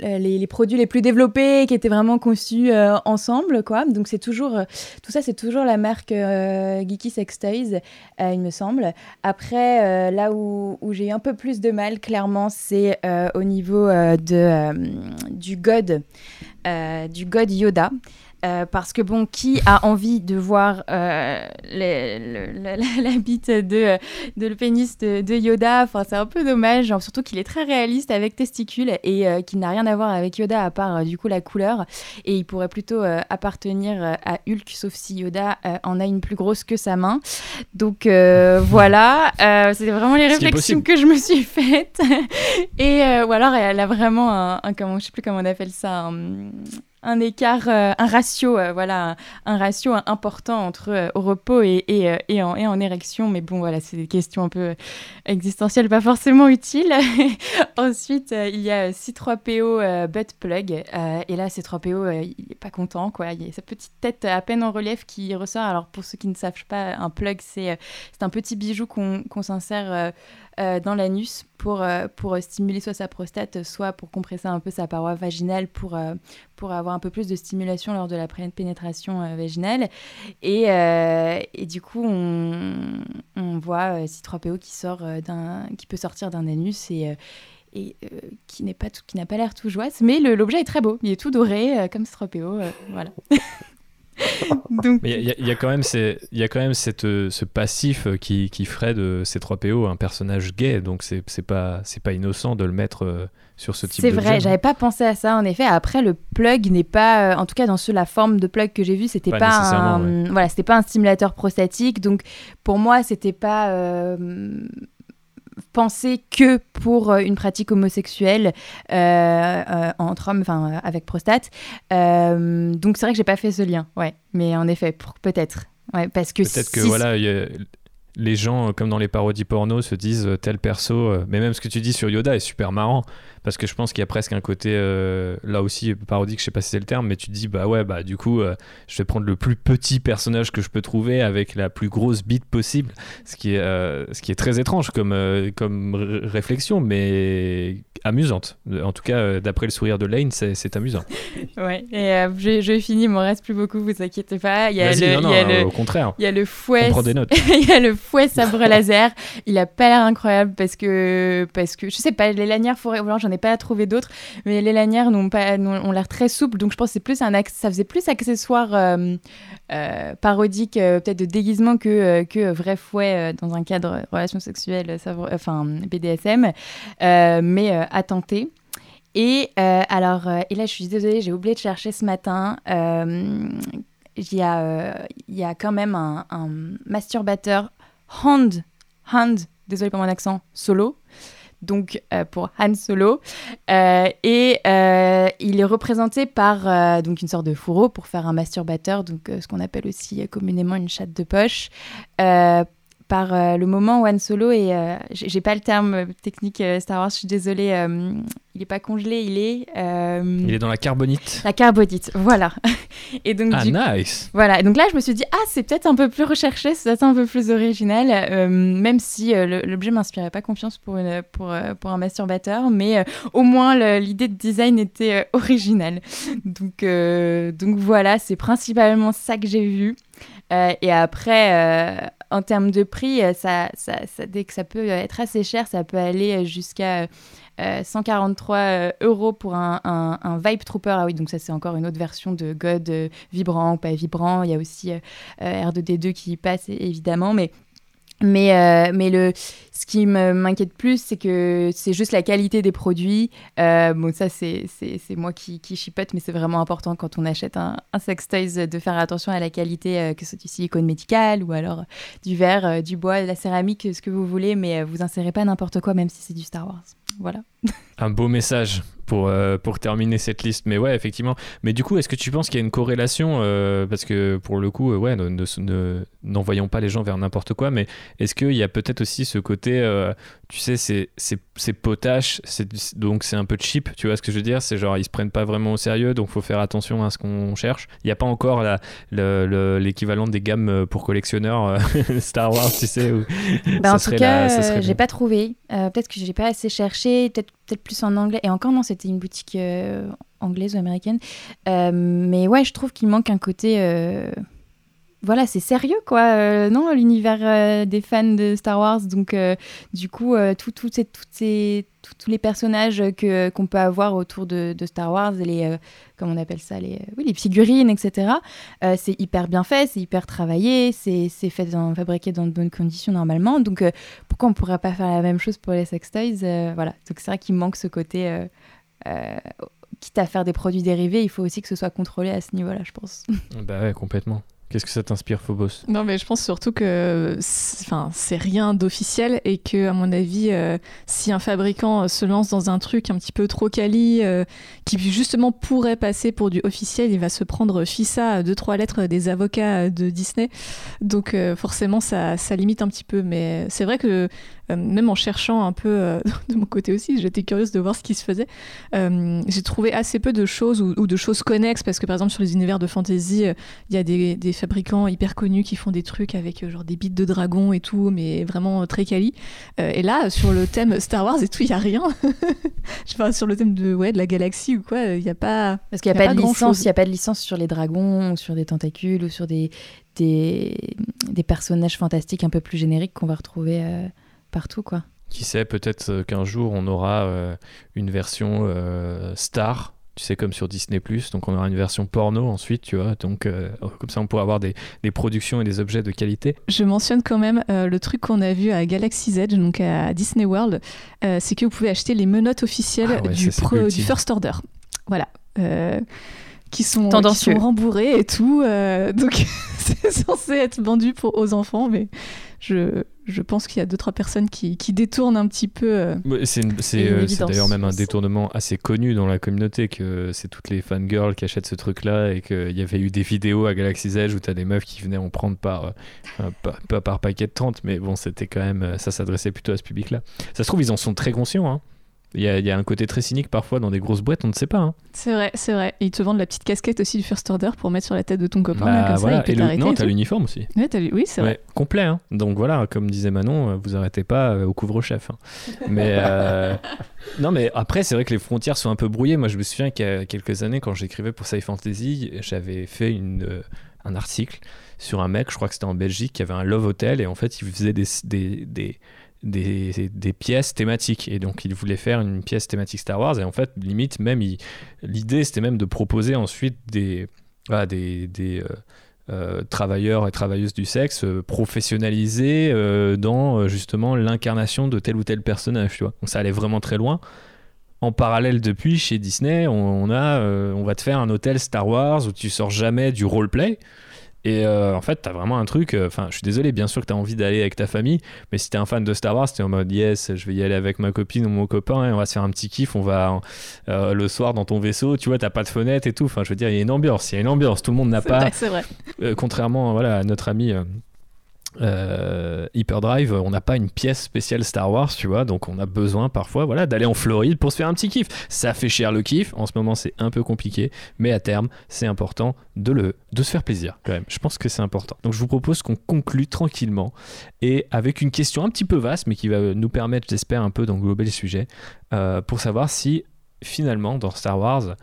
Speaker 5: les, produits les plus développés qui étaient vraiment conçus euh, ensemble quoi. Donc c'est toujours euh, tout ça c'est toujours la marque Geeky Sex Toys il me semble. Après là où, où j'ai un peu plus de mal clairement c'est au niveau du God du God Yoda euh, parce que bon, qui a envie de voir euh, la, bite de, de, le pénis de, Yoda? Enfin, c'est un peu dommage, surtout qu'il est très réaliste avec testicules et euh, qu'il n'a rien à voir avec Yoda à part du coup la couleur. Et il pourrait plutôt appartenir à Hulk, sauf si Yoda en a une plus grosse que sa main. Donc voilà, c'était vraiment les réflexions que je me suis faites. et ou alors elle a vraiment un, un, comment, je sais plus comment on appelle ça. Un, un écart, euh, un ratio, euh, voilà, un, ratio important entre euh, au repos et, en, érection. Mais bon, voilà, c'est des questions un peu existentielles, pas forcément utiles. Ensuite, il y a C3PO butt plug. et là, C3PO, il est pas content, quoi. Il y a sa petite tête à peine en relief qui ressort. Alors, pour ceux qui ne savent pas, un plug, c'est un petit bijou qu'on s'insère euh, dans l'anus pour, euh, pour stimuler soit sa prostate, soit pour compresser un peu sa paroi vaginale pour, euh, pour avoir un peu plus de stimulation lors de la pénétration vaginale. Et, et, du coup, on, on voit C3PO qui, sort d'un, qui peut sortir d'un anus et et qui n'est pas qui n'a pas l'air tout joyeux mais l'objet est très beau. Il est tout doré comme C3PO voilà
Speaker 3: il y, a quand même, il y a quand même cette, ce passif qui, qui ferait de C3PO un personnage gay, donc c'est pas, pas innocent de le mettre euh, sur ce type
Speaker 5: de C'est vrai, j'avais pas pensé à ça en effet. Après, le plug n'est pas, euh, en tout cas dans ce, la forme de plug que j'ai vu, c'était pas, pas un, voilà, c'était pas un stimulateur prostatique, donc pour moi, c'était pas euh, penser que pour euh, une pratique homosexuelle euh, euh, entre hommes, enfin avec prostate. donc c'est vrai que j'ai pas fait ce lien, ouais. Mais en effet, peut-être, ouais, parce que
Speaker 3: peut-être que voilà, les gens, comme dans les parodies porno, se disent tel perso. mais même ce que tu dis sur Yoda est super marrant parce que je pense qu'il y a presque un côté euh, là aussi parodique, je sais pas si c'est le terme, mais tu te dis bah ouais bah du coup euh, je vais prendre le plus petit personnage que je peux trouver avec la plus grosse bite possible, ce qui est euh, ce qui est très étrange comme comme réflexion, mais amusante. En tout cas d'après le sourire de Lane, c'est amusant.
Speaker 5: ouais. Et j'ai fini, il m'en reste plus beaucoup, vous inquiétez pas. Il y a
Speaker 3: le,
Speaker 5: non, il y a le,
Speaker 3: au contraire.
Speaker 5: Il y a le fouet.
Speaker 3: On prend des notes.
Speaker 5: il y a le fouet sabre laser. Il a pas l'air incroyable parce que parce que je sais pas les lanières forêt j'en ai pas trouvé d'autres, mais les lanières n'ont pas, ont l'air très souples, donc je pense que c'est plus un ça faisait plus accessoire euh, euh, parodique, euh, peut-être de déguisement que, que vrai fouet dans un cadre relation sexuelle, enfin BDSM, mais à tenter. Et alors, et là je suis désolée, j'ai oublié de chercher ce matin. Il y, y a quand même un masturbateur hand, hand, désolé pour mon accent, solo, donc euh, pour Han Solo. Euh, et euh, il est représenté par donc une sorte de fourreau pour faire un masturbateur, donc ce qu'on appelle aussi communément une chatte de poche par euh, le moment où Han Solo et euh, j'ai pas le terme technique euh, Star Wars, je suis désolée, il est pas congelé, il est
Speaker 3: il est dans la carbonite.
Speaker 5: La carbonite, voilà.
Speaker 3: et donc ah nice.
Speaker 5: Voilà, donc là je me suis dit ah c'est peut-être un peu plus recherché, c'est peut-être un peu plus original, même si l'objet m'inspirait pas confiance pour une, pour pour un masturbateur, mais au moins l'idée de design était originale. Donc donc voilà, c'est principalement ça que j'ai vu. et après, en termes de prix, euh, ça, dès que ça peut être assez cher, ça peut aller jusqu'à 143 euh, euros pour un, Vibe Trooper. Ah oui, donc ça c'est encore une autre version de God euh, vibrant ou pas vibrant. Il y a aussi R2D2 qui passe évidemment, mais mais, euh, mais le, ce qui m'inquiète plus, c'est que c'est juste la qualité des produits. Euh, bon, ça, c'est moi qui, qui chipote, mais c'est vraiment important quand on achète un, un sex toys de faire attention à la qualité, euh, que ce soit du silicone médical ou alors du verre, du bois, de la céramique, ce que vous voulez, mais vous insérez pas n'importe quoi, même si c'est du Star Wars. voilà.
Speaker 3: Un beau message pour, euh, pour terminer cette liste. Mais ouais, effectivement. Mais du coup, est-ce que tu penses qu'il y a une corrélation euh, Parce que pour le coup, euh, ouais, n'envoyons pas les gens vers n'importe quoi, mais est-ce qu'il y a peut-être aussi ce côté, tu sais, c'est potache, donc c'est un peu cheap, tu vois ce que je veux dire? C'est genre, ils se prennent pas vraiment au sérieux, donc faut faire attention à ce qu'on cherche. Il n'y a pas encore l'équivalent des gammes pour collectionneurs Star Wars, tu sais où
Speaker 5: bah, En tout cas, j'ai pas trouvé. peut-être que j'ai pas assez cherché, peut-être peut-être plus en anglais. Et encore, non, c'était une boutique euh, anglaise ou américaine. Euh, mais ouais, je trouve qu'il manque un côté. Euh, voilà, c'est sérieux, quoi. non, l'univers des fans de Star Wars. Donc, du coup, tout, ces, tous les personnages que, qu'on peut avoir autour de, Star Wars, les, comment on appelle ça, les, oui, les figurines, etc. c'est hyper bien fait, c'est hyper travaillé, c'est, c'est fait dans, fabriqué dans de bonnes conditions normalement. Donc, pourquoi on pourrait pas faire la même chose pour les sex toys Voilà. Donc, c'est vrai qu'il manque ce côté quitte à faire des produits dérivés, il faut aussi que ce soit contrôlé à ce niveau-là, je pense.
Speaker 3: Bah ouais, complètement. Qu'est-ce que ça t'inspire, Phobos?
Speaker 2: Non, mais je pense surtout que c'est rien d'officiel et que, à mon avis, euh, si un fabricant euh, se lance dans un truc un petit peu trop quali, euh, qui justement pourrait passer pour du officiel, il va se prendre FISA, deux, trois lettres des avocats de Disney. Donc, forcément, ça, ça, limite un petit peu. Mais c'est vrai que même en cherchant un peu euh, de mon côté aussi, j'étais curieuse de voir ce qui se faisait. Euh, j'ai trouvé assez peu de choses ou, de choses connexes parce que par exemple sur les univers de fantasy, il y a des, des, fabricants hyper connus qui font des trucs avec genre des bits de dragon et tout, mais vraiment très quali. et là, sur le thème Star Wars et tout, il y a rien. Je parle sur le thème de ouais de la galaxie ou quoi, il n'y a pas.
Speaker 5: Parce qu'il n'y a, pas, de licence, il y a pas de licence sur les dragons, ou sur des tentacules ou sur des des, des personnages fantastiques un peu plus génériques qu'on va retrouver partout, quoi.
Speaker 3: Qui sait, peut-être euh, qu'un jour on aura euh, une version euh, star tu sais, comme sur Disney ⁇ donc on aura une version porno ensuite, tu vois, donc comme ça on pourra avoir des, des, productions et des objets de qualité.
Speaker 2: Je mentionne quand même le truc qu'on a vu à Galaxy's Edge, donc à Disney World, c'est que vous pouvez acheter les menottes officielles ah du, du, First Order. Voilà qui sont, qui sont rembourrés et tout. donc c'est censé être vendu pour, aux enfants, mais je, je pense qu'il y a deux trois personnes qui, qui détournent un petit peu. Euh,
Speaker 3: c'est euh, d'ailleurs même un détournement assez connu dans la communauté que c'est toutes les fangirls qui achètent ce truc-là et qu'il y avait eu des vidéos à Galaxy's Edge où tu as des meufs qui venaient en prendre par, euh, pas, par paquet de 30, mais bon, c'était quand même ça s'adressait plutôt à ce public-là. Ça se trouve, ils en sont très conscients. Hein. Il y, a, un côté très cynique parfois dans des grosses boîtes, on ne sait pas. Hein.
Speaker 2: C'est vrai, c'est vrai. Et ils te vendent la petite casquette aussi du First Order pour mettre sur la tête de ton copain.
Speaker 3: Bah, comme ça, et le... Non, t'as l'uniforme aussi.
Speaker 2: oui, c'est vrai.
Speaker 3: complet. Hein. Donc voilà, comme disait Manon, euh, vous arrêtez pas euh, au couvre-chef. Hein. Mais euh, non, mais après, c'est vrai que les frontières sont un peu brouillées. Moi, je me souviens qu'il y a quelques années, quand j'écrivais pour Sci Fantasy, j'avais fait une, un article sur un mec, je crois que c'était en Belgique, qui avait un Love Hotel et en fait, il faisait des, des, des des, pièces thématiques. Et donc, il voulait faire une pièce thématique Star Wars. Et en fait, limite, même, l'idée, c'était même de proposer ensuite des, des, des euh, euh, travailleurs et travailleuses du sexe euh, professionnalisés dans justement l'incarnation de tel ou tel personnage. Donc, ça allait vraiment très loin. En parallèle, depuis, chez Disney, on, a, on va te faire un hôtel Star Wars où tu sors jamais du roleplay. Et euh, en fait, t'as vraiment un truc. Euh, enfin, je suis désolé, bien sûr que t'as envie d'aller avec ta famille, mais si t'es un fan de Star Wars, t'es en mode yes, je vais y aller avec ma copine ou mon copain, et on va se faire un petit kiff. On va euh, le soir dans ton vaisseau, tu vois, t'as pas de fenêtre et tout. Enfin, je veux dire, il y a une ambiance, il y a une ambiance. Tout le monde n'a pas.
Speaker 2: C'est vrai.
Speaker 3: contrairement, voilà, à notre ami euh, Hyperdrive, on n'a pas une pièce spéciale Star Wars, tu vois, donc on a besoin parfois voilà, d'aller en Floride pour se faire un petit kiff. Ça fait cher le kiff, en ce moment c'est un peu compliqué, mais à terme c'est important de, le, de se faire plaisir quand même. Je pense que c'est important. Donc je vous propose qu'on conclue tranquillement et avec une question un petit peu vaste, mais qui va nous permettre, j'espère, un peu d'englober le sujet, euh, pour savoir si finalement dans Star Wars,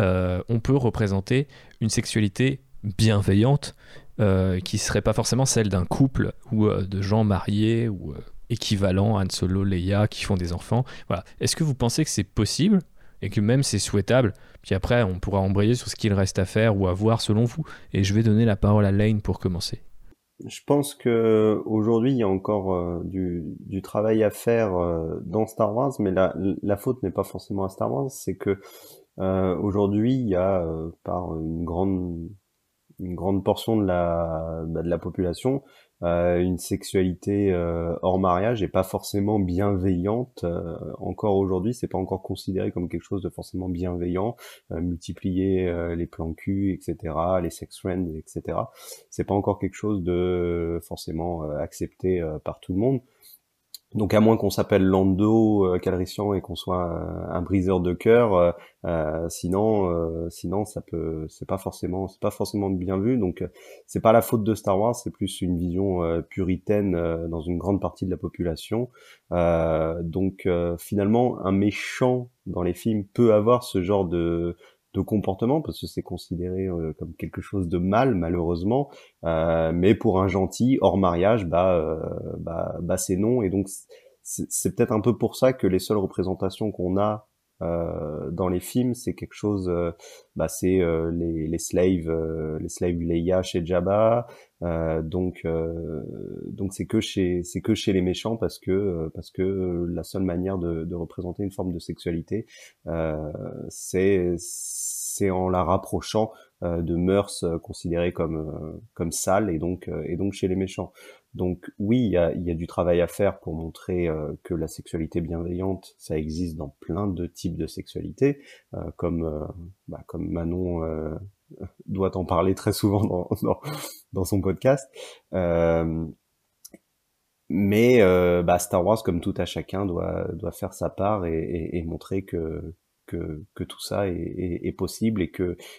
Speaker 3: euh, on peut représenter une sexualité bienveillante euh, qui serait pas forcément celle d'un couple ou euh, de gens mariés ou euh, équivalents Han Solo, Leia qui font des enfants. Voilà. Est-ce que vous pensez que c'est possible et que même c'est souhaitable? Puis après, on pourra embrayer sur ce qu'il reste à faire ou à voir selon vous. Et je vais donner la parole à Lane pour commencer.
Speaker 4: Je pense que aujourd'hui il y a encore du, du, travail à faire dans Star Wars, mais la, la faute n'est pas forcément à Star Wars, c'est que aujourd'hui il y a par une grande une grande portion de la, bah, de la population une sexualité hors mariage est pas forcément bienveillante. encore aujourd'hui, c'est pas encore considéré comme quelque chose de forcément bienveillant. multiplier les plans cul, etc., les sex friends, etc. C'est pas encore quelque chose de forcément accepté par tout le monde. Donc à moins qu'on s'appelle Lando euh, Calrissian et qu'on soit euh, un briseur de cœur, euh, euh sinon, euh, sinon ça peut, c'est pas forcément, c'est pas forcément bien vu. Donc c'est pas la faute de Star Wars, c'est plus une vision puritaine dans une grande partie de la population. donc finalement, un méchant dans les films peut avoir ce genre de de comportement parce que c'est considéré euh, comme quelque chose de mal malheureusement. Euh, mais pour un gentil hors mariage bah euh, bah, bah c'est non. Et donc c'est peut-être un peu pour ça que les seules représentations qu'on a euh, dans les films, c'est quelque chose, bah c'est les, les slaves, les slaves Leia chez Jabba, donc donc c'est que chez c'est que chez les méchants parce que parce que la seule manière de, de représenter une forme de sexualité, c'est c'est en la rapprochant euh, de mœurs euh, considérées comme euh, comme sales et donc et donc chez les méchants. Donc oui, il y a, du travail à faire pour montrer que la sexualité bienveillante, ça existe dans plein de types de sexualité, comme bah, comme Manon doit en parler très souvent dans, son podcast. mais bah, Star Wars, comme tout à chacun, doit, doit faire sa part et, montrer que, que, tout ça est, est, possible et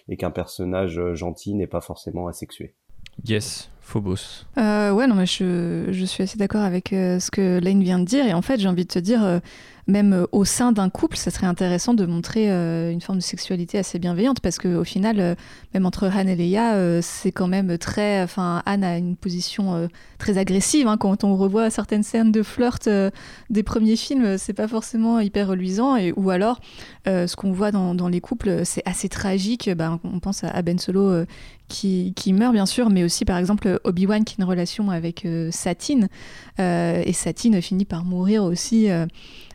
Speaker 4: et qu'un personnage gentil n'est pas forcément asexué.
Speaker 3: Yes, Phobos.
Speaker 2: Euh, ouais, non, je, suis assez d'accord avec euh, ce que Lane vient de dire. Et en fait, j'ai envie de te dire, euh, même au sein d'un couple, ça serait intéressant de montrer une forme de sexualité assez bienveillante parce qu'au final, même entre Han et Leia, c'est quand même très. Enfin, Han a une position très agressive. Hein, quand on revoit certaines scènes de flirt des premiers films, c'est pas forcément hyper reluisant. Et, ou alors, ce qu'on voit dans, les couples, c'est assez tragique. Ben, on pense à, Ben Solo qui, meurt, bien sûr, mais aussi par exemple Obi-Wan qui a une relation avec Satine. et Satine finit par mourir aussi.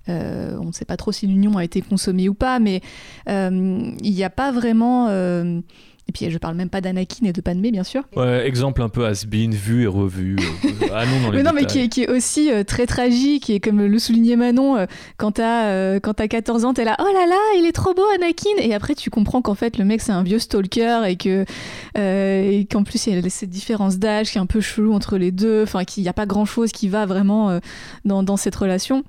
Speaker 2: Euh, on ne sait pas trop si l'union a été consommée ou pas, mais euh, il n'y a pas vraiment euh, et puis je parle même pas d'Anakin et de Padmé, bien sûr.
Speaker 3: Ouais, exemple un peu has-been, vu et revu. Euh,
Speaker 2: ah non, dans les mais non, mais qui est, qui est aussi euh, très tragique et comme le soulignait Manon, euh, quand t'as as 14 ans, t'es là, oh là là, il est trop beau Anakin. Et après tu comprends qu'en fait le mec c'est un vieux stalker et que et qu'en plus il y a cette différence d'âge qui est un peu chelou entre les deux, enfin qu'il n'y a pas grand chose qui va vraiment dans, dans, cette relation.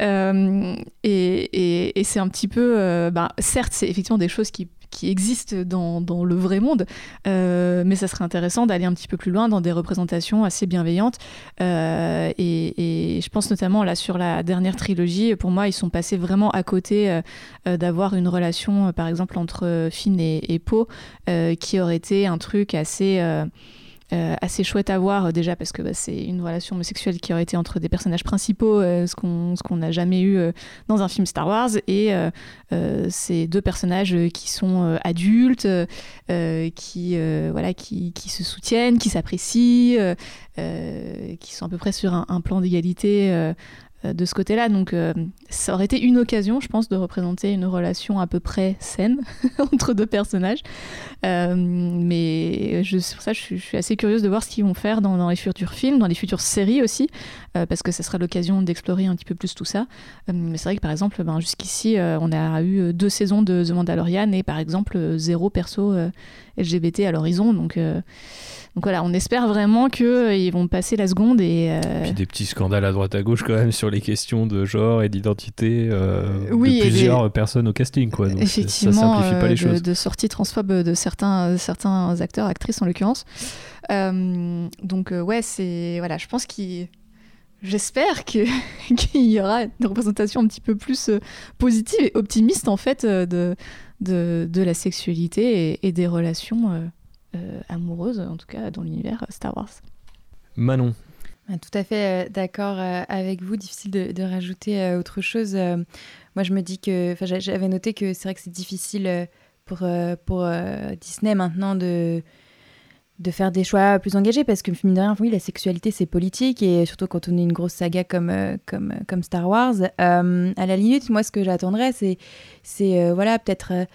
Speaker 2: et, et, et c'est un petit peu, bah, certes c'est effectivement des choses qui qui existent dans, dans le vrai monde, euh, mais ça serait intéressant d'aller un petit peu plus loin dans des représentations assez bienveillantes. Euh, et, je pense notamment là sur la dernière trilogie, pour moi, ils sont passés vraiment à côté euh, d'avoir une relation, par exemple, entre Finn et, et Poe, qui aurait été un truc assez euh, assez chouette à voir euh, déjà parce que bah, c'est une relation homosexuelle qui aurait été entre des personnages principaux, euh, ce qu'on n'a jamais eu dans un film Star Wars, et ces deux personnages qui sont adultes, qui, voilà, qui, qui, se soutiennent, qui s'apprécient, qui sont à peu près sur un, un plan d'égalité euh, de ce côté-là. Donc euh, ça aurait été une occasion, je pense, de représenter une relation à peu près saine entre deux personnages. Euh, mais je, pour ça, je suis, assez curieuse de voir ce qu'ils vont faire dans, les futurs films, dans les futures séries aussi, parce que ça sera l'occasion d'explorer un petit peu plus tout ça. mais c'est vrai que par exemple, ben, jusqu'ici, on a eu deux saisons de The Mandalorian et par exemple zéro perso LGBT à l'horizon. Donc donc voilà, on espère vraiment qu'ils euh, vont passer la seconde et.
Speaker 3: Euh, Puis des petits scandales à droite à gauche quand même sur les questions de genre et d'identité euh, de plusieurs personnes au casting quoi.
Speaker 2: Effectivement, ça, simplifie pas les choses. De sorties transphobes de certains certains acteurs, actrices en l'occurrence. donc ouais, c'est voilà, je pense qu'il J'espère qu'il y aura une représentation un petit peu plus positive et optimiste en fait de, de, de la sexualité et, et des relations euh, amoureuse, en tout cas dans l'univers Star Wars.
Speaker 3: Manon.
Speaker 5: Tout à fait euh, d'accord euh, avec vous. Difficile de, rajouter autre chose. moi, je me dis que, j'avais noté que c'est vrai que c'est difficile pour, pour Disney maintenant de, de faire des choix plus engagés parce que, mine de rien, oui, la sexualité, c'est politique et surtout quand on est une grosse saga comme, comme, comme Star Wars. à la limite, moi, ce que j'attendrais, c'est, c'est voilà, peut-être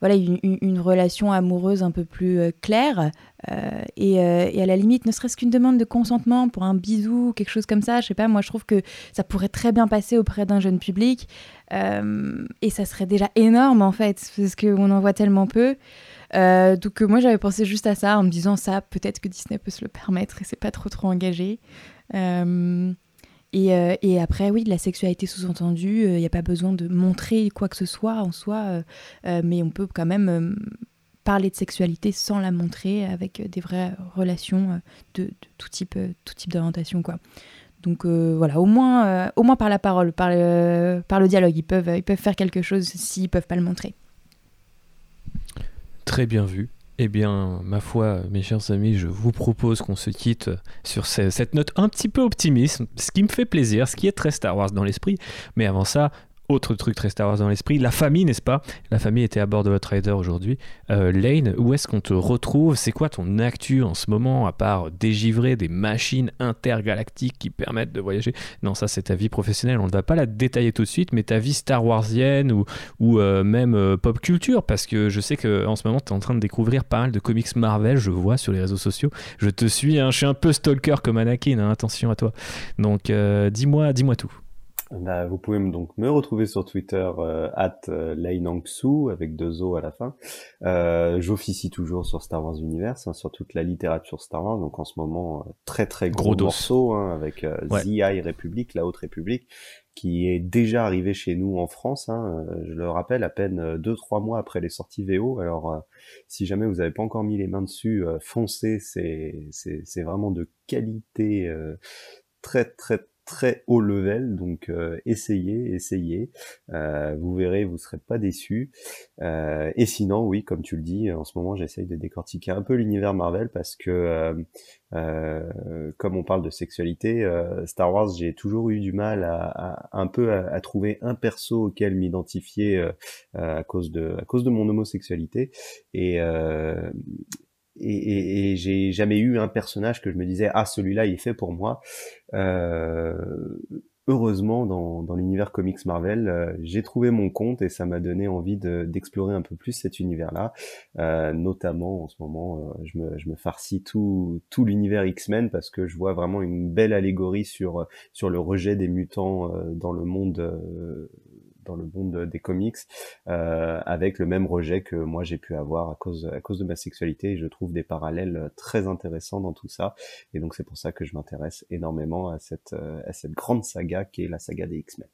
Speaker 5: voilà, une, relation amoureuse un peu plus euh, claire euh, et, à la limite, ne serait-ce qu'une demande de consentement pour un bisou, quelque chose comme ça, je sais pas, moi je trouve que ça pourrait très bien passer auprès d'un jeune public et ça serait déjà énorme en fait, parce qu'on en voit tellement peu. donc moi j'avais pensé juste à ça en me disant ça, peut-être que Disney peut se le permettre et c'est pas trop trop engagé. Euh, et, après, oui, de la sexualité sous-entendue, il euh, n'y a pas besoin de montrer quoi que ce soit en soi, euh, mais on peut quand même parler de sexualité sans la montrer avec des vraies relations de, tout type, tout type d'orientation, quoi. Donc voilà, au moins, au moins par la parole, par le, par le dialogue, ils peuvent, ils peuvent faire quelque chose s'ils peuvent pas le montrer.
Speaker 3: Très bien vu. Eh bien, ma foi, mes chers amis, je vous propose qu'on se quitte sur cette note un petit peu optimiste, ce qui me fait plaisir, ce qui est très Star Wars dans l'esprit. Mais avant ça, autre truc très Star Wars dans l'esprit, la famille, n'est-ce pas? La famille était à bord de votre Rider aujourd'hui. Euh, Lane, où est-ce qu'on te retrouve? C'est quoi ton actu en ce moment, à part dégivrer des machines intergalactiques qui permettent de voyager? Non, ça c'est ta vie professionnelle, on ne va pas la détailler tout de suite, mais ta vie Star Warsienne ou, ou euh, même euh, pop culture, parce que je sais qu'en ce moment tu es en train de découvrir pas mal de comics Marvel, je vois sur les réseaux sociaux. Je te suis, hein, je suis un peu stalker comme Anakin, hein, attention à toi. Donc dis-moi dis-moi tout.
Speaker 4: Bah, vous pouvez donc me retrouver sur Twitter euh, at euh, avec deux O à la fin. Euh, J'officie toujours sur Star Wars Universe, hein, sur toute la littérature Star Wars. Donc en ce moment, euh, très très gros, morceau hein, avec euh, The High Republic, la Haute République, qui est déjà arrivé chez nous en France. Hein, je le rappelle, à peine deux trois mois après les sorties VO. Alors si jamais vous n'avez pas encore mis les mains dessus, foncez. C'est c'est vraiment de qualité très très très haut level, donc euh, essayez, essayez, euh, vous verrez, vous serez pas déçus. Euh, et sinon, oui, comme tu le dis, en ce moment, j'essaye de décortiquer un peu l'univers Marvel parce que, comme on parle de sexualité, Star Wars, j'ai toujours eu du mal à, un peu à, trouver un perso auquel m'identifier à cause de à cause de mon homosexualité et et, et, j'ai jamais eu un personnage que je me disais ah celui-là il est fait pour moi. Euh, heureusement dans, dans l'univers comics Marvel, euh, j'ai trouvé mon compte et ça m'a donné envie d'explorer un peu plus cet univers-là. Euh, notamment en ce moment, euh, je, me, je me farcis tout, tout l'univers X-Men parce que je vois vraiment une belle allégorie sur, sur le rejet des mutants dans le monde dans le monde des comics, euh, avec le même rejet que moi j'ai pu avoir à cause, à cause de ma sexualité. Et je trouve des parallèles très intéressants dans tout ça. Et donc c'est pour ça que je m'intéresse énormément à cette, à cette grande saga qui est la saga des X-Men.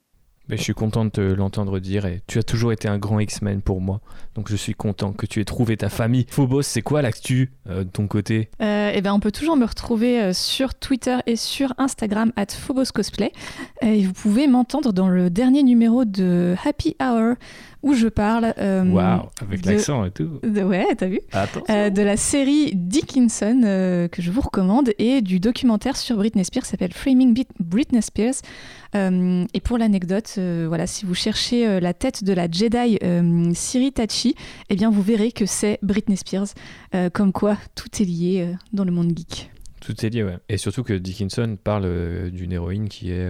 Speaker 3: Je suis content de te l'entendre dire et tu as toujours été un grand X-Men pour moi. Donc je suis content que tu aies trouvé ta famille. Phobos, c'est quoi l'actu euh, de ton côté?
Speaker 2: Euh, Eh bien, on peut toujours me retrouver euh, sur Twitter et sur Instagram at Phobos Cosplay. Et vous pouvez m'entendre dans le dernier numéro de Happy Hour où je parle.
Speaker 3: Euh, Waouh, avec l'accent et tout.
Speaker 2: ouais, t'as vu? Euh, De la série Dickinson euh, que je vous recommande et du documentaire sur Britney Spears qui s'appelle Framing Britney Spears. et pour l'anecdote, voilà, si vous cherchez la tête de la Jedi Siri Tachi, eh bien vous verrez que c'est Britney Spears. comme quoi, tout est lié dans le monde geek.
Speaker 3: Tout est lié, ouais. Et surtout que Dickinson parle d'une héroïne qui est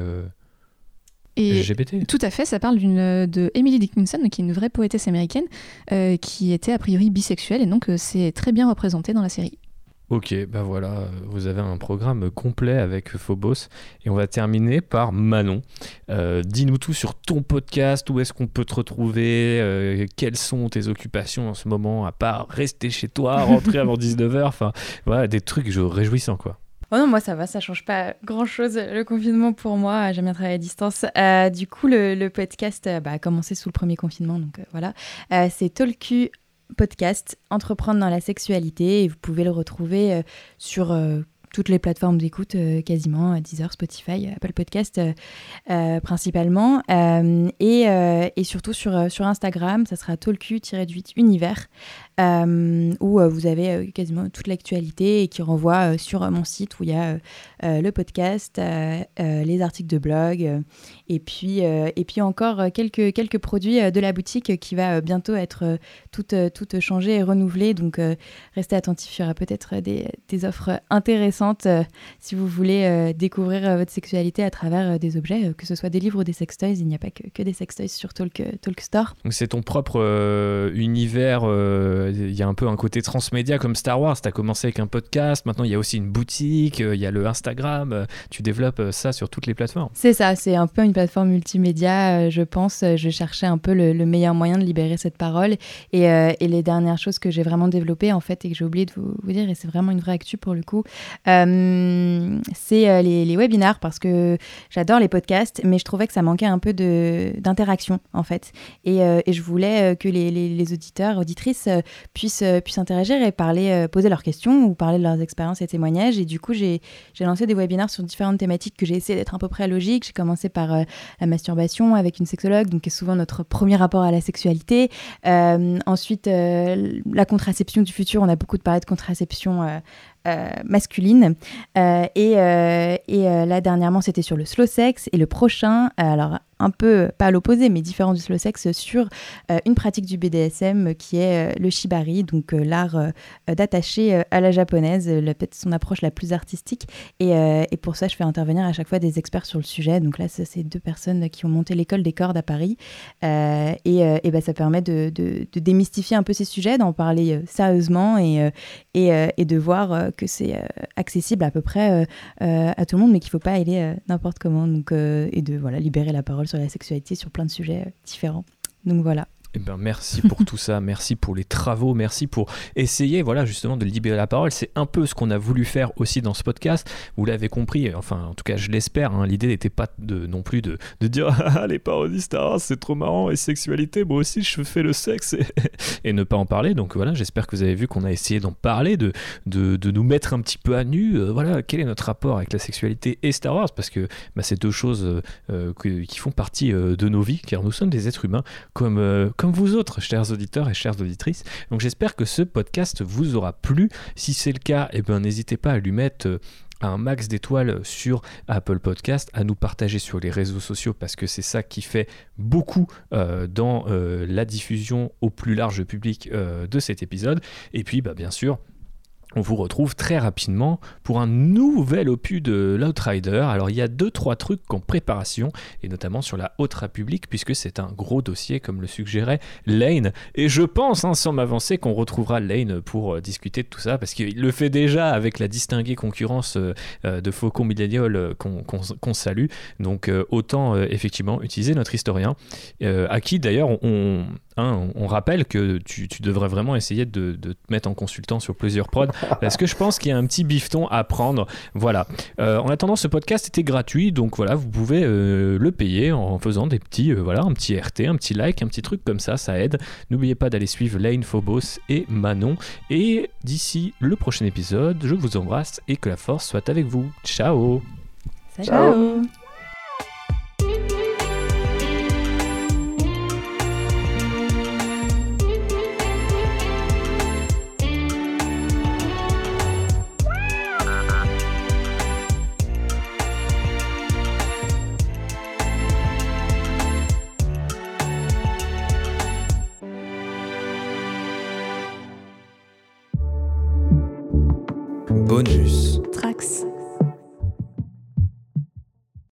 Speaker 3: et
Speaker 2: Tout à fait, ça parle d'une de Emily Dickinson, qui est une vraie poétesse américaine, euh, qui était a priori bisexuelle, et donc euh, c'est très bien représenté dans la série.
Speaker 3: Ok, ben voilà, vous avez un programme complet avec Phobos. Et on va terminer par Manon. Euh, dis-nous tout sur ton podcast, où est-ce qu'on peut te retrouver, quelles sont tes occupations en ce moment, à part rester chez toi, rentrer avant 19h, enfin voilà, des trucs réjouissants quoi.
Speaker 5: Oh non, moi ça va, ça change pas grand chose le confinement pour moi. J'aime bien travailler à distance. Euh, du coup, le, podcast euh, bah, a commencé sous le premier confinement, donc euh, voilà. c'est Tolku Podcast, Entreprendre dans la sexualité, vous pouvez le retrouver sur toutes les plateformes d'écoute, quasiment, Deezer, Spotify, Apple Podcast principalement, et, surtout sur, Instagram, ça sera Tolku-8 univers. Euh, où euh, vous avez euh, quasiment toute l'actualité et qui renvoie sur mon site où il y a le podcast, les articles de blog et puis, et puis encore quelques, quelques produits de la boutique qui va bientôt être toute, toute changée et renouvelée. Donc restez attentifs, il y aura peut-être des, des, offres intéressantes si vous voulez découvrir votre sexualité à travers des objets, que ce soit des livres ou des sextoys. Il n'y a pas que, que des sextoys sur Talk, Talk Store.
Speaker 3: Donc c'est ton propre univers. Il y a un peu un côté transmédia comme Star Wars. Tu as commencé avec un podcast, maintenant il y a aussi une boutique, il y a le Instagram. tu développes ça sur toutes les plateformes.
Speaker 5: C'est ça, c'est un peu une plateforme multimédia, je pense. Je cherchais un peu le, meilleur moyen de libérer cette parole. Et, les dernières choses que j'ai vraiment développées, en fait, et que j'ai oublié de vous, dire, et c'est vraiment une vraie actu pour le coup, euh, c'est euh, les, les, webinars, parce que j'adore les podcasts, mais je trouvais que ça manquait un peu d'interaction, en fait. Et, euh, je voulais que les, auditeurs, auditrices puissent, puissent interagir et parler, poser leurs questions ou parler de leurs expériences et témoignages. Et du coup, j'ai lancé des webinars sur différentes thématiques que j'ai essayé d'être à peu près logique. J'ai commencé par la masturbation avec une sexologue, donc qui est souvent notre premier rapport à la sexualité. ensuite, la contraception du futur, on a beaucoup de parler de contraception euh, euh, masculine. Euh, et, et là, dernièrement, c'était sur le slow sex. Et le prochain, alors un peu, pas à l'opposé, mais différent du slow sex, sur une pratique du BDSM qui est le shibari, donc l'art d'attacher à la japonaise, peut-être son approche la plus artistique. Et, pour ça, je fais intervenir à chaque fois des experts sur le sujet. Donc là, c'est deux personnes qui ont monté l'école des cordes à Paris. et, ben, ça permet de, démystifier un peu ces sujets, d'en parler sérieusement et, de voir que c'est euh, accessible à peu près euh, euh, à tout le monde, mais qu'il ne faut pas aller n'importe comment. Donc, et de voilà, libérer la parole sur la sexualité sur plein de sujets différents. Donc voilà.
Speaker 3: Eh ben, merci pour tout ça, merci pour les travaux, merci pour essayer voilà, justement de libérer la parole. C'est un peu ce qu'on a voulu faire aussi dans ce podcast. Vous l'avez compris, enfin en tout cas je l'espère, hein. l'idée n'était pas de, non plus de, de dire ah, les parodies Star c'est trop marrant et sexualité, moi aussi je fais le sexe et, ne pas en parler. Donc voilà, j'espère que vous avez vu qu'on a essayé d'en parler, de, de, de, nous mettre un petit peu à nu. Euh, voilà, quel est notre rapport avec la sexualité et Star Wars? Parce que bah, c'est deux choses euh, qui font partie euh, de nos vies, car nous sommes des êtres humains comme comme vous autres, chers auditeurs et chères auditrices. Donc j'espère que ce podcast vous aura plu. Si c'est le cas, eh ben, n'hésitez pas à lui mettre euh, un max d'étoiles sur Apple Podcast, à nous partager sur les réseaux sociaux parce que c'est ça qui fait beaucoup euh, dans euh, la diffusion au plus large public de cet épisode. Et puis, bah, bien sûr, on vous retrouve très rapidement pour un nouvel opus de l'Outrider. Alors il y a deux trois trucs en préparation et notamment sur la Haute République puisque c'est un gros dossier comme le suggérait Lane. Et je pense hein, sans m'avancer qu'on retrouvera Lane pour euh, discuter de tout ça parce qu'il le fait déjà avec la distinguée concurrence euh, euh, de Faucon Millennial qu'on salue. Donc autant effectivement utiliser notre historien à qui d'ailleurs on, Hein, on, rappelle que tu, devrais vraiment essayer de, te mettre en consultant sur plusieurs prods parce que je pense qu'il y a un petit bifton à prendre. Voilà. Euh, en attendant, ce podcast était gratuit, donc voilà, vous pouvez euh, le payer en faisant des petits, euh, voilà, un petit RT, un petit like, un petit truc comme ça, ça aide. N'oubliez pas d'aller suivre Lane, Phobos et Manon. Et d'ici le prochain épisode, je vous embrasse et que la force soit avec vous. Ciao.
Speaker 5: Ciao.
Speaker 1: Bonus.